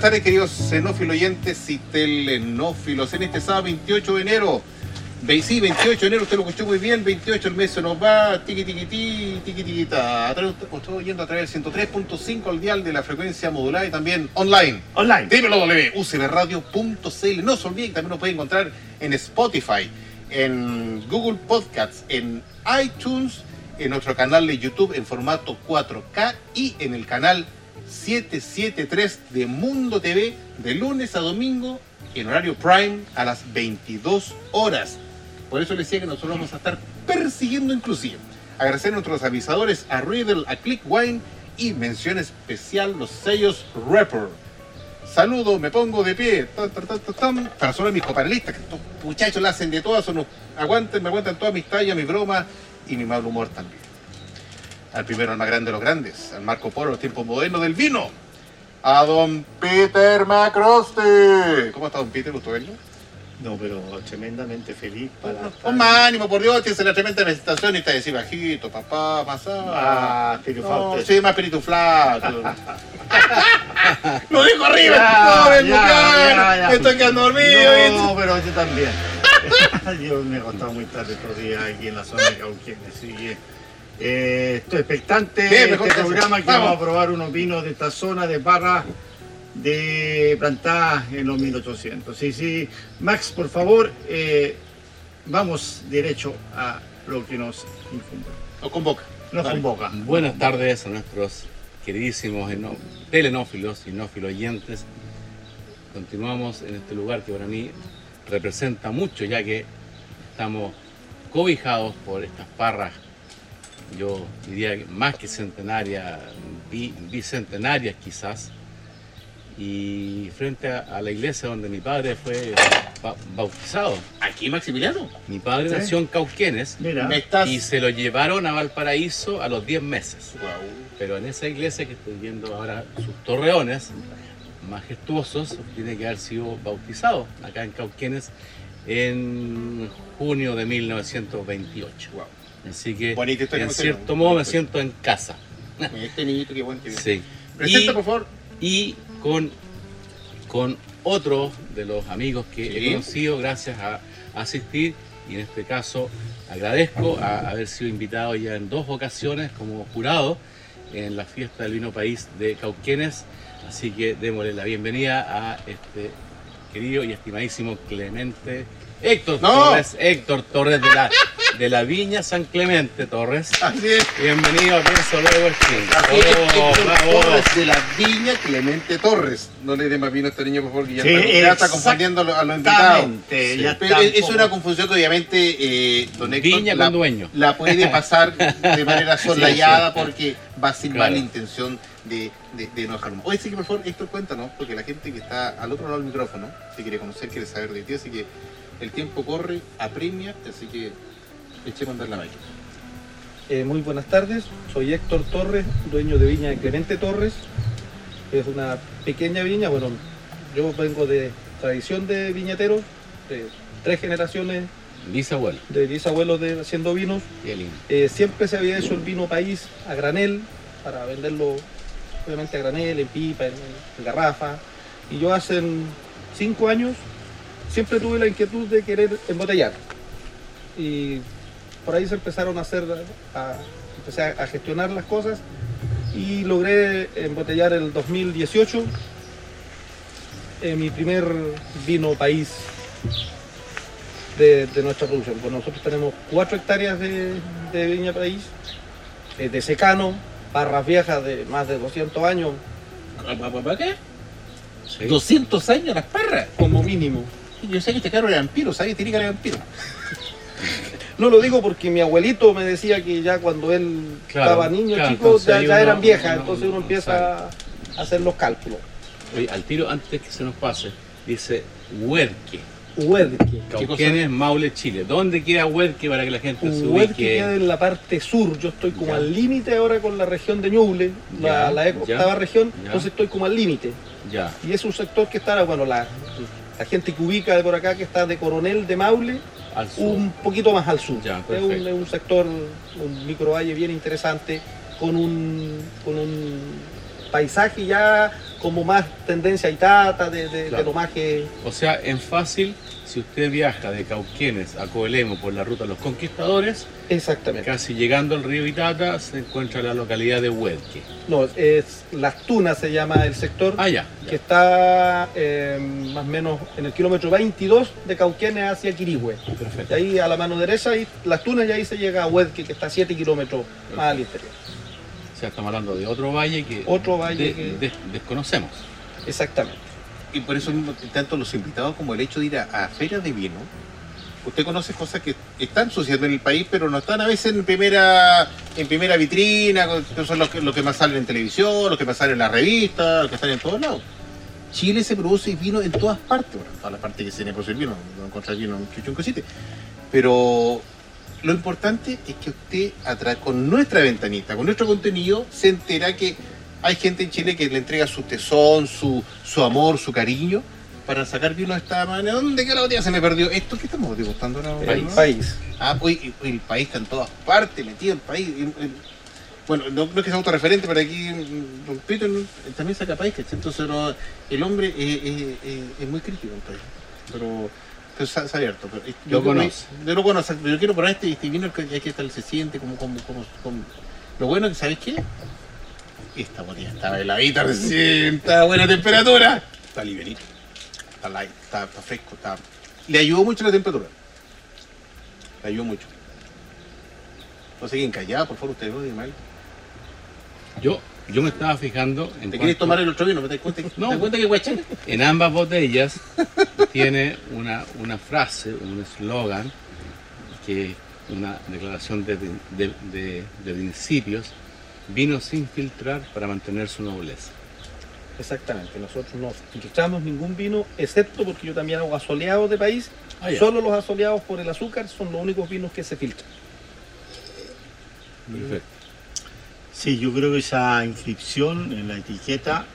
Buenas tardes, queridos xenófilos oyentes y telenófilos. En este sábado 28 de enero, sí, 28 de enero, usted lo escuchó muy bien, 28 el mes se nos va, tiqui tiqui ti, tiqui tiquita. Estoy oyendo a través del 103.5 al dial de la frecuencia modulada y también online. Online. Dímelo www.ucbradio.cl. No se olviden que también nos pueden encontrar en Spotify, en Google Podcasts, en iTunes, en nuestro canal de YouTube en formato 4K y en el canal 773 de Mundo TV de lunes a domingo en horario prime a las 22 horas. Por eso les decía que nosotros vamos a estar persiguiendo inclusive. Agradecer a nuestros avisadores, a Riddle, a Click Wine y mención especial los sellos Rapper. Saludo, me pongo de pie. Para solo mis copanelistas, que estos muchachos la hacen de todas, son me aguantan todas mis tallas, mis bromas y mi mal humor también. Al primero, al más grande de los grandes, al Marco Polo, los tiempos modernos del vino. A don Peter Macroste. ¿Cómo está don Peter? ¿Gusto verlo? No, pero tremendamente feliz para. Con más ánimo, por Dios, tienes la tremenda presentación y está así bajito, papá, más Ah, espíritu no, sí, más espíritu flaco. Lo dijo arriba, Ya, no, ven, ya, ya, ya. estoy quedando dormido. No, pero yo también. yo me he acostado muy tarde estos días aquí en la zona de Cauquenes, así que eh, estoy expectante de este programa que Vamos. vamos a probar unos vinos de esta zona de Parra de plantadas en los 1800. Sí, sí. Max, por favor, eh, vamos derecho a lo que nos incumbe. Lo convoca. Nos convoca. Buenas tardes a nuestros queridísimos telenófilos y nófilos oyentes. Continuamos en este lugar que para mí representa mucho, ya que estamos cobijados por estas parras, yo diría que más que centenarias, bi- bicentenarias quizás, y frente a, a la iglesia donde mi padre fue ba- bautizado. ¿Aquí, Maximiliano? Mi padre Sí. nació en Cauquenes Mira, y se lo llevaron a Valparaíso a los 10 meses. Pero en esa iglesia que estoy viendo ahora, sus torreones majestuosos, tiene que haber sido bautizado acá en Cauquenes en junio de 1928. Guau. Así que, en cierto modo, me siento en casa. Este niñito, qué bueno que. Sí. Presenta, Y- por favor. y con, con otro de los amigos que Sí. he conocido gracias a, asistir y en este caso agradezco a haber sido invitado ya en dos ocasiones como jurado en la fiesta del vino país de Cauquenes así que démosle la bienvenida a este querido y estimadísimo Clemente Héctor No. Torres Héctor Torres de la, de la Viña San Clemente Torres Así es. bienvenido a Pienso Luego Extinto. Así es, Héctor bravo. Torres de la Viña Clemente Torres. No le dé más vino a este niño, por favor, que ya, Sí, está, ya está confundiendo a los, a los invitados. Exactamente, ya Pero está es, es un una confusión que obviamente eh, don Héctor Viña la, con dueño. la puede pasar de manera soslayada porque va sin Claro. mala intención de, de, de enojarnos. Oye, sí que por favor, Héctor, cuéntanos, porque la gente que está al otro lado del micrófono te quiere conocer, quiere saber de ti, así que el tiempo corre, apremia, así que echemos a andar la máquina. Eh, muy buenas tardes, soy Héctor Torres, dueño de Viña de Clemente Torres. Es una pequeña viña, bueno, yo vengo de tradición de viñateros, de tres generaciones Bisabuelo. de bisabuelos de haciendo vinos. Eh, siempre se había hecho el vino país a granel, para venderlo obviamente a granel, en pipa, en, en garrafa. Y yo hace cinco años siempre tuve la inquietud de querer embotellar. Y por ahí se empezaron a hacer, a, empecé a, a gestionar las cosas y logré embotellar el 2018 eh, mi primer vino país de, de nuestra producción. Pues nosotros tenemos cuatro hectáreas de, de viña país, eh, de secano, barras viejas de más de 200 años ¿Para qué? Sí. 200 años las perras. como mínimo. Yo sé que este carro era vampiro, ¿sabes? Tiene cara de vampiro. No lo digo porque mi abuelito me decía que ya cuando él Claro, estaba niño, claro, chico, ya, ya uno- eran viejas, uno- entonces uno uno empieza a hacer los cálculos. Oye, al tiro, antes que se nos pase, dice Huerque. Huerque. Cauquenes, Maule, Chile. ¿Dónde queda Huerque para que la gente se Huerque ubique? queda en la parte sur, yo estoy como Ya. al límite ahora con la región de Ñuble, la, Ya, la octava región, ya. entonces estoy como al límite. Ya, Y es un sector que está, bueno, la, la gente que ubica de por acá, que está de Coronel de Maule, al sur. un poquito más al sur. Ya, es, un, sector, un microvalle bien interesante, con un, con un paisaje ya como más tendencia a Itata, de, de, Claro. de. O sea, en fácil, si usted viaja de Cauquenes a Coelemo por la ruta de los conquistadores, Exactamente. casi llegando al río Itata, se encuentra la localidad de Huerque. No, es Las Tunas se llama el sector. Ah, ya. que está eh, más o menos en el kilómetro 22 de Cauquenes hacia Quirihue. Y Perfecto. ahí a la mano derecha, y las tunas, y ahí se llega a Huedque, que está a 7 kilómetros más al interior. O sea, estamos hablando de otro valle que, Otro valle de- que- de- desconocemos. Exactamente. Y por eso tanto los invitados como el hecho de ir a, a ferias de vino, usted conoce cosas que están sucediendo en el país, pero no están a veces en primera en primera vitrina, que son los que, los que más salen en televisión, los que más salen en las revistas, los que están en todos lados. Chile se produce vino en todas partes, bueno, en todas las partes que se tiene producir vino, no encontrar vino en chucho en cosite. Pero lo importante es que usted, a tra- con nuestra ventanita, con nuestro contenido, se entera que hay gente en Chile que le entrega su tesón, su, su amor, su cariño, para sacar vino de esta manera. ¿Dónde quedó la botella? Se me perdió. ¿Esto qué estamos degustando ahora? El no? país. Ah, hoy el país está en todas partes, metido el país. El- el- bueno, no, no es que sea autorreferente, pero aquí mm, Don Peter mm, también saca país, ¿cachai? Entonces no, el hombre eh, es muy crítico en país. Pero, pero se, ha abierto. Pero, Lo yo que- conoce. Yo lo conozco, yo quiero probar este, este vino que hay que tal se siente, como, como, como, como- Lo bueno es que, ¿sabes qué? Esta botella está heladita recién, está a buena temperatura. Está ligerito, está light, está, está fresco, está... Le ayudó mucho la temperatura. Le ayudó mucho. No se queden callados, por favor, ustedes no digan mal. Yo, yo me estaba fijando en ¿Te quieres tomar el otro vino? ¿Me das cuenta? No. ¿Te das cuenta que guachán? En ambas botellas tiene una, una frase, un eslogan, que es una declaración de, de- de- de principios, vino sin filtrar para mantener su nobleza. Exactamente. Nosotros no filtramos ningún vino, excepto porque yo también hago asoleados de país. Ah. Solo los asoleados por el azúcar son los únicos vinos que se filtran. Perfecto. Sí, yo creo que esa inscripción en la etiqueta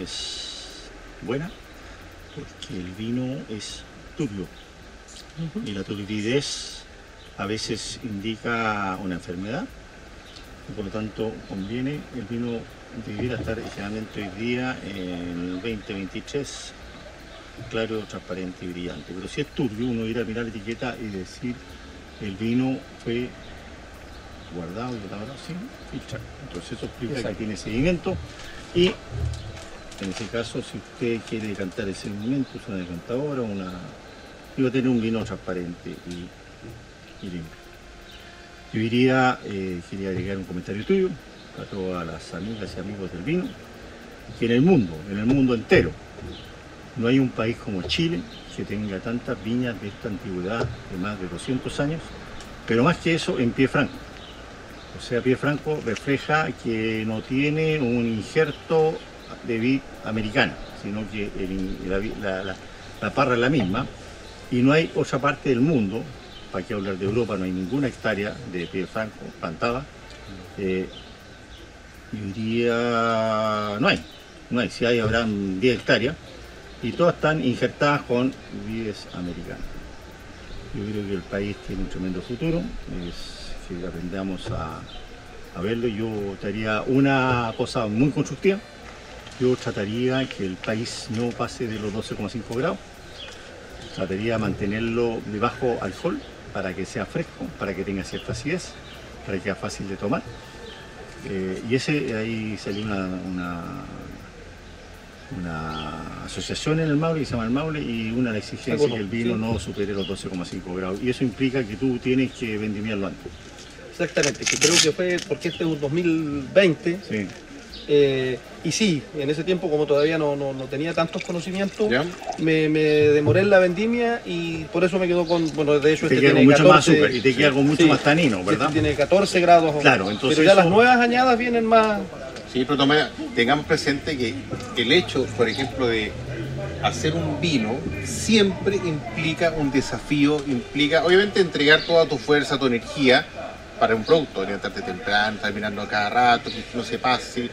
es buena, porque el vino es turbio y la turbidez a veces indica una enfermedad, por lo tanto conviene el vino debiera estar generalmente hoy día en el 2023 claro, transparente y brillante, pero si es turbio uno ir a mirar la etiqueta y decir el vino fue guardado y botado sin filtrar. Entonces eso explica Exacto. que tiene seguimiento y en ese caso si usted quiere decantar ese momento, es una decantadora, una iba a tener un vino transparente y, y limpio. Yo diría, eh, quería agregar un comentario tuyo a todas las amigas y amigos del vino, que en el mundo, en el mundo entero, no hay un país como Chile que tenga tantas viñas de esta antigüedad de más de 200 años, pero más que eso en pie franco. O sea, pie franco refleja que no tiene un injerto de vid americana, sino que la- la- la parra es la misma. Y no hay otra parte del mundo, para qué hablar de Europa, no hay ninguna hectárea de pie franco plantada. Eh, yo diría, no hay, no hay, si hay habrán 10 hectáreas y todas están injertadas con vides americanas. Yo creo que el país tiene un tremendo futuro, es que aprendamos a, a verlo. Yo te haría una cosa muy constructiva, yo trataría que el país no pase de los 12,5 grados, trataría de mantenerlo debajo al sol para que sea fresco, para que tenga cierta acidez, para que sea fácil de tomar. Eh, y ese ahí salió una, una, una asociación en el Maule que se llama el Maule y una de las exigencias que el vino Sí. no supere los 12,5 grados. Y eso implica que tú tienes que vendimiarlo antes. Exactamente, que creo que fue porque este es un 2020, Sí. Eh, y sí, en ese tiempo, como todavía no, no- no tenía tantos conocimientos, me, me demoré en la vendimia y por eso me quedo con, bueno, de hecho Te este tiene mucho más 14, azúcar y te queda con mucho sí, más tanino, este ¿verdad? tiene 14 grados. Claro, entonces Pero ya eso- las nuevas añadas vienen más... Sí, pero toma- tengamos presente que el hecho, por ejemplo, de hacer un vino siempre implica un desafío, implica obviamente entregar toda tu fuerza, tu energía para un producto, levantarte temprano, estar mirando cada rato, que no se pase,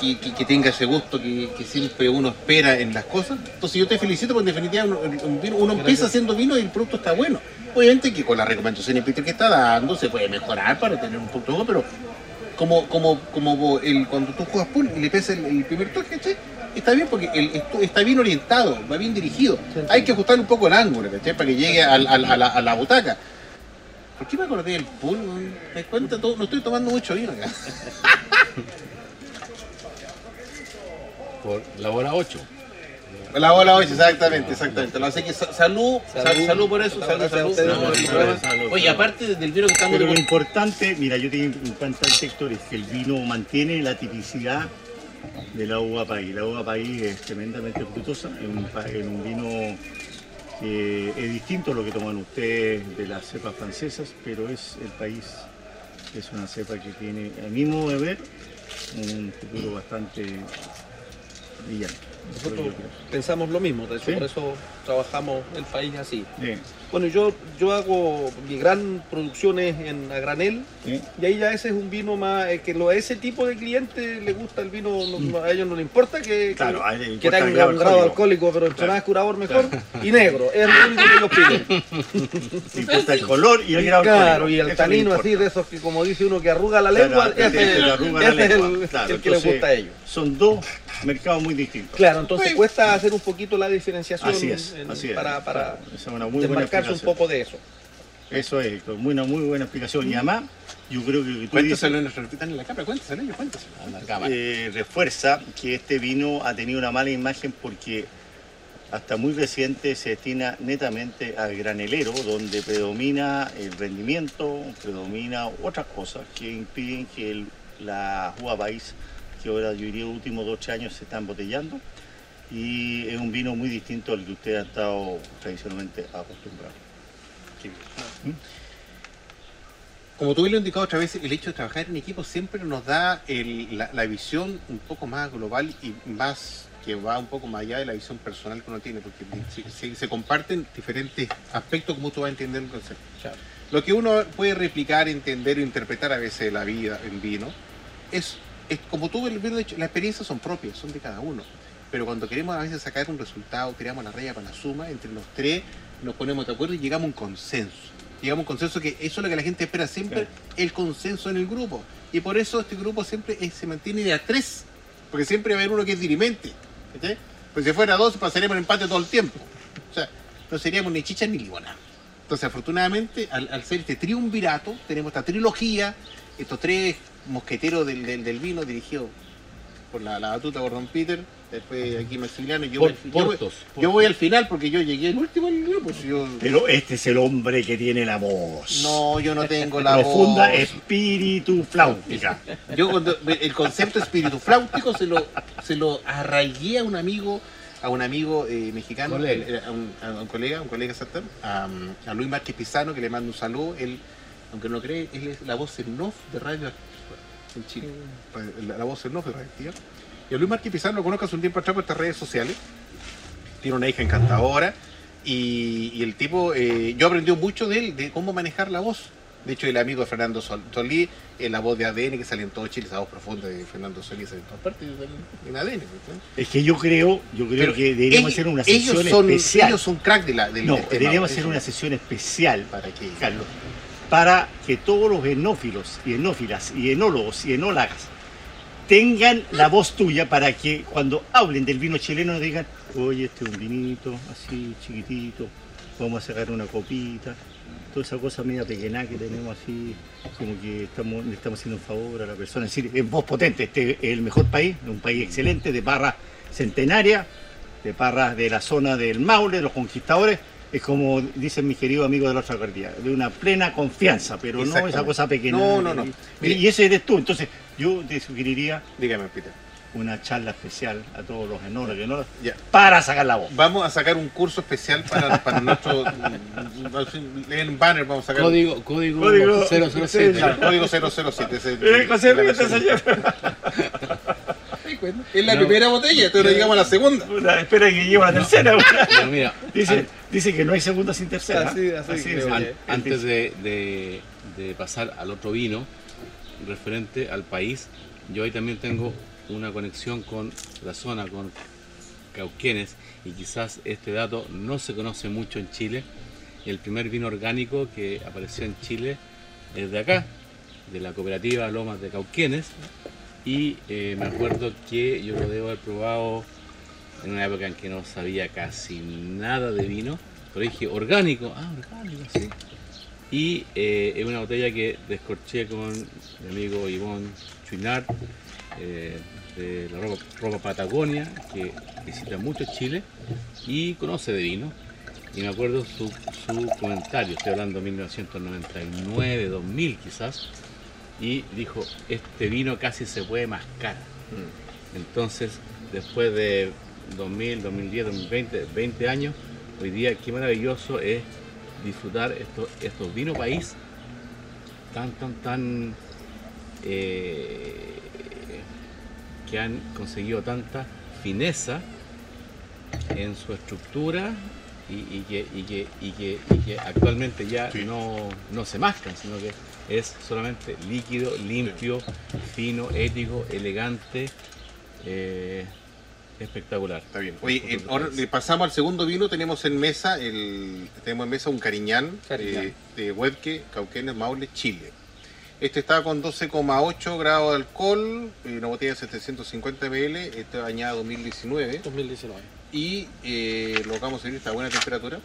que, que- que tenga ese gusto que, que siempre uno espera en las cosas. Entonces yo te felicito porque en definitiva uno, empieza haciendo vino y el producto está bueno. Obviamente que con las recomendaciones Peter que está dando se puede mejorar para tener un punto bueno, pero como, como, como el, cuando tú juegas pool y le pesa el, el primer toque. Está bien porque el- está bien orientado, va bien dirigido. Hay que ajustar un poco el ángulo. Para que llegue al- al- a, la, a la butaca. ¿Por qué me acordé del pool? weón? ¿Te das cuenta? Todo, no estoy tomando mucho vino acá. Por la hora 8. La bola 8, exactamente, exactamente. Así que sa- salud, salud, Salud. salud por eso, salud, Gracias a salud. ustedes No. Oye, aparte del vino que estamos Pero lo importante, mira, yo tengo un importante Héctor, es que el vino mantiene la tipicidad de la uva país. La uva país es tremendamente frutosa, es un, pa- es un vino que es distinto lo que toman ustedes de las cepas francesas, pero es el país, es una cepa que tiene, a mi modo de ver, un futuro bastante brillante. Nosotros pensamos lo mismo, de hecho, Sí. por eso trabajamos el país así. Sí, Bueno, yo, yo hago mi gran producciones en a granel sí. y ahí ya ese es un vino más, eh, que lo, a ese tipo de cliente le gusta el vino, no- no- a ellos no les importa que, Claro, que tenga un grado alcohólico. alcohólico, pero entre más curador mejor, y negro, es lo único que ellos piden. Le importa el color y el grado Claro, alcohólico. y el Eso tanino así de esos que como dice uno que arruga la Claro, lengua, ese, es el, Claro, que les gusta a ellos. Son dos mercados muy distintos. Claro, entonces Sí. cuesta hacer un poquito la diferenciación Así es, en- así es. para, para es una muy buena desmarcarse un poco de eso. Eso es, muy- una muy buena explicación. Y además, yo creo que tú Cuéntaselo dices, en en la cámara, cuéntaselo, ellos, cuéntaselo. A la cámara. eh, refuerza que este vino ha tenido una mala imagen porque hasta muy reciente se destina netamente al granelero, donde predomina el rendimiento, predomina otras cosas que impiden que el- la uva país, que ahora yo diría los últimos dos tres años se está embotellando, y es un vino muy distinto al que usted ha estado tradicionalmente acostumbrado. Como tú bien lo has indicado otra vez, el hecho de trabajar en equipo siempre nos da el- la, la visión un poco más global y más que va un poco más allá de la visión personal que uno tiene, porque se, se- se comparten diferentes aspectos como tú vas a entender un concepto. Lo que uno puede replicar, entender o interpretar a veces de la vida en vino es, es como tú bien dicho, las experiencias son propias, son de cada uno. Pero cuando queremos a veces sacar un resultado, creamos la raya para la suma, entre los tres nos ponemos de acuerdo y llegamos a un consenso. Llegamos a un consenso que eso es lo que la gente espera siempre, el consenso en el grupo. Y por eso este grupo siempre es- se mantiene de a tres, porque siempre va a haber uno que es dirimente. ¿cachai? Pues si fuera dos, pasaríamos en empate todo el tiempo. O sea, no seríamos ni chicha ni limonada. Entonces, afortunadamente, al, al ser este triunvirato, tenemos esta trilogía, estos tres mosqueteros del, del- del vino dirigidos por la, la batuta Gordon Peter, después aquí Maximiliano, yo, Por- voy, yo, voy, Portos, yo voy al final porque yo llegué el último grupo. si yo- Pero este es el hombre que tiene la voz. no, yo no tengo la Profunda voz. espíritu flautica. Yo cuando el concepto espíritu flautico se lo, se lo arraigué a un amigo, a un amigo eh, mexicano, eh, a, un, a un colega, un colega a, a Luis Márquez Pizano, que le mando un saludo. Él, aunque no lo cree, él es la voz en off de Radio en Chile. La, la voz en off de Radio Activa. Y a Luis Márquez Pizano lo conozco hace un tiempo atrás por estas redes sociales. Tiene una hija encantadora. Y, y el tipo, eh, yo aprendí mucho de él, de cómo manejar la voz. De hecho, el amigo de Fernando Sol- Solí, eh, la voz de ADN que sale en todo Chile, esa voz profunda de Fernando Solí sale en todas partes, en ADN. Es que yo creo, yo creo Pero que deberíamos ellos- hacer una ellos sesión son, especial. Ellos son crack de la, del, no, deberíamos hacer Ellos- una sesión especial, ¿Para qué? Carlos, para que todos los enófilos y enófilas y enólogos y enólagas tengan la voz tuya para que cuando hablen del vino chileno digan, oye, este es un vinito así chiquitito, vamos a sacar una copita, toda esa cosa media pequeña que tenemos así, como que estamos, le estamos haciendo un favor a la persona. Es decir, es voz potente, este es el mejor país, un país excelente, de barra centenaria, de parras de la zona del Maule, de los conquistadores, es como dicen mis queridos amigos de la otra guardia, de una plena confianza, pero no esa cosa pequeña. No, no, no. Y, y ese eres tú. Entonces, Yo te sugeriría Dígame, Peter. una charla especial a todos los enólogos y enólogas Ya. para sacar la voz. Vamos a sacar un curso especial para, para nuestro. En banner vamos a sacar. Código, código, Código- 007. Claro, código 007. ese- Eh, José, la fíjate, versión. Es la No. primera botella, entonces llegamos a la segunda. Puta, Espera que llegue la tercera. Pero mira, Dice, dice que no hay segunda sin tercera. Así- así Así creo es. yo. An- Oye, antes de, de- de pasar al otro vino referente al país, yo ahí también tengo una conexión con la zona, con Cauquenes, y quizás este dato no se conoce mucho en Chile. El primer vino orgánico que apareció en Chile es de acá, de la cooperativa Lomas de Cauquenes, y eh, me acuerdo que yo lo debo haber probado en una época en que no sabía casi nada de vino, pero dije orgánico, ah, orgánico, sí. Y eh, es una botella que descorché con mi amigo Ivonne Chuinart, eh, de la ropa, Ropa Patagonia, que visita mucho Chile y conoce de vino. Y me acuerdo su, su comentario, estoy hablando de 1999, 2000 quizás, y dijo, este vino casi se puede mascar. Entonces, después de 2000, 2010, 2020, 20 años, hoy día qué maravilloso es disfrutar estos, estos vinos país tan, tan, tan eh, que han conseguido tanta fineza en su estructura y, y que, y, que, y, que, actualmente ya Sí. no, no se mascan, sino que es solamente líquido, limpio, fino, ético, elegante, eh, espectacular. Está bien. Oye, eh, ahora le pasamos al segundo vino. Tenemos en mesa el, tenemos en mesa un Cariñán, Cariñán. eh, de Huedque, Cauquenes, Maule, Chile. Este está con 12,8 grados de alcohol, una botella de 750 ml, este añada 2019 2019. y eh, lo vamos a servir a buena temperatura.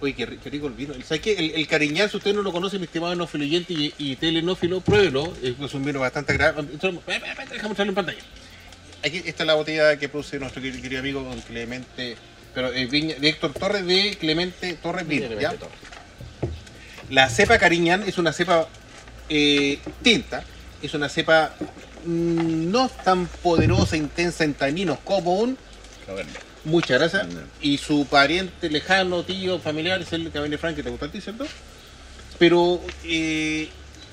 Oye, qué, ri- qué rico el vino. ¿Sabes qué? El, el Cariñán, si usted no lo conoce, mi estimado enófilo oyente y, y telenófilo, pruébelo. Es un vino bastante agradable. Déjame mostrarlo en pantalla. Aquí está la botella que produce nuestro querido, querido amigo don Clemente, pero eh, Viña- de Héctor Torres de Clemente Torres Vino. ¿ya? La cepa Cariñán es una cepa eh, tinta, es una cepa mm, no tan poderosa, intensa en taninos como un Muchas gracias. Y su pariente lejano, tío, familiar, es el Cabernet Franc que te gusta a ti, ¿cierto? Pero eh,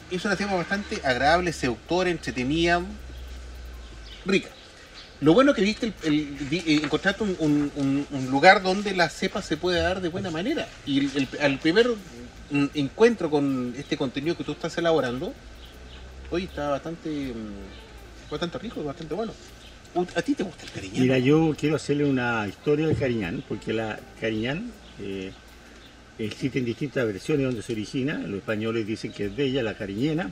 es una cepa bastante agradable, seductora, entretenida, rica. Lo bueno que viste, el, eh, encontraste un, un- lugar donde la cepa se puede dar de buena manera. Y al primer encuentro con este contenido que tú estás elaborando, hoy está bastante, mm, bastante rico, bastante bueno. ¿A ti te gusta el cariño? Mira, yo quiero hacerle una historia del Cariñán, porque la Cariñán eh, existen distintas versiones donde se origina. Los españoles dicen que es de ella, la cariñena.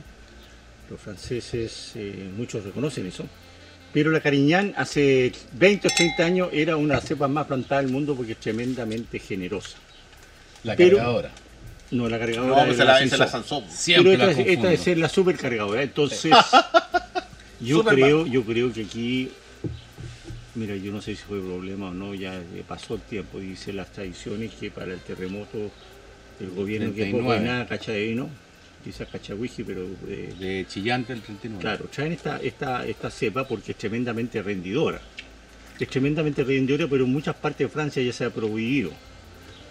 Los franceses, eh, muchos reconocen eso. Pero la Cariñán hace 20 o 30 años era una cepa más plantada del mundo porque es tremendamente generosa. La Pero- cargadora. No, la No, cargadora pues es esa la la, la Sansón. Sansón. Siempre Pero la esta, es- esta es la supercargadora. Entonces, yo creo, yo creo que aquí, mira, yo no sé si fue problema o no, ya pasó el tiempo. Dice las tradiciones que para el terremoto el gobierno que poco 39. y nada cacha de vino, quizás cachahuiji, pero eh, De Chillante el 39. claro, traen esta, esta, esta cepa porque es tremendamente rendidora. Es tremendamente rendidora, pero en muchas partes de Francia ya se ha prohibido.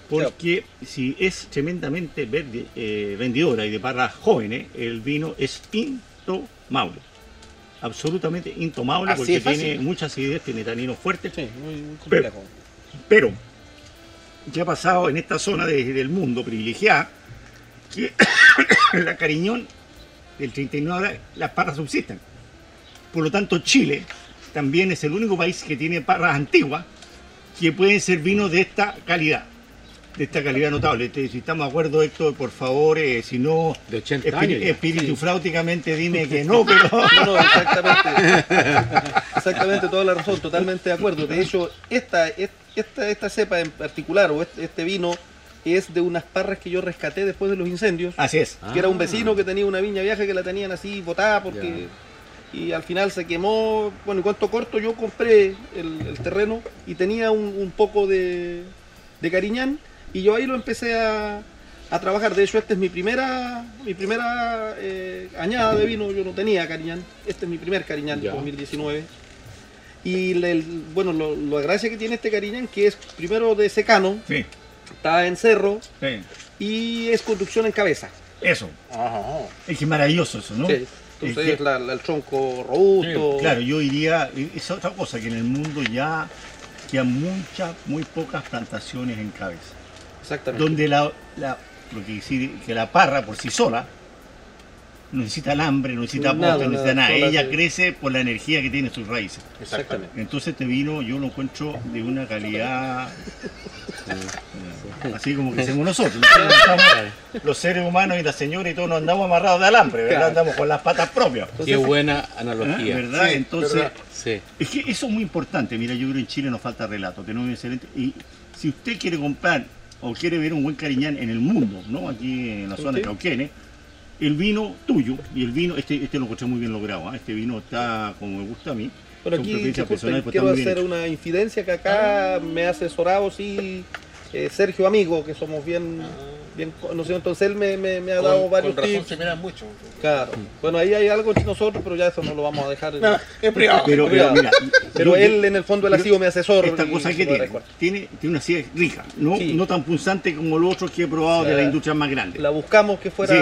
Porque si es tremendamente verde, eh, rendidora y de barras jóvenes, el vino es intomable. Absolutamente intomable Así porque tiene mucha acidez, tiene taninos fuertes. Sí, muy, muy complejo. Pero, ¿qué ha pasado en esta zona de- del mundo privilegiada? Que la Cariñón del 39 las parras subsisten. Por lo tanto, Chile también es el único país que tiene parras antiguas que pueden ser vinos de esta calidad. De esta calidad notable. Entonces, si estamos de acuerdo, Héctor, por favor, eh, si no, De 80 espiri- años. espíritu frauticamente dime que no, pero... No, no, exactamente. Exactamente, toda la razón, totalmente de acuerdo. De hecho, esta, esta, esta cepa en particular, o este, este vino, es de unas parras que yo rescaté después de los incendios. Así es. que era un vecino que tenía una viña vieja que la tenían así botada porque y al final se quemó bueno y cuanto corto yo compré el, el terreno y tenía un, un poco de, de cariñán y yo ahí lo empecé a, a trabajar. De hecho, esta es mi primera, mi primera eh, añada de vino. Yo no tenía Cariñán. Este es mi primer Cariñán Ya. 2019. Y le- bueno, lo, lo gracia que tiene este Cariñán, que es primero de secano, Sí, está en cerro sí. y es conducción en cabeza. Eso. Ajá. Es que maravilloso eso, ¿no? Sí. Entonces, Es que- la- la- el tronco robusto. Claro, yo diría, es otra cosa, que en el mundo ya quedan muchas, muy pocas plantaciones en cabeza. Exactamente. Donde la, la- lo que decir que la parra por sí sola no necesita alambre, no necesita Nada, poste, no necesita nada, Ella crece por la energía que tiene sus raíces. Exactamente. Entonces este vino yo lo encuentro de una calidad eh, así como que hacemos nosotros. Nosotros estamos- los seres humanos y las señoras y todos nos andamos amarrados de alambre, ¿verdad? Claro. Andamos con las patas propias. Qué buena ¿eh? analogía. ¿Verdad? Sí, Entonces, verdad. Sí. es que eso es muy importante. Mira, yo creo que en Chile nos falta relato. Tenemos un excelente. Y si usted quiere comprar o quiere ver un buen cariñán en el mundo, ¿no? Aquí en la zona de. Cauquenes, el vino tuyo y el vino, este, este lo encontré muy bien logrado. ¿ah? Este vino está como me gusta a mí. Bueno, Son aquí personales, pues, quiero hacer una infidencia que acá me ha asesorado, sí, eh, Sergio Amigo, que somos bien, bien conocidos. Entonces él me, me- me ha dado Con, varios con razón tips. se miran mucho. Claro. Bueno, ahí hay algo entre nosotros, pero ya eso no lo vamos a dejar. No, es privado. Pero, pero Cuidado. mira, Pero yo- él en el fondo él ha sido mi asesor. Esta cosa que tiene, tiene, tiene una acidez rica, no, Sí. no tan punzante como los otros que he probado de la industria más grande. La buscamos que fuera.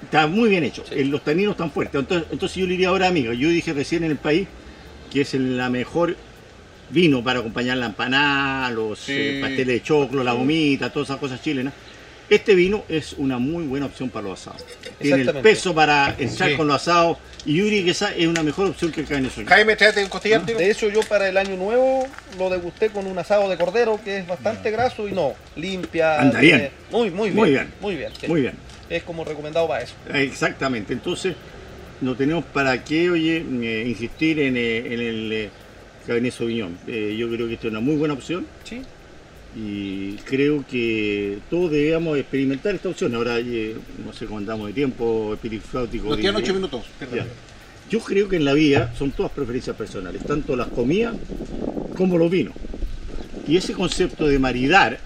Sí, está muy bien hecho. Sí. Eh, Los taninos están fuertes. Entonces, entonces yo le diría ahora, amigo, yo dije recién en el país que es la mejor vino para acompañar la empanada, los Sí. eh, pasteles de choclo, la gomita, todas esas cosas chilenas. Este vino es una muy buena opción para los asados. Tiene el peso para entrar Sí. con los asados y que esa es una mejor opción que el carne sueño. Jaime, tráete un costillar, tío. De hecho, yo para el año nuevo lo degusté con un asado de cordero que es bastante graso y no, limpia. Anda tiene- bien. Muy, muy bien. Muy bien. Muy bien. sí. Muy bien. Es como recomendado para eso. Exactamente, entonces no tenemos para qué, oye, eh, insistir en, eh, en el eh, Cabernet Sauvignon. Eh, yo creo que esta es una muy buena opción Sí. y creo que todos debemos experimentar esta opción. Ahora, eh, no sé cómo andamos de tiempo, espirifláutico. Nos quedan ocho minutos. Ya. Yo creo que en la vida son todas preferencias personales, tanto las comidas como los vinos. Y ese concepto de maridar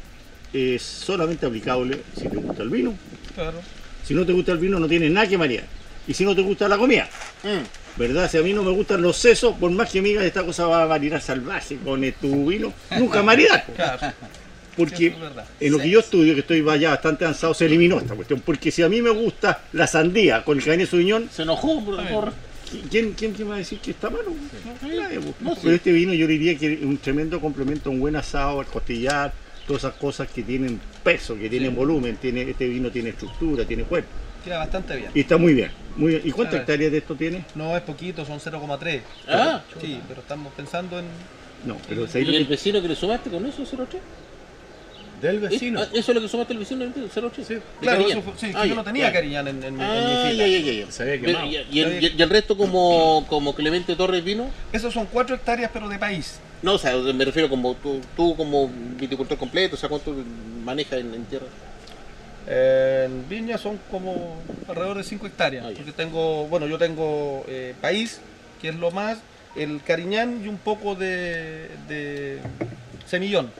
es solamente aplicable si te gusta el vino. Claro. Si no te gusta el vino, no tienes nada que maridar. Y si no te gusta la comida, Mm. ¿Verdad? Si a mí no me gustan los sesos, por más que me digas esta cosa va a maridar salvaje con tu vino, nunca maridar. po. Claro. Porque es en lo que yo estudio, que estoy ya bastante avanzado, se eliminó esta cuestión. Porque si a mí me gusta la sandía con el Cabernet Sauvignon, Se enojó por, por- ¿quién, quién, quién va a decir que está malo? No, sí. Pero este vino yo diría que es un tremendo complemento a un buen asado, al costillar, todas esas cosas que tienen peso, que tienen volumen, tiene, este vino tiene estructura, tiene cuerpo. Queda bastante bien. Y está muy bien. Muy bien. ¿Y cuántas hectáreas de esto tiene? No es poquito, son 0,3. Ah, Sí, pero estamos pensando en. No, pero ¿sabéis lo ¿Y el vecino que le sumaste con eso, 03? del Ah, ¿Eso es lo que sumaste al vecino, el 03? Sí. Claro, eso fue- sí, Ah, yo ya, no tenía claro. Cariñán en, en, en mi Ah, fila. ya, ya, ya. Se había Pero, quemado. ¿Y, y el, y el resto como, como Clemente Torres vino? Esos son 4 hectáreas, pero de país. No, o sea, me refiero como tú, tú como viticultor completo, o sea, ¿cuánto manejas en, en tierra? En Viña son como alrededor de 5 hectáreas. Ah, porque tengo, bueno, yo tengo eh, país, que es lo más, el Cariñán y un poco de, de semillón.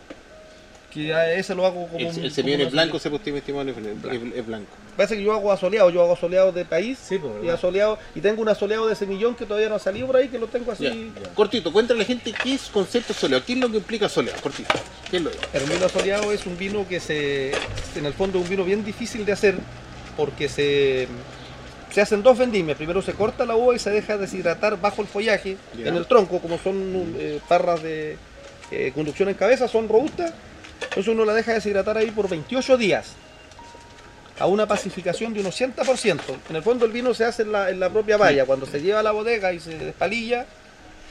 Que a ese lo hago como El, un- el semillón es blanco, se puede estimar, es, es- es blanco. Parece que yo hago asoleado, yo hago asoleado de país Sí, pues, y asoleado, y tengo un asoleado de semillón que todavía no ha salido por ahí, que lo tengo así. Ya. Cortito, cuéntale a la gente qué es concepto soleado, qué es lo que implica soleado, cortito. ¿Qué es lo El vino asoleado es un vino que se, en el fondo es un vino bien difícil de hacer porque se, se hacen dos vendimias. Primero se corta la uva y se deja deshidratar bajo el follaje, Ya. en el tronco, como son eh, parras de eh, conducción en cabeza, son robustas. Entonces uno la deja deshidratar ahí por 28 días a una pacificación de un 80%. En el fondo el vino se hace en la, en la propia valla. Cuando se lleva a la bodega y se despalilla,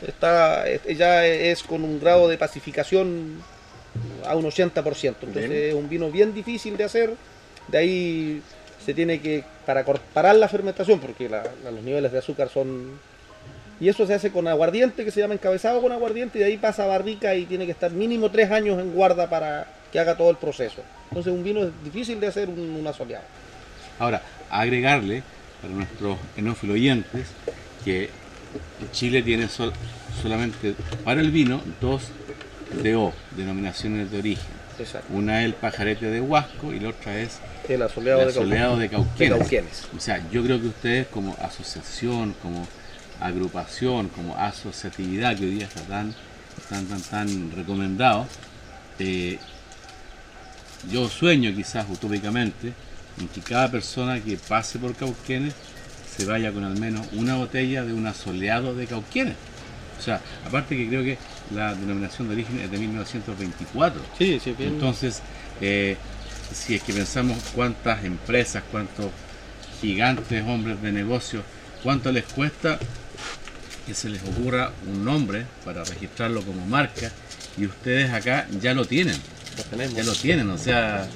está, eh, ya es con un grado de pacificación a un 80%. Entonces Bien. es un vino bien difícil de hacer. De ahí se tiene que, para parar la fermentación, porque la- la- los niveles de azúcar son... Y eso se hace con aguardiente, que se llama encabezado con aguardiente, y de ahí pasa a barrica y tiene que estar mínimo tres años en guarda para que haga todo el proceso. Entonces un vino es difícil de hacer un, un asoleado. Ahora, agregarle para nuestros enófilos oyentes que Chile tiene sol- solamente para el vino dos creó denominaciones de origen. Exacto. Una es el pajarete de Huasco y la otra es El asoleado, el de, Cauquenes. asoleado de de Cauquenes. Cauquenes. O sea, yo creo que ustedes como asociación, como agrupación, como asociatividad que hoy día está tan, tan, tan, tan recomendado, eh, yo sueño quizás utópicamente en que cada persona que pase por Cauquenes se vaya con al menos una botella de un asoleado de Cauquenes. O sea, aparte que creo que la denominación de origen es de 1924. Sí, sí, bien. Entonces, eh, si es que pensamos cuántas empresas, cuántos gigantes hombres de negocio, cuánto les cuesta que se les ocurra un nombre para registrarlo como marca y ustedes acá ya lo tienen, lo tenemos. ya lo tienen, o sea,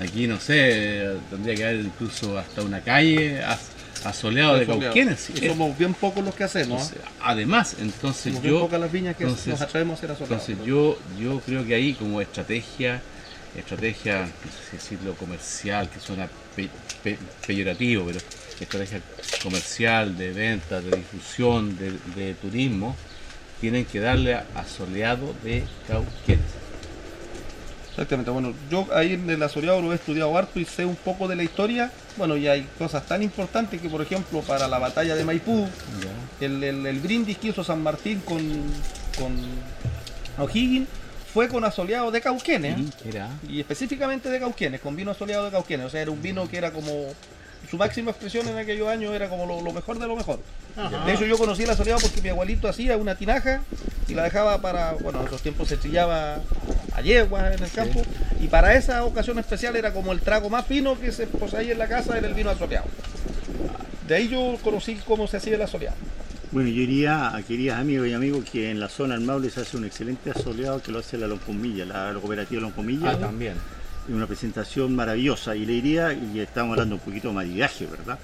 aquí no sé, tendría que haber incluso hasta una calle as- asoleado de. Cauquenes. Y somos bien pocos los que hacemos. Entonces, además, entonces somos bien yo pocas las viñas que entonces- nos atrevemos a hacer entonces yo, yo creo que ahí como estrategia, estrategia, no sé si decirlo comercial, que suena pe- pe- peyorativo, pero estrategia comercial, de venta, de difusión, de, de turismo, tienen que darle a, a soleado de Cauquenes. Exactamente, bueno, yo ahí en el asoleado lo he estudiado harto y sé un poco de la historia. Bueno, y hay cosas tan importantes que, por ejemplo, para la batalla de Maipú, el, el, el brindis que hizo San Martín con, con O'Higgins fue con asoleado de Cauquenes. y específicamente de Cauquenes, con vino asoleado de Cauquenes. O sea, era un vino que era como. Su máxima expresión en aquellos años era como lo, lo mejor de lo mejor. De hecho, yo conocí el asoleado porque mi abuelito hacía una tinaja y la dejaba para. Bueno, en esos tiempos se trillaba a yeguas en el campo. Y para esa ocasión especial era como el trago más fino que se poseía en la casa era el vino asoleado. De ahí yo conocí cómo se hacía el asoleado. Bueno, yo diría a queridas amigos y amigos que en la zona del Maule se hace un excelente asoleado que lo hace la Loncomilla, la, la cooperativa Loncomilla. ah, también. una presentación maravillosa. Y le diría, y estamos hablando un poquito de maridaje, ¿verdad?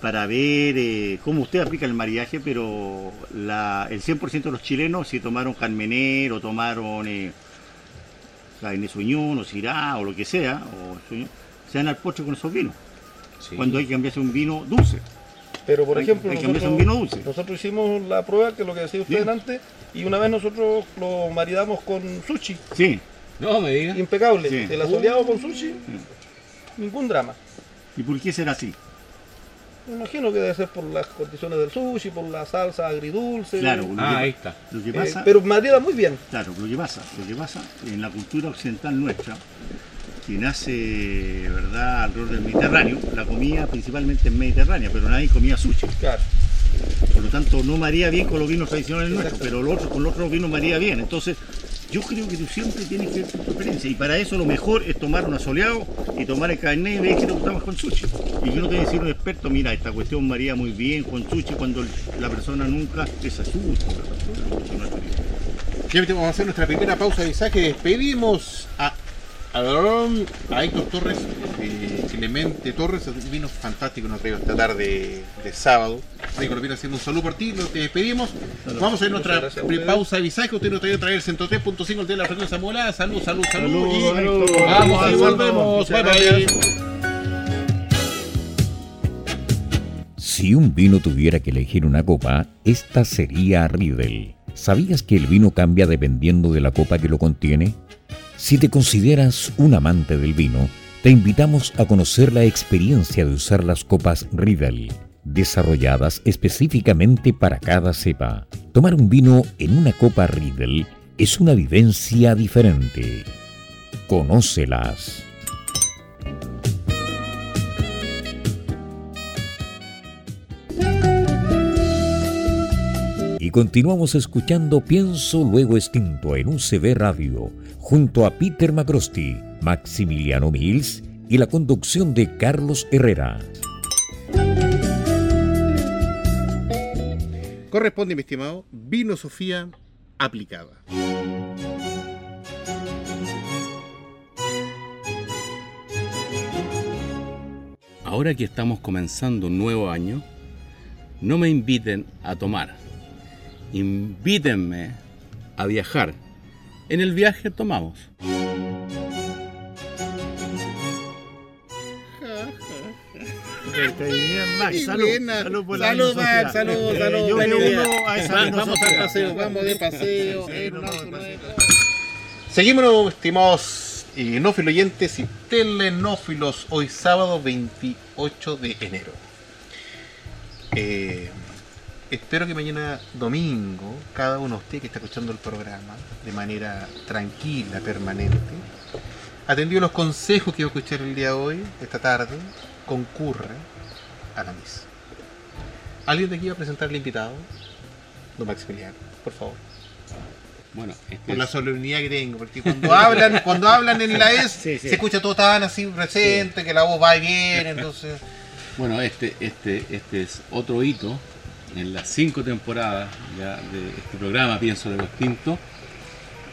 Para ver eh, cómo usted aplica el maridaje, pero la, el 100% de los chilenos, si tomaron Carmener o tomaron eh, Cabernet Sauvignon o Syrah o lo que sea, o se dan al postre con esos vinos. Sí. Cuando hay que cambiarse un vino dulce. Pero por Hay- ejemplo, hay nosotros, un vino dulce. nosotros hicimos la prueba, que es lo que decía usted antes, y una vez nosotros lo maridamos con sushi. Sí. No me diga. Impecable. Sí. El asoleado con sushi, ningún drama. ¿Y por qué será así? Me imagino que debe ser por las condiciones del sushi, por la salsa agridulce. Claro, lo, Ah, ahí está. lo que Eh, pero marida muy bien. Claro, lo que pasa, lo que pasa en la cultura occidental nuestra, que nace, ¿verdad?, alrededor del Mediterráneo, la comida principalmente es mediterránea, pero nadie comía sushi. Claro. Por lo tanto, no maría bien con los vinos tradicionales nuestros, pero los otros, con los otros vinos maría bien. Entonces, yo creo que tú siempre tienes que ver tu preferencia. Y para eso lo mejor es tomar un asoleado y tomar el carnet y ver que te gusta más con sushi. Y yo no te voy a decir un experto, mira, esta cuestión maría muy bien con sushi cuando la persona nunca es a su gusto. ¿verdad? Ya vamos a hacer nuestra primera pausa de mensaje. Despedimos a, a, a Héctor Torres, eh, Clemente Torres, un vino fantástico nos traído esta tarde de sábado. Rico, nos viene haciendo un saludo por ti, lo te despedimos. Vamos a ir a nuestra gracias pausa de visaje. Usted nos trae traer el 103.5 el de la frecuencia modulada. Salud, salud, salud. Salud, y vamos y volvemos. Bye bye. Si un vino tuviera que elegir una copa, esta sería Riedel. ¿Sabías que el vino cambia dependiendo de la copa que lo contiene? Si te consideras un amante del vino, te invitamos a conocer la experiencia de usar las copas Riedel, desarrolladas específicamente para cada cepa. Tomar un vino en una copa Riedel es una vivencia diferente. Conócelas. Y continuamos escuchando Pienso Luego Extinto en UCB Radio, junto a Peter Macrosti, Maximiliano Mills y la conducción de Carlos Herrera. Corresponde, mi estimado, Vino Sofía aplicada. Ahora que estamos comenzando un nuevo año, no me inviten a tomar. Invítenme a viajar. En el viaje tomamos. Qué Salud, salud por Salud. Max, salud, Eh, salud. yo a esa Vamos al filosofía. paseo, vamos de paseo. Sí, no, vamos de paseo. Seguimos, estimados eh, nófilos oyentes y telenófilos, hoy sábado 28 de enero. Eh, espero que mañana domingo, cada uno de ustedes que está escuchando el programa de manera tranquila, permanente, atendido los consejos que voy a escuchar el día de hoy, esta tarde, concurre a la misa. ¿Alguien de aquí va a presentar al invitado? Don Maximiliano, por favor. Bueno, este Por la es- solemnidad que tengo, porque cuando hablan, cuando hablan en la ES, Sí, sí. se escucha todo tan así presente, que la voz va y viene, entonces. Bueno, este, este, este es otro hito en las cinco temporadas de este programa, pienso de los Pintos.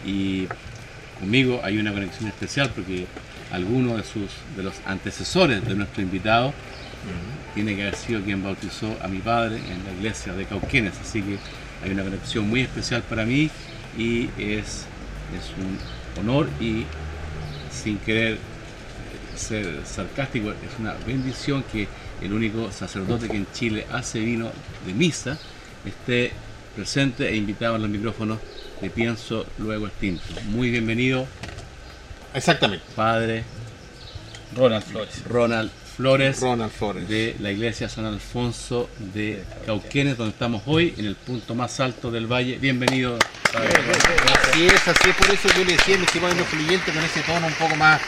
Y conmigo hay una conexión especial porque alguno de sus de los antecesores de nuestro invitado tiene que haber sido quien bautizó a mi padre en la iglesia de Cauquenes, así que hay una conexión muy especial para mí y es, es un honor y sin querer ser sarcástico, es una bendición que el único sacerdote que en Chile hace vino de misa esté presente e invitado en los micrófonos de Pienso Luego Extinto. Muy bienvenido, Exactamente. padre Ronald Flores. Ronald Flores Ronald Flores. de la iglesia San Alfonso de Cauquenes, donde estamos hoy, en el punto más alto del valle. Bienvenido. padre. Así es, así es, por eso yo le decía a mi estimado influyente con ese tono un poco más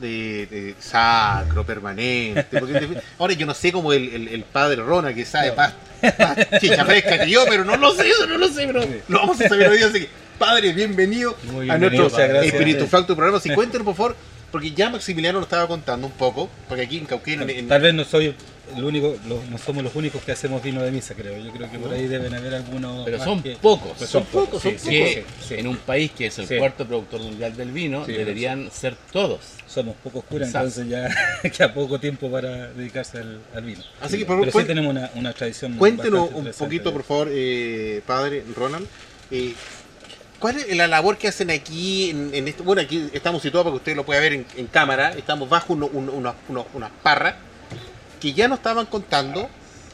de, de sacro, permanente. porque ahora yo no sé cómo el, el- el padre Ronald, que sabe más, más chicha fresca que yo, pero no lo sé, eso no lo sé, pero lo vamos a saber hoy día. Así que, padre, bienvenido, a nuestro gracias. Espíritu Facto programa. Si cuéntenos, por favor, porque ya Maximiliano lo estaba contando un poco, porque aquí en Cauquenes, en- Tal vez no soy el único, lo- no somos los únicos que hacemos vino de misa, creo. Yo creo que por ahí deben haber algunos. Pero más son que- pocos. Son pocos, son sí, que sí, sí, sí. en un país que es el Sí. cuarto productor mundial del vino, Sí, deberían ser todos. Somos pocos curas, entonces ya queda poco tiempo para dedicarse al, al vino. Así que, por Pero sí tenemos una, una tradición. Cuéntenos un poquito, por favor, eh, padre Ronald. eh, ¿Cuál es la labor que hacen aquí? En, en esto? Bueno, aquí estamos situados para que usted lo pueda ver en, en cámara. Estamos bajo uno- unas parras que ya nos estaban contando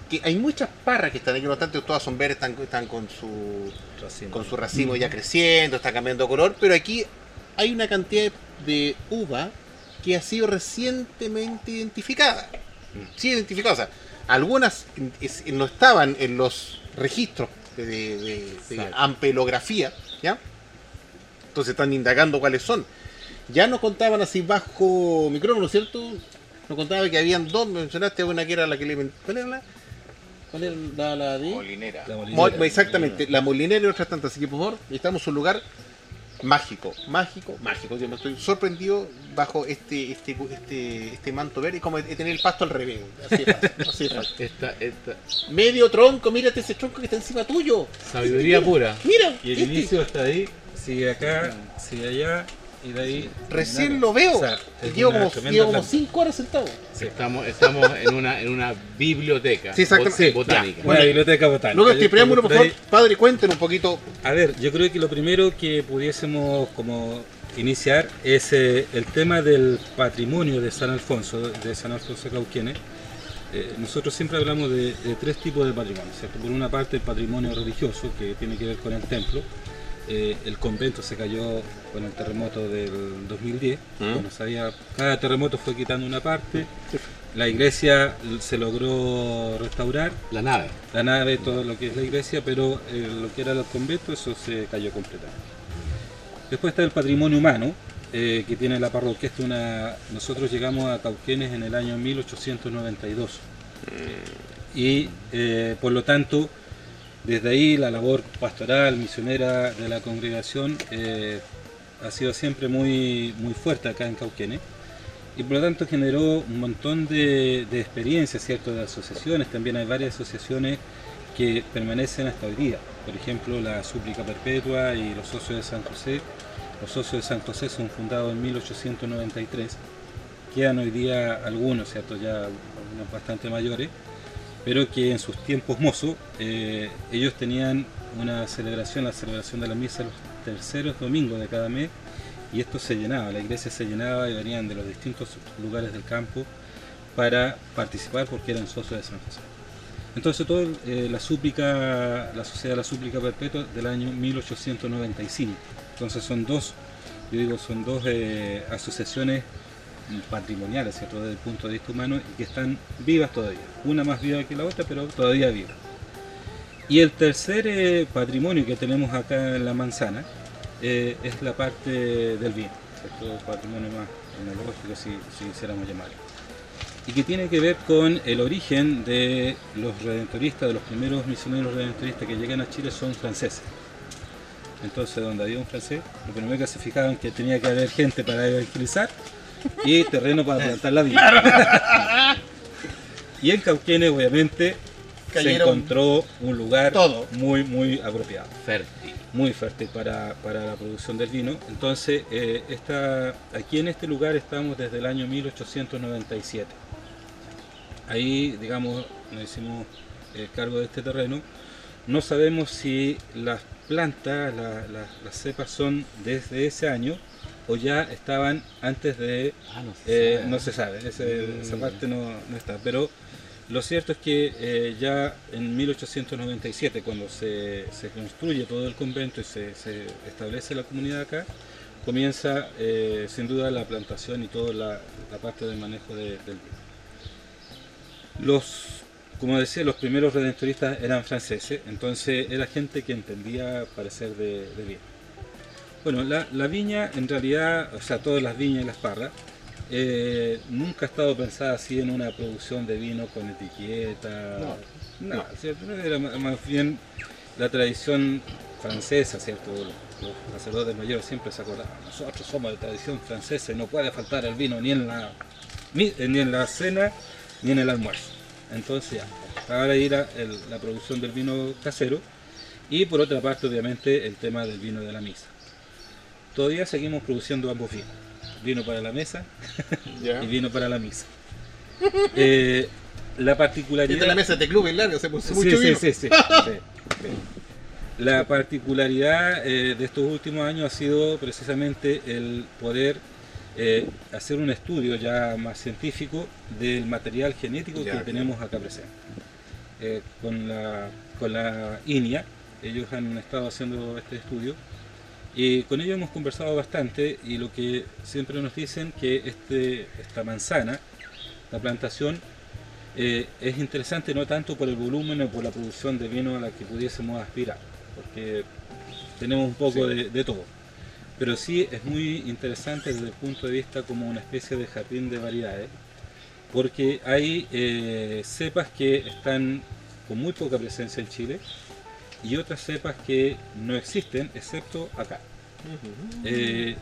que hay muchas parras que están aquí, no obstante, todas son verdes, están, están con su Racimo. con su racimo ya creciendo, está cambiando color, pero aquí hay una cantidad de uva que ha sido recientemente identificada. Sí, identificada. O sea, algunas no estaban en los registros de, de- de- de Exacto. ampelografía, ¿ya? Entonces están indagando cuáles son. Ya nos contaban así bajo micrófono, ¿cierto? Nos contaba que habían dos, mencionaste una que era la que le... ¿Cuál era la? ¿Cuál era la, la de? Molinera. La Mo- molinera. exactamente, la molinera y otras tantas. Así que por favor, estamos en un lugar mágico, mágico, mágico. Yo me estoy sorprendido bajo este este este, este manto verde, como de tener el pasto al revés. Así es fácil, así es fácil. Esta, esta Medio tronco, mírate ese tronco que está encima tuyo. sabiduría pura. Mira, Y el este, inicio está ahí, sigue acá, sigue allá, y de ahí. recién lo veo. O sea, llevo como, llevo como cinco horas sentado. Sí. Estamos, estamos en una, en una biblioteca Sí, exactamente. bot- botánica. Ya. Bueno, biblioteca botánica. Luego este preámbulo, por favor, padre, cuéntenos un poquito. A ver, yo creo que lo primero que pudiésemos como iniciar es eh, el tema del patrimonio de San Alfonso, de San Alfonso de Cauquenes. Eh, nosotros siempre hablamos de, de tres tipos de patrimonio, ¿cierto? Por una parte el patrimonio religioso, que tiene que ver con el templo. Eh, el convento se cayó con el terremoto del 2010. ¿Mm? Bueno, sabía, cada terremoto fue quitando una parte. La iglesia se logró restaurar, La nave. la nave, todo lo que es la iglesia, pero eh, lo que era el convento, eso se cayó completamente. Después está el patrimonio humano, eh, que tiene la parroquia. Esto es una, nosotros llegamos a Cauquenes en el año 1892. Y eh, por lo tanto, desde ahí la labor pastoral, misionera de la congregación eh, ha sido siempre muy, muy fuerte acá en Cauquenes. Y por lo tanto generó un montón de, de experiencias, ¿cierto? De asociaciones. También hay varias asociaciones que permanecen hasta hoy día. Por ejemplo, la Súplica Perpetua y los socios de San José. Los socios de San José son fundados en 1893. Quedan hoy día algunos, ¿cierto? Ya algunos bastante mayores, pero que en sus tiempos mozos eh, ellos tenían una celebración, la celebración de la misa los terceros domingos de cada mes, y esto se llenaba, la iglesia se llenaba y venían de los distintos lugares del campo para participar porque eran socios de San José. Entonces todo eh, la súplica, la sociedad de la súplica perpetua del año 1895. Entonces son dos yo digo, son dos eh, asociaciones patrimoniales, ¿cierto? Desde el punto de vista humano y que están vivas todavía. Una más viva que la otra, pero todavía viva. Y el tercer eh, patrimonio que tenemos acá en la manzana eh, es la parte del vino, ¿cierto? patrimonio más enológico, si, si quisiéramos llamarlo. Y que tiene que ver con el origen de los redentoristas, de los primeros misioneros redentoristas que llegan a Chile son franceses. Entonces, donde había un francés, lo primero que se fijaban que tenía que haber gente para evangelizar y terreno para plantar la vida. y en Cauquenes, obviamente, se encontró un lugar todo. muy, muy apropiado, Fértil. muy fértil para, para la producción del vino. Entonces, eh, esta, aquí en este lugar estamos desde el año 1897. Ahí, digamos, nos hicimos eh, cargo de este terreno. No sabemos si las plantas, la- la- las cepas son desde ese año o ya estaban antes de Ah, no eh, sabe. no se sabe, ese- Mm. esa parte no, no está. Pero lo cierto es que eh, ya en 1897, cuando se, se construye todo el convento y se, se establece la comunidad acá, comienza eh, sin duda la plantación y toda la, la parte del manejo de- del vino. Los, como decía, los primeros redentoristas eran franceses, entonces era gente que entendía parecer de, de vino. Bueno, la, la viña en realidad, o sea, todas las viñas y las parras, eh, nunca ha estado pensada así en una producción de vino con etiqueta. No, no. ¿cierto? Era más bien la tradición francesa, ¿cierto? Los, sacerdotes mayores siempre se acordaban, nosotros somos de tradición francesa y no puede faltar el vino ni en la, ni, ni en la cena ni en el almuerzo. Entonces ya, ahora irá el- la producción del vino casero y por otra parte obviamente el tema del vino de la misa. Todavía seguimos produciendo ambos vinos, vino para la mesa y vino para la misa. Eh, la particularidad... Esta la mesa de club, es larga, se puso Sí, mucho sí, vino. sí, sí, sí, sí. La particularidad eh, de estos últimos años ha sido precisamente el poder eh, hacer un estudio ya más científico del material genético Ya. que tenemos acá presente. Eh, con, la, con la INIA, ellos han estado haciendo este estudio y con ellos hemos conversado bastante y lo que siempre nos dicen que este, esta manzana, la plantación, eh, es interesante no tanto por el volumen o por la producción de vino a la que pudiésemos aspirar, porque tenemos un poco de, de todo. Pero sí es muy interesante desde el punto de vista como una especie de jardín de variedades, porque hay eh, cepas que están con muy poca presencia en Chile y otras cepas que no existen excepto acá. Eh,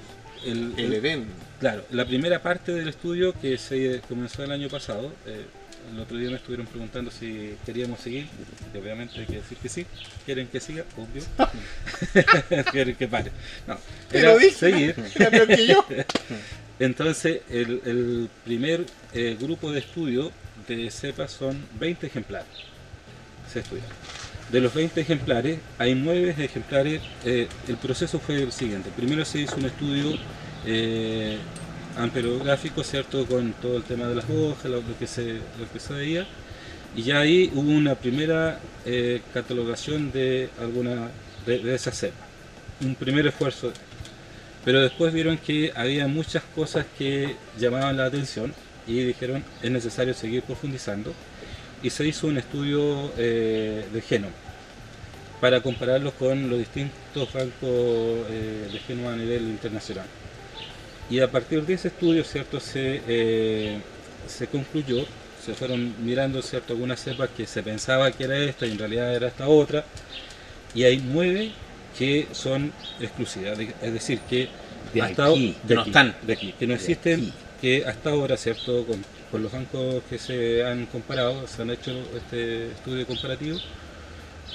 el- El el- Edén. Claro, la primera parte del estudio que se comenzó el año pasado, eh, el otro día me estuvieron preguntando si queríamos seguir, y obviamente hay que decir que sí, quieren que siga, obvio, quieren que pare. No, lo dije. seguir. Era peor que yo. Entonces, el, el primer eh, grupo de estudio de cepas son 20 ejemplares. Se estudian. De los 20 ejemplares, hay 9 ejemplares. eh, el proceso fue el siguiente. Primero se hizo un estudio eh, amperográfico, ¿cierto? Con todo el tema de las hojas, lo, que, se, lo que se veía. Y ya ahí hubo una primera eh, catalogación de alguna de, de esas cepas. Un primer esfuerzo pero después vieron que había muchas cosas que llamaban la atención y dijeron es necesario seguir profundizando y se hizo un estudio eh, de genoma para compararlos con los distintos bancos eh, de genoma a nivel internacional. Y a partir de ese estudio, ¿cierto? Se, eh, se concluyó, se fueron mirando, ¿cierto? Algunas cepas que se pensaba que era esta y en realidad era esta otra, y hay nueve que son exclusivas, es decir, que De hasta aquí, de que no aquí, están. de aquí, que no existen, aquí. que hasta ahora, ¿cierto? Con, con los bancos que se han comparado, se han hecho este estudio comparativo,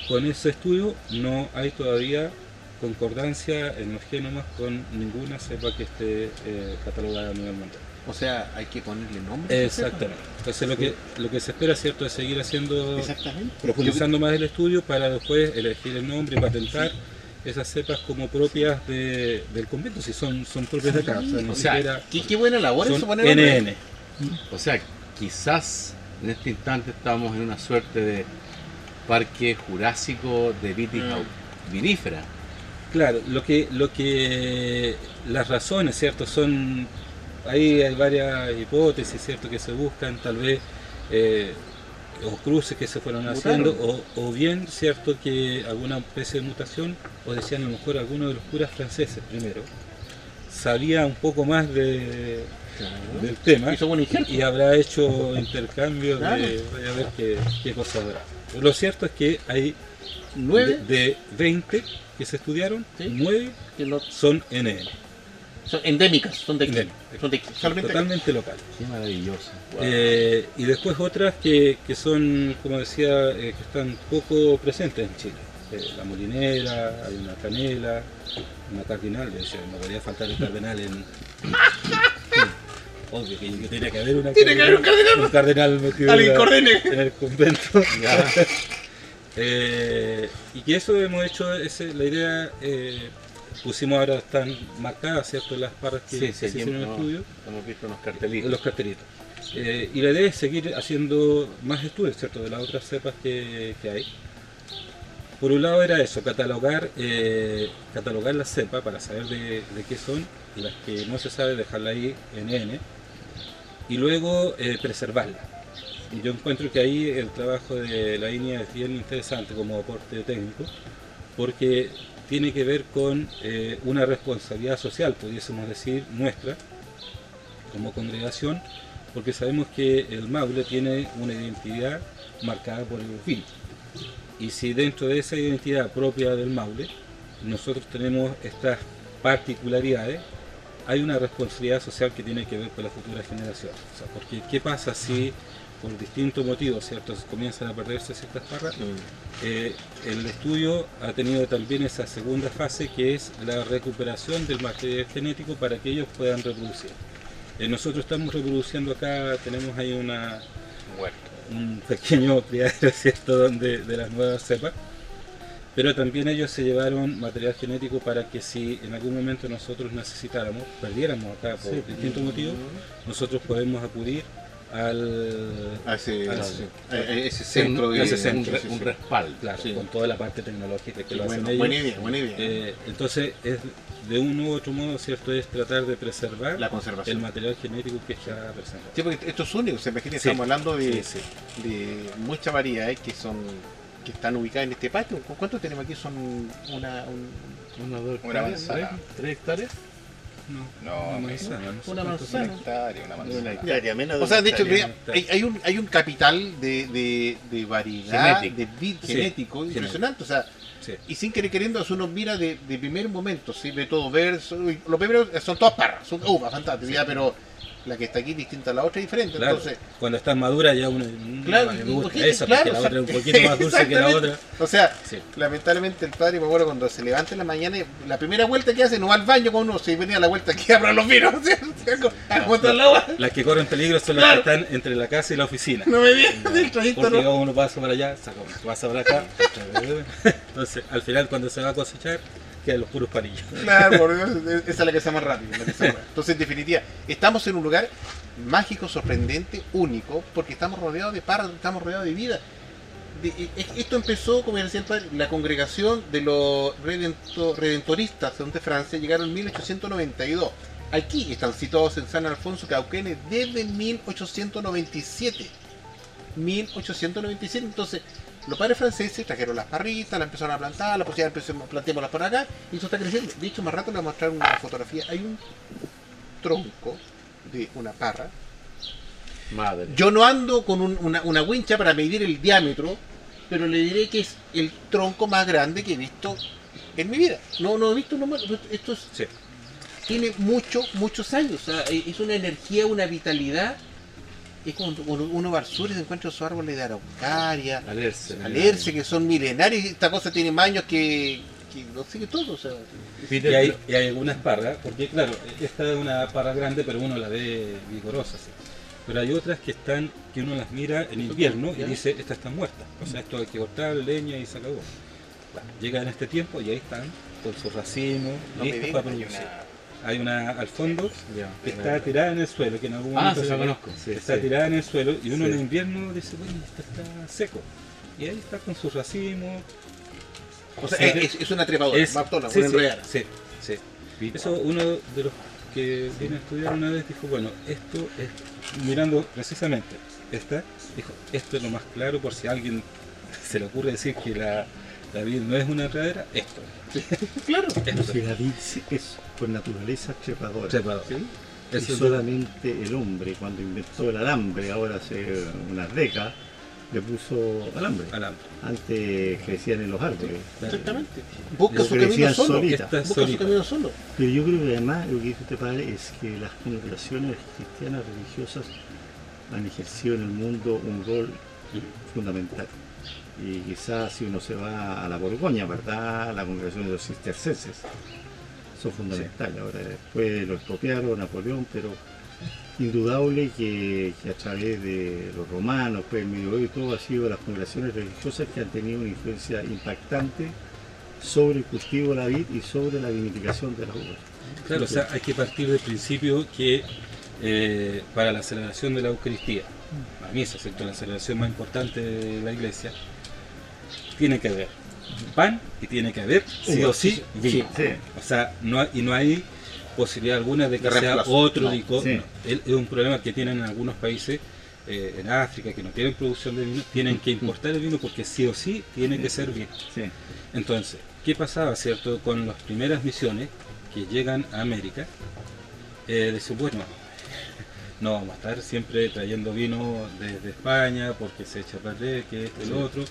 con ese estudio no hay todavía concordancia en los genomas con ninguna cepa que esté eh, catalogada a nivel mundial. O sea, hay que ponerle nombre. Exactamente. Entonces lo que, lo que se espera, ¿cierto?, es seguir haciendo, profundizando más el estudio para después elegir el nombre y patentar esas cepas como propias de- del convento, si son, son propias de acá. O sea, O sea, siquiera Qué, qué buena labor eso son poner nombre. NN. O sea, quizás en este instante estamos en una suerte de parque jurásico de vitis Mm. vinífera. Claro, lo que, lo que las razones, ¿cierto? Son, ahí hay varias hipótesis, ¿cierto? Que se buscan, tal vez, eh, o cruces que se fueron haciendo, o, o bien, ¿cierto? Que alguna especie de mutación, o decían a lo mejor alguno de los curas franceses primero, sabía un poco más de, del tema Hizo buen injerto. y habrá hecho intercambios Claro. de, vaya a ver qué, qué cosa habrá. Lo cierto es que hay Nueve de, de 20 que se estudiaron, Sí. 9 que no, son NN. son endémicas, son de aquí. Endémicas. Son de aquí. Totalmente locales. Qué maravilloso. Eh, y después otras que, que son, como decía, eh, que están poco presentes en Chile. Eh, la molinera, hay una canela, una cardinal, de hecho, no podía faltar el cardenal en... Obvio que, que tiene que haber una Tiene que haber un cardenal. un cardenal metido Alguien en, la- en el convento. Eh, y que eso hemos hecho, ese, la idea, eh, pusimos ahora, están marcadas, ¿cierto? Las parras que, Sí, sí, se hicieron en el estudio. hemos visto unos cartelitos. Los cartelitos. Eh, y la idea es seguir haciendo más estudios, ¿cierto? De las otras cepas que, que hay. Por un lado era eso, catalogar, eh, catalogar las cepas para saber de, de qué son, y las que no se sabe dejarla ahí en N, y luego eh, preservarla. Y yo encuentro que ahí el trabajo de la INEA es bien interesante como aporte técnico, porque tiene que ver con eh, una responsabilidad social, pudiésemos decir, nuestra, como congregación, porque sabemos que el Maule tiene una identidad marcada por el vino. Y si dentro de esa identidad propia del Maule, nosotros tenemos estas particularidades, hay una responsabilidad social que tiene que ver con las futuras generaciones. O sea, porque ¿qué pasa si por distintos motivos, ¿cierto?, comienzan a perderse ciertas parras? Eh, el estudio ha tenido también esa segunda fase que es la recuperación del material genético para que ellos puedan reproducir. Eh, nosotros estamos reproduciendo acá, tenemos ahí una, un pequeño criadero ¿cierto? Donde, de las nuevas cepas, pero también ellos se llevaron material genético para que si en algún momento nosotros necesitáramos, perdiéramos acá por distintos motivos, nosotros podemos acudir al, A ese, al- a ese- a ese centro de... ese un, centro, sí, un sí. respaldo. Claro, Sí. con toda la parte tecnológica que lo hacen Bueno, ellos. buena idea, buena idea. Eh, entonces, es de un u otro modo, ¿cierto? Es tratar de preservar la el conservación. material genético que está presente. Sí, porque esto es único, se imagina, Sí. estamos hablando de, Sí, sí. de muchas variedades que son que están ubicadas en este patio. ¿Cu- ¿Cuántos tenemos aquí? Son una, un- Una, dos Una manzana. ¿tres? ¿Tres hectáreas? No, No, una manzana, no sé Una manzana. Una hectárea, una manzana. hectárea, menos de O sea, de hecho, hay, hay un, hay un capital de, de, de variedad, Genético. de vid Sí, genético impresionante. O sea, Sí. y sin querer queriendo, si uno mira de, de primer momento, ¿sí? ve todo verde. son- Lo primero son todas parras, son uvas, fantásticas, pero la que está aquí distinta a la otra es diferente. Claro, Entonces, cuando está madura ya uno Claro, me gusta esa la otra es un poquito más dulce que la otra. O sea, Sí. lamentablemente el padre, me acuerdo cuando se levanta en la mañana, la primera vuelta que hace no va al baño con uno, se venía a la vuelta aquí a abrir los vinos, o sea, o sea, a botar el agua. Las que corren peligro son las que están entre la casa y la oficina. No me digas del trayecto, Porque no. uno pasa para allá, saca pasa para acá. Entonces, al final, cuando se va a cosechar, quedan los puros parillos. Claro, por Dios, esa es la que se más que rápido. Entonces, en definitiva, estamos en un lugar mágico, sorprendente, único, porque estamos rodeados de parras, estamos rodeados de vida. De- esto empezó, como decía el padre, la congregación de los redento- redentoristas de Francia llegaron en 1892. Aquí están situados en San Alfonso Cauquenes desde 1897. 1897. Entonces, los padres franceses trajeron las parritas, las empezaron a plantar, la posibilidad empezamos, plantémoslas por acá, y eso está creciendo. De hecho, más rato les voy a mostrar una fotografía. Hay un tronco de una parra. Madre. Yo no ando con un- una, una wincha para medir el diámetro, pero le diré que es el tronco más grande que he visto en mi vida. No, no he visto uno más. Esto es- Sí. tiene muchos, muchos años. O sea, es una energía, una vitalidad. Es como cuando uno va al sur y se encuentra sus árboles de araucaria, Alerce. alerce, que son milenarios. y Esta cosa tiene más años que, que no sé qué todo. O sea, Peter, Y hay, y hay algunas parras, porque claro, esta es una parra grande, pero uno la ve vigorosa. ¿sí? Pero hay otras que están, que uno las mira en invierno y dice, estas están muertas. O sea, esto hay que cortar leña y se acabó. Bueno, llega en este tiempo y ahí están, con sus racimos, No listos para producir. Hay una al fondo que está tirada en el suelo, que en algún Ah, momento se la ve, conozco. Sí, está sí. tirada en el suelo y uno Sí. en invierno dice, bueno, esto está seco. Y ahí está con sus racimos, O sea, es, es una trepadora, Es- sí, una sí, sí, sí. Eso uno de los que vino a estudiar una vez dijo, bueno, esto es, mirando precisamente esta, dijo, esto es lo más claro por si a alguien se le ocurre decir que la, la vid no es una enredadera, esto. Claro. Pero si la vid es por naturaleza trepadora. Trepador. Sí. Y Eso es- solamente el hombre, cuando inventó el alambre, ahora hace unas décadas, le puso alambre. alambre. Antes crecían en los árboles. Exactamente. Busca su camino crecían solo. solita. Busca su camino solo. Pero yo creo que además lo que dice este padre es que las congregaciones cristianas religiosas han ejercido en el mundo un rol fundamental. Y quizás si uno se va a la Borgoña, ¿verdad? La congregación de los cistercenses son fundamentales. Ahora después lo expropiaron Napoleón, pero indudable que, que a través de los romanos, pues el medioevo y todo, ha sido las congregaciones religiosas que han tenido una influencia impactante sobre el cultivo de la vid y sobre la vinificación de las uvas. Claro, o sea, hay que partir del principio que eh, para la celebración de la Eucaristía, la misa, ¿cierto? la celebración más importante de la iglesia, tiene que haber pan y tiene que haber, sí o sí, vino. Sí. O sea, no hay- y no hay posibilidad alguna de que sea otro licor. sí. no. Es es un problema que tienen en algunos países, eh, en África, que no tienen producción de vino, tienen que importar el vino porque sí o sí tiene que ser vino. Sí. Entonces, ¿qué pasaba, cierto, con las primeras misiones que llegan a América? Eh, decían, bueno, no vamos a estar siempre trayendo vino desde España porque se echa a perder, que esto lo otro.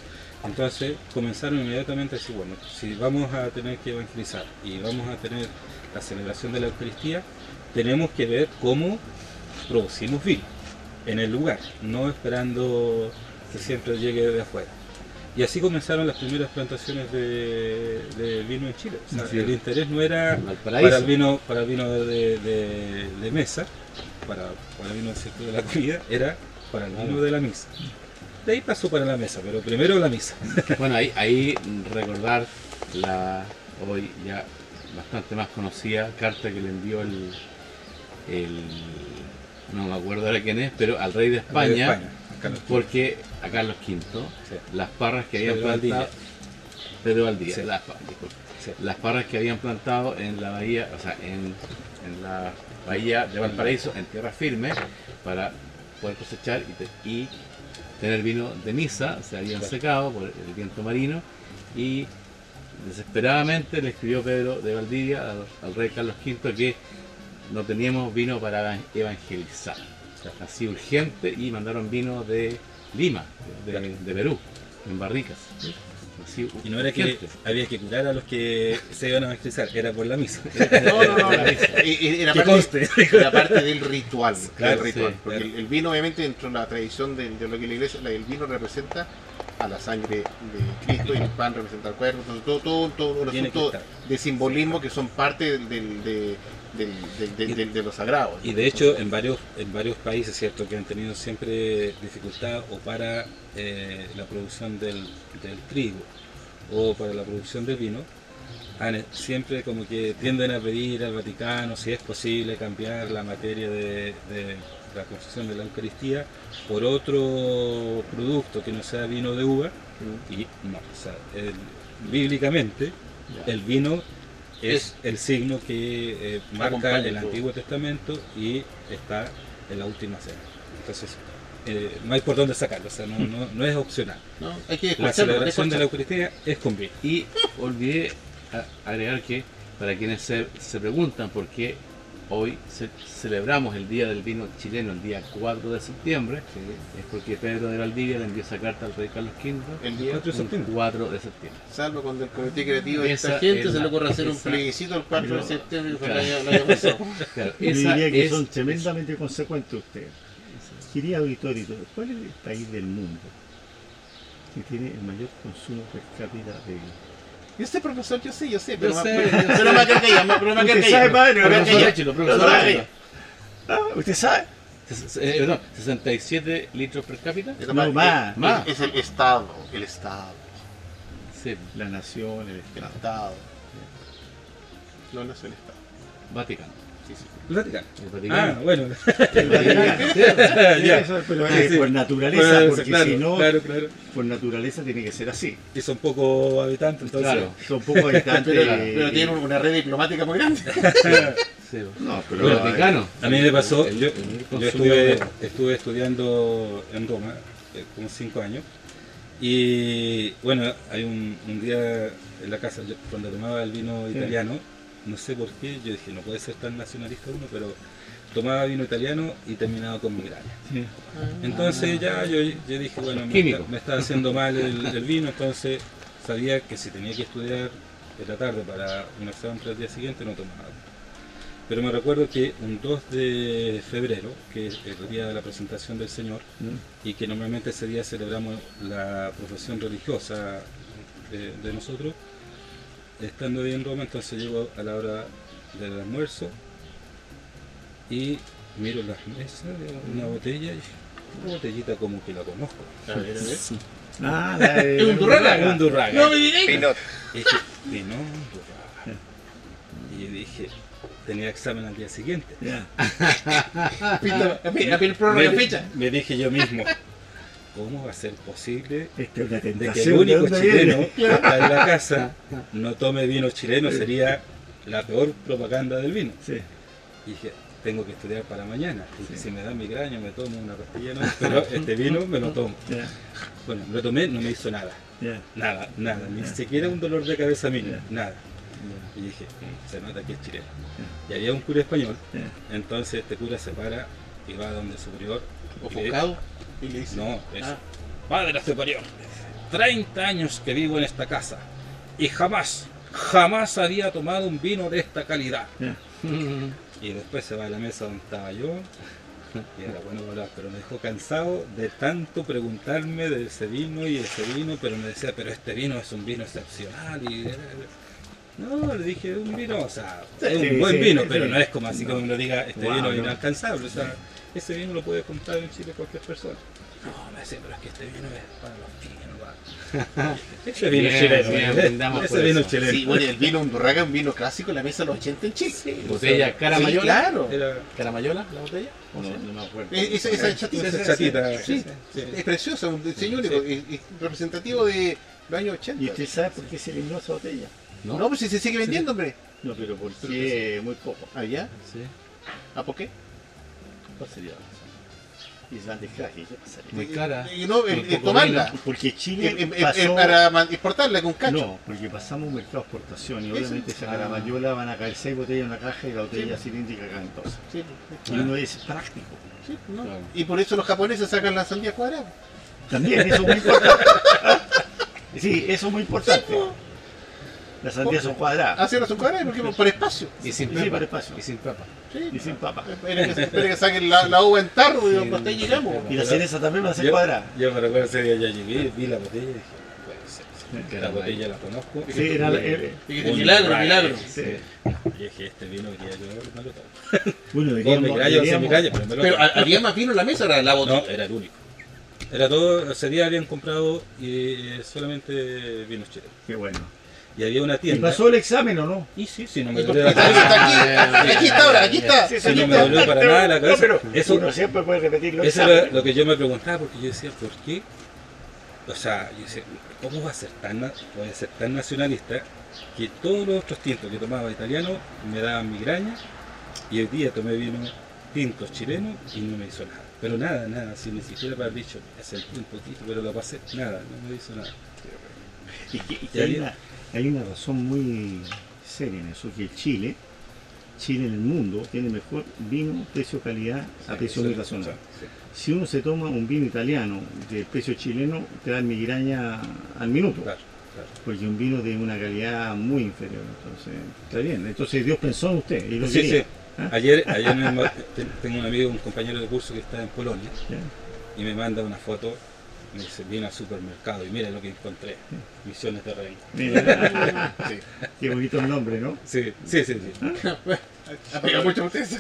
Entonces comenzaron inmediatamente a decir, bueno, si vamos a tener que evangelizar y vamos a tener la celebración de la Eucaristía, tenemos que ver cómo producimos vino en el lugar, no esperando que siempre llegue de afuera. Y así comenzaron las primeras plantaciones de, de vino en Chile. O sea, Así el interés no era para el vino, para el vino de, de- de mesa, para, para el vino del de la comida, era para el vino de la misa. De ahí pasó para la mesa, pero primero la misa. Bueno, ahí, ahí recordar la hoy ya bastante más conocida carta que le envió el, el no me acuerdo ahora quién es, pero al rey de España, porque a Carlos V, Sí. las parras que habían plantado. Pedro Valdivia, Sí. las. Sí. parras que habían plantado en la bahía, o sea, en, en la bahía de Valparaíso, en tierra firme, para poder cosechar y, te- y tener vino de misa, se habían secado por el viento marino y desesperadamente le escribió Pedro de Valdivia al, al rey Carlos V que no teníamos vino para evangelizar. Así urgente y mandaron vino de Lima, de, de Perú, en barricas. Así Y no era que había que curar a los que se iban a evangelizar, era por la misa. No, no, no. Era, era Que parte, conste. era parte del ritual. Claro, del ritual sí, porque claro. el, vino, obviamente, dentro de la tradición de, de lo que la iglesia, la- el vino representa a la sangre de Cristo y el pan representa al cuerpo. Entonces, todo, todo, todo un asunto de simbolismo que son parte del, del- de, del- del- del- del- de lo sagrado. Y de hecho en varios, en varios países, ¿cierto? Que han tenido siempre dificultad o para eh, la producción del, del trigo o para la producción del vino, han- siempre como que tienden a pedir al Vaticano si es posible cambiar la materia de, de la concesión de la Eucaristía por otro producto que no sea vino de uva. Y no, o sea, el- bíblicamente el vino es el signo que eh, marca el. Antiguo Testamento y está en la última cena. Entonces, eh, no hay por dónde sacarlo, o sea, no, no, no es opcional. ¿no? Hay que La celebración de la. Eucaristía es con vino. Y olvidé agregar que para quienes se, se preguntan por qué hoy ce- celebramos el Día del Vino Chileno, el día 4 de septiembre, es porque Pedro de Valdivia le envió esa carta al rey Carlos V El día, 4 de septiembre. 4 de septiembre. salvo cuando el comité creativo de esta Esa gente es se le la- ocurre hacer un plebiscito el 4 de septiembre el claro. año pasado. Claro, Yo esa diría que es- son tremendamente consecuentes ustedes. Quería auditorio, ¿cuál es el país del mundo que tiene el mayor consumo per cápita de vino? Yo sé, profesor, yo sé, yo sé, pero, Yo me- sé, pero, yo pero sé. me pero me va a quedar Usted sabe, padre, Me Pero me Ah, ¿Usted sabe? Eh, perdón, 67 litros per cápita. No, más. Más. Es el Estado, el Estado, Sí, La nación, el el Estado. Estado. No, no es el Estado. Vaticano. El Vaticano. El Vaticano. Ah, bueno. El Vaticano. Ya. Eso, pero Sí, sí. por naturaleza, Bueno, porque claro, si no, Claro, claro. por naturaleza tiene que ser así. Y son pocos habitantes, entonces. Claro. Son pocos habitantes. Pero, pero tiene una red diplomática muy grande. No, pero Bueno, eh, Vaticano. A mí me pasó, El- yo, el yo consulado estuve, estuve estudiando en Roma, eh, como cinco años, y bueno, hay un, un día en la casa, yo, cuando tomaba el vino Sí. italiano, no sé por qué, yo dije, no puede ser tan nacionalista uno, pero tomaba vino italiano y terminaba con migraña. sí. Entonces ya yo, yo dije, bueno, me está, me está haciendo mal el, el vino, entonces sabía que si tenía que estudiar en la tarde para un examen para el día siguiente no tomaba. Pero me recuerdo que un 2 de febrero, que es el día de la presentación del Señor, Mm. y que normalmente ese día celebramos la profesión religiosa de, de nosotros, estando ahí en Roma, entonces llego a la hora del almuerzo y miro las mesas, veo una botella y dije, una botellita como que la conozco. Ah, la de- Es un Durraga. Un Durraga. No me digáis. Pinot. Y dije, vino Durraga. Y yo dije, tenía examen al día siguiente. Ya. Pinta- A mí a prórroga me, fecha. me dije yo mismo, ¿cómo va a ser posible Esta es una de que el único ¿de dónde chileno que está en la casa no tome vino chileno? Sería la peor propaganda del vino. Sí. Y dije, tengo que estudiar para mañana. Dije, si me da migraña me tomo una pastilla, no, pero este vino me lo tomo. Bueno, me lo tomé, no me hizo nada. Nada, nada, ni siquiera un dolor de cabeza mío, Ya. nada. Y dije, "Mm, se nota que es chileno. Y había un cura español, entonces este cura se para y va donde el superior. Ofuscado. Y le dice. No, es Ah. Padre superior. 30 años que vivo en esta casa y jamás, jamás había tomado un vino de esta calidad. Y después se va a la mesa donde estaba yo. Y era bueno hablar, pero me dejó cansado de tanto preguntarme de ese vino y ese vino, pero me decía, pero este vino es un vino excepcional y no, le dije un vino, o sea, es Sí, un buen sí, vino, sí. pero no es como así como me lo diga, este Wow, vino es no. inalcanzable, o sea, ese vino lo puede comprar en Chile cualquier persona. No, me decía, pero es que este vino es para los va. Ese vino es Bien, chileno, bien, ¿eh? ese por vino es eso. chileno. Sí, bueno, el vino Undurraga es un vino clásico en la mesa de los 80 en Chile. Botella Caramayola. Sí, claro. Era ¿Caramayola la botella? No, no me acuerdo. Eh, Esa, esa chatita. esa chatita. Sí, sí, sí. es preciosa, un diseño único, es, es representativo de los años 80. ¿Y usted sabe por qué se eliminó esa botella? No, pues si se sigue vendiendo, hombre. No, pero porque muy poco. Allá. Sí. ¿Ah, por qué? Y es grande ¿qué pasaría? Muy cara. Y no, el, Muy el poco tomarla. Porque Chile el- pasó... para exportarla con cacho. No, porque pasamos un mercado de exportación y obviamente esa caramayola van a caer seis botellas en una caja y la botella cilíndrica caen dos. Sí, Y uno es práctico. sí, no. Claro. Y por eso los japoneses sacan la sandía cuadrada. También, eso es muy importante. Sí, eso es muy importante. Las sandías son cuadradas Así no son cuadradas porque por espacio. Y sin Sí, papa. por espacio. Y sin papa. Sí. y sin papa. Espera que, espera que saquen la, la uva en tarro y hasta ahí llegamos. Y la cereza también va a ser Yo, cuadrada. yo me recuerdo ese día, ya llegué, vi la botella y dije, ser. La botella la conozco. Sí, era Y que Un milagro, milagro. Sí. Y dije, este vino quería yo, me lo tomo. Bueno, Con deberíamos, migraña o sin deberíamos- migraña, pero me lo Pero tomo. ¿ha- había más vino en la mesa, era la No, botella. era el único. Era todo, ese día habían comprado eh, solamente vinos chilenos. Qué bueno. Y había una ¿Y tienda. pasó el examen o no? Y sí, sí, no me Y dolió la está cabeza. aquí, aquí está ahora, aquí está. Sí, no me dolió para nada la cabeza. No, pero Eso- uno siempre puede repetir los Eso era lo que yo me preguntaba, porque yo decía, ¿por qué? O sea, yo decía, ¿cómo va a ser tan, voy a ser tan nacionalista que todos los otros tintos que tomaba italiano me daban migraña y hoy día tomé vino tintos chilenos y no me hizo nada. Pero nada, nada, si ni siquiera para haber dicho, sentí un poquito, pero lo pasé, nada, no me hizo nada. Y y Y hay, una, razón muy seria en eso, que Chile, Chile en el mundo, tiene mejor vino, precio, calidad, a precio muy razonable. Si uno se toma un vino italiano de precio chileno, te da migraña al minuto, porque un vino de una calidad muy inferior. Entonces, está bien. Entonces Dios pensó en usted y lo Sí, quería. sí. ¿Ah? Ayer, ayer te- tengo un amigo, un compañero de curso que está en Polonia y me manda una foto, me dice, vine al supermercado y mira lo que encontré, misiones de reina. Mira, Sí. qué bonito el nombre, ¿no? Sí, sí, sí. sí. Ha pegado mucho a ustedes.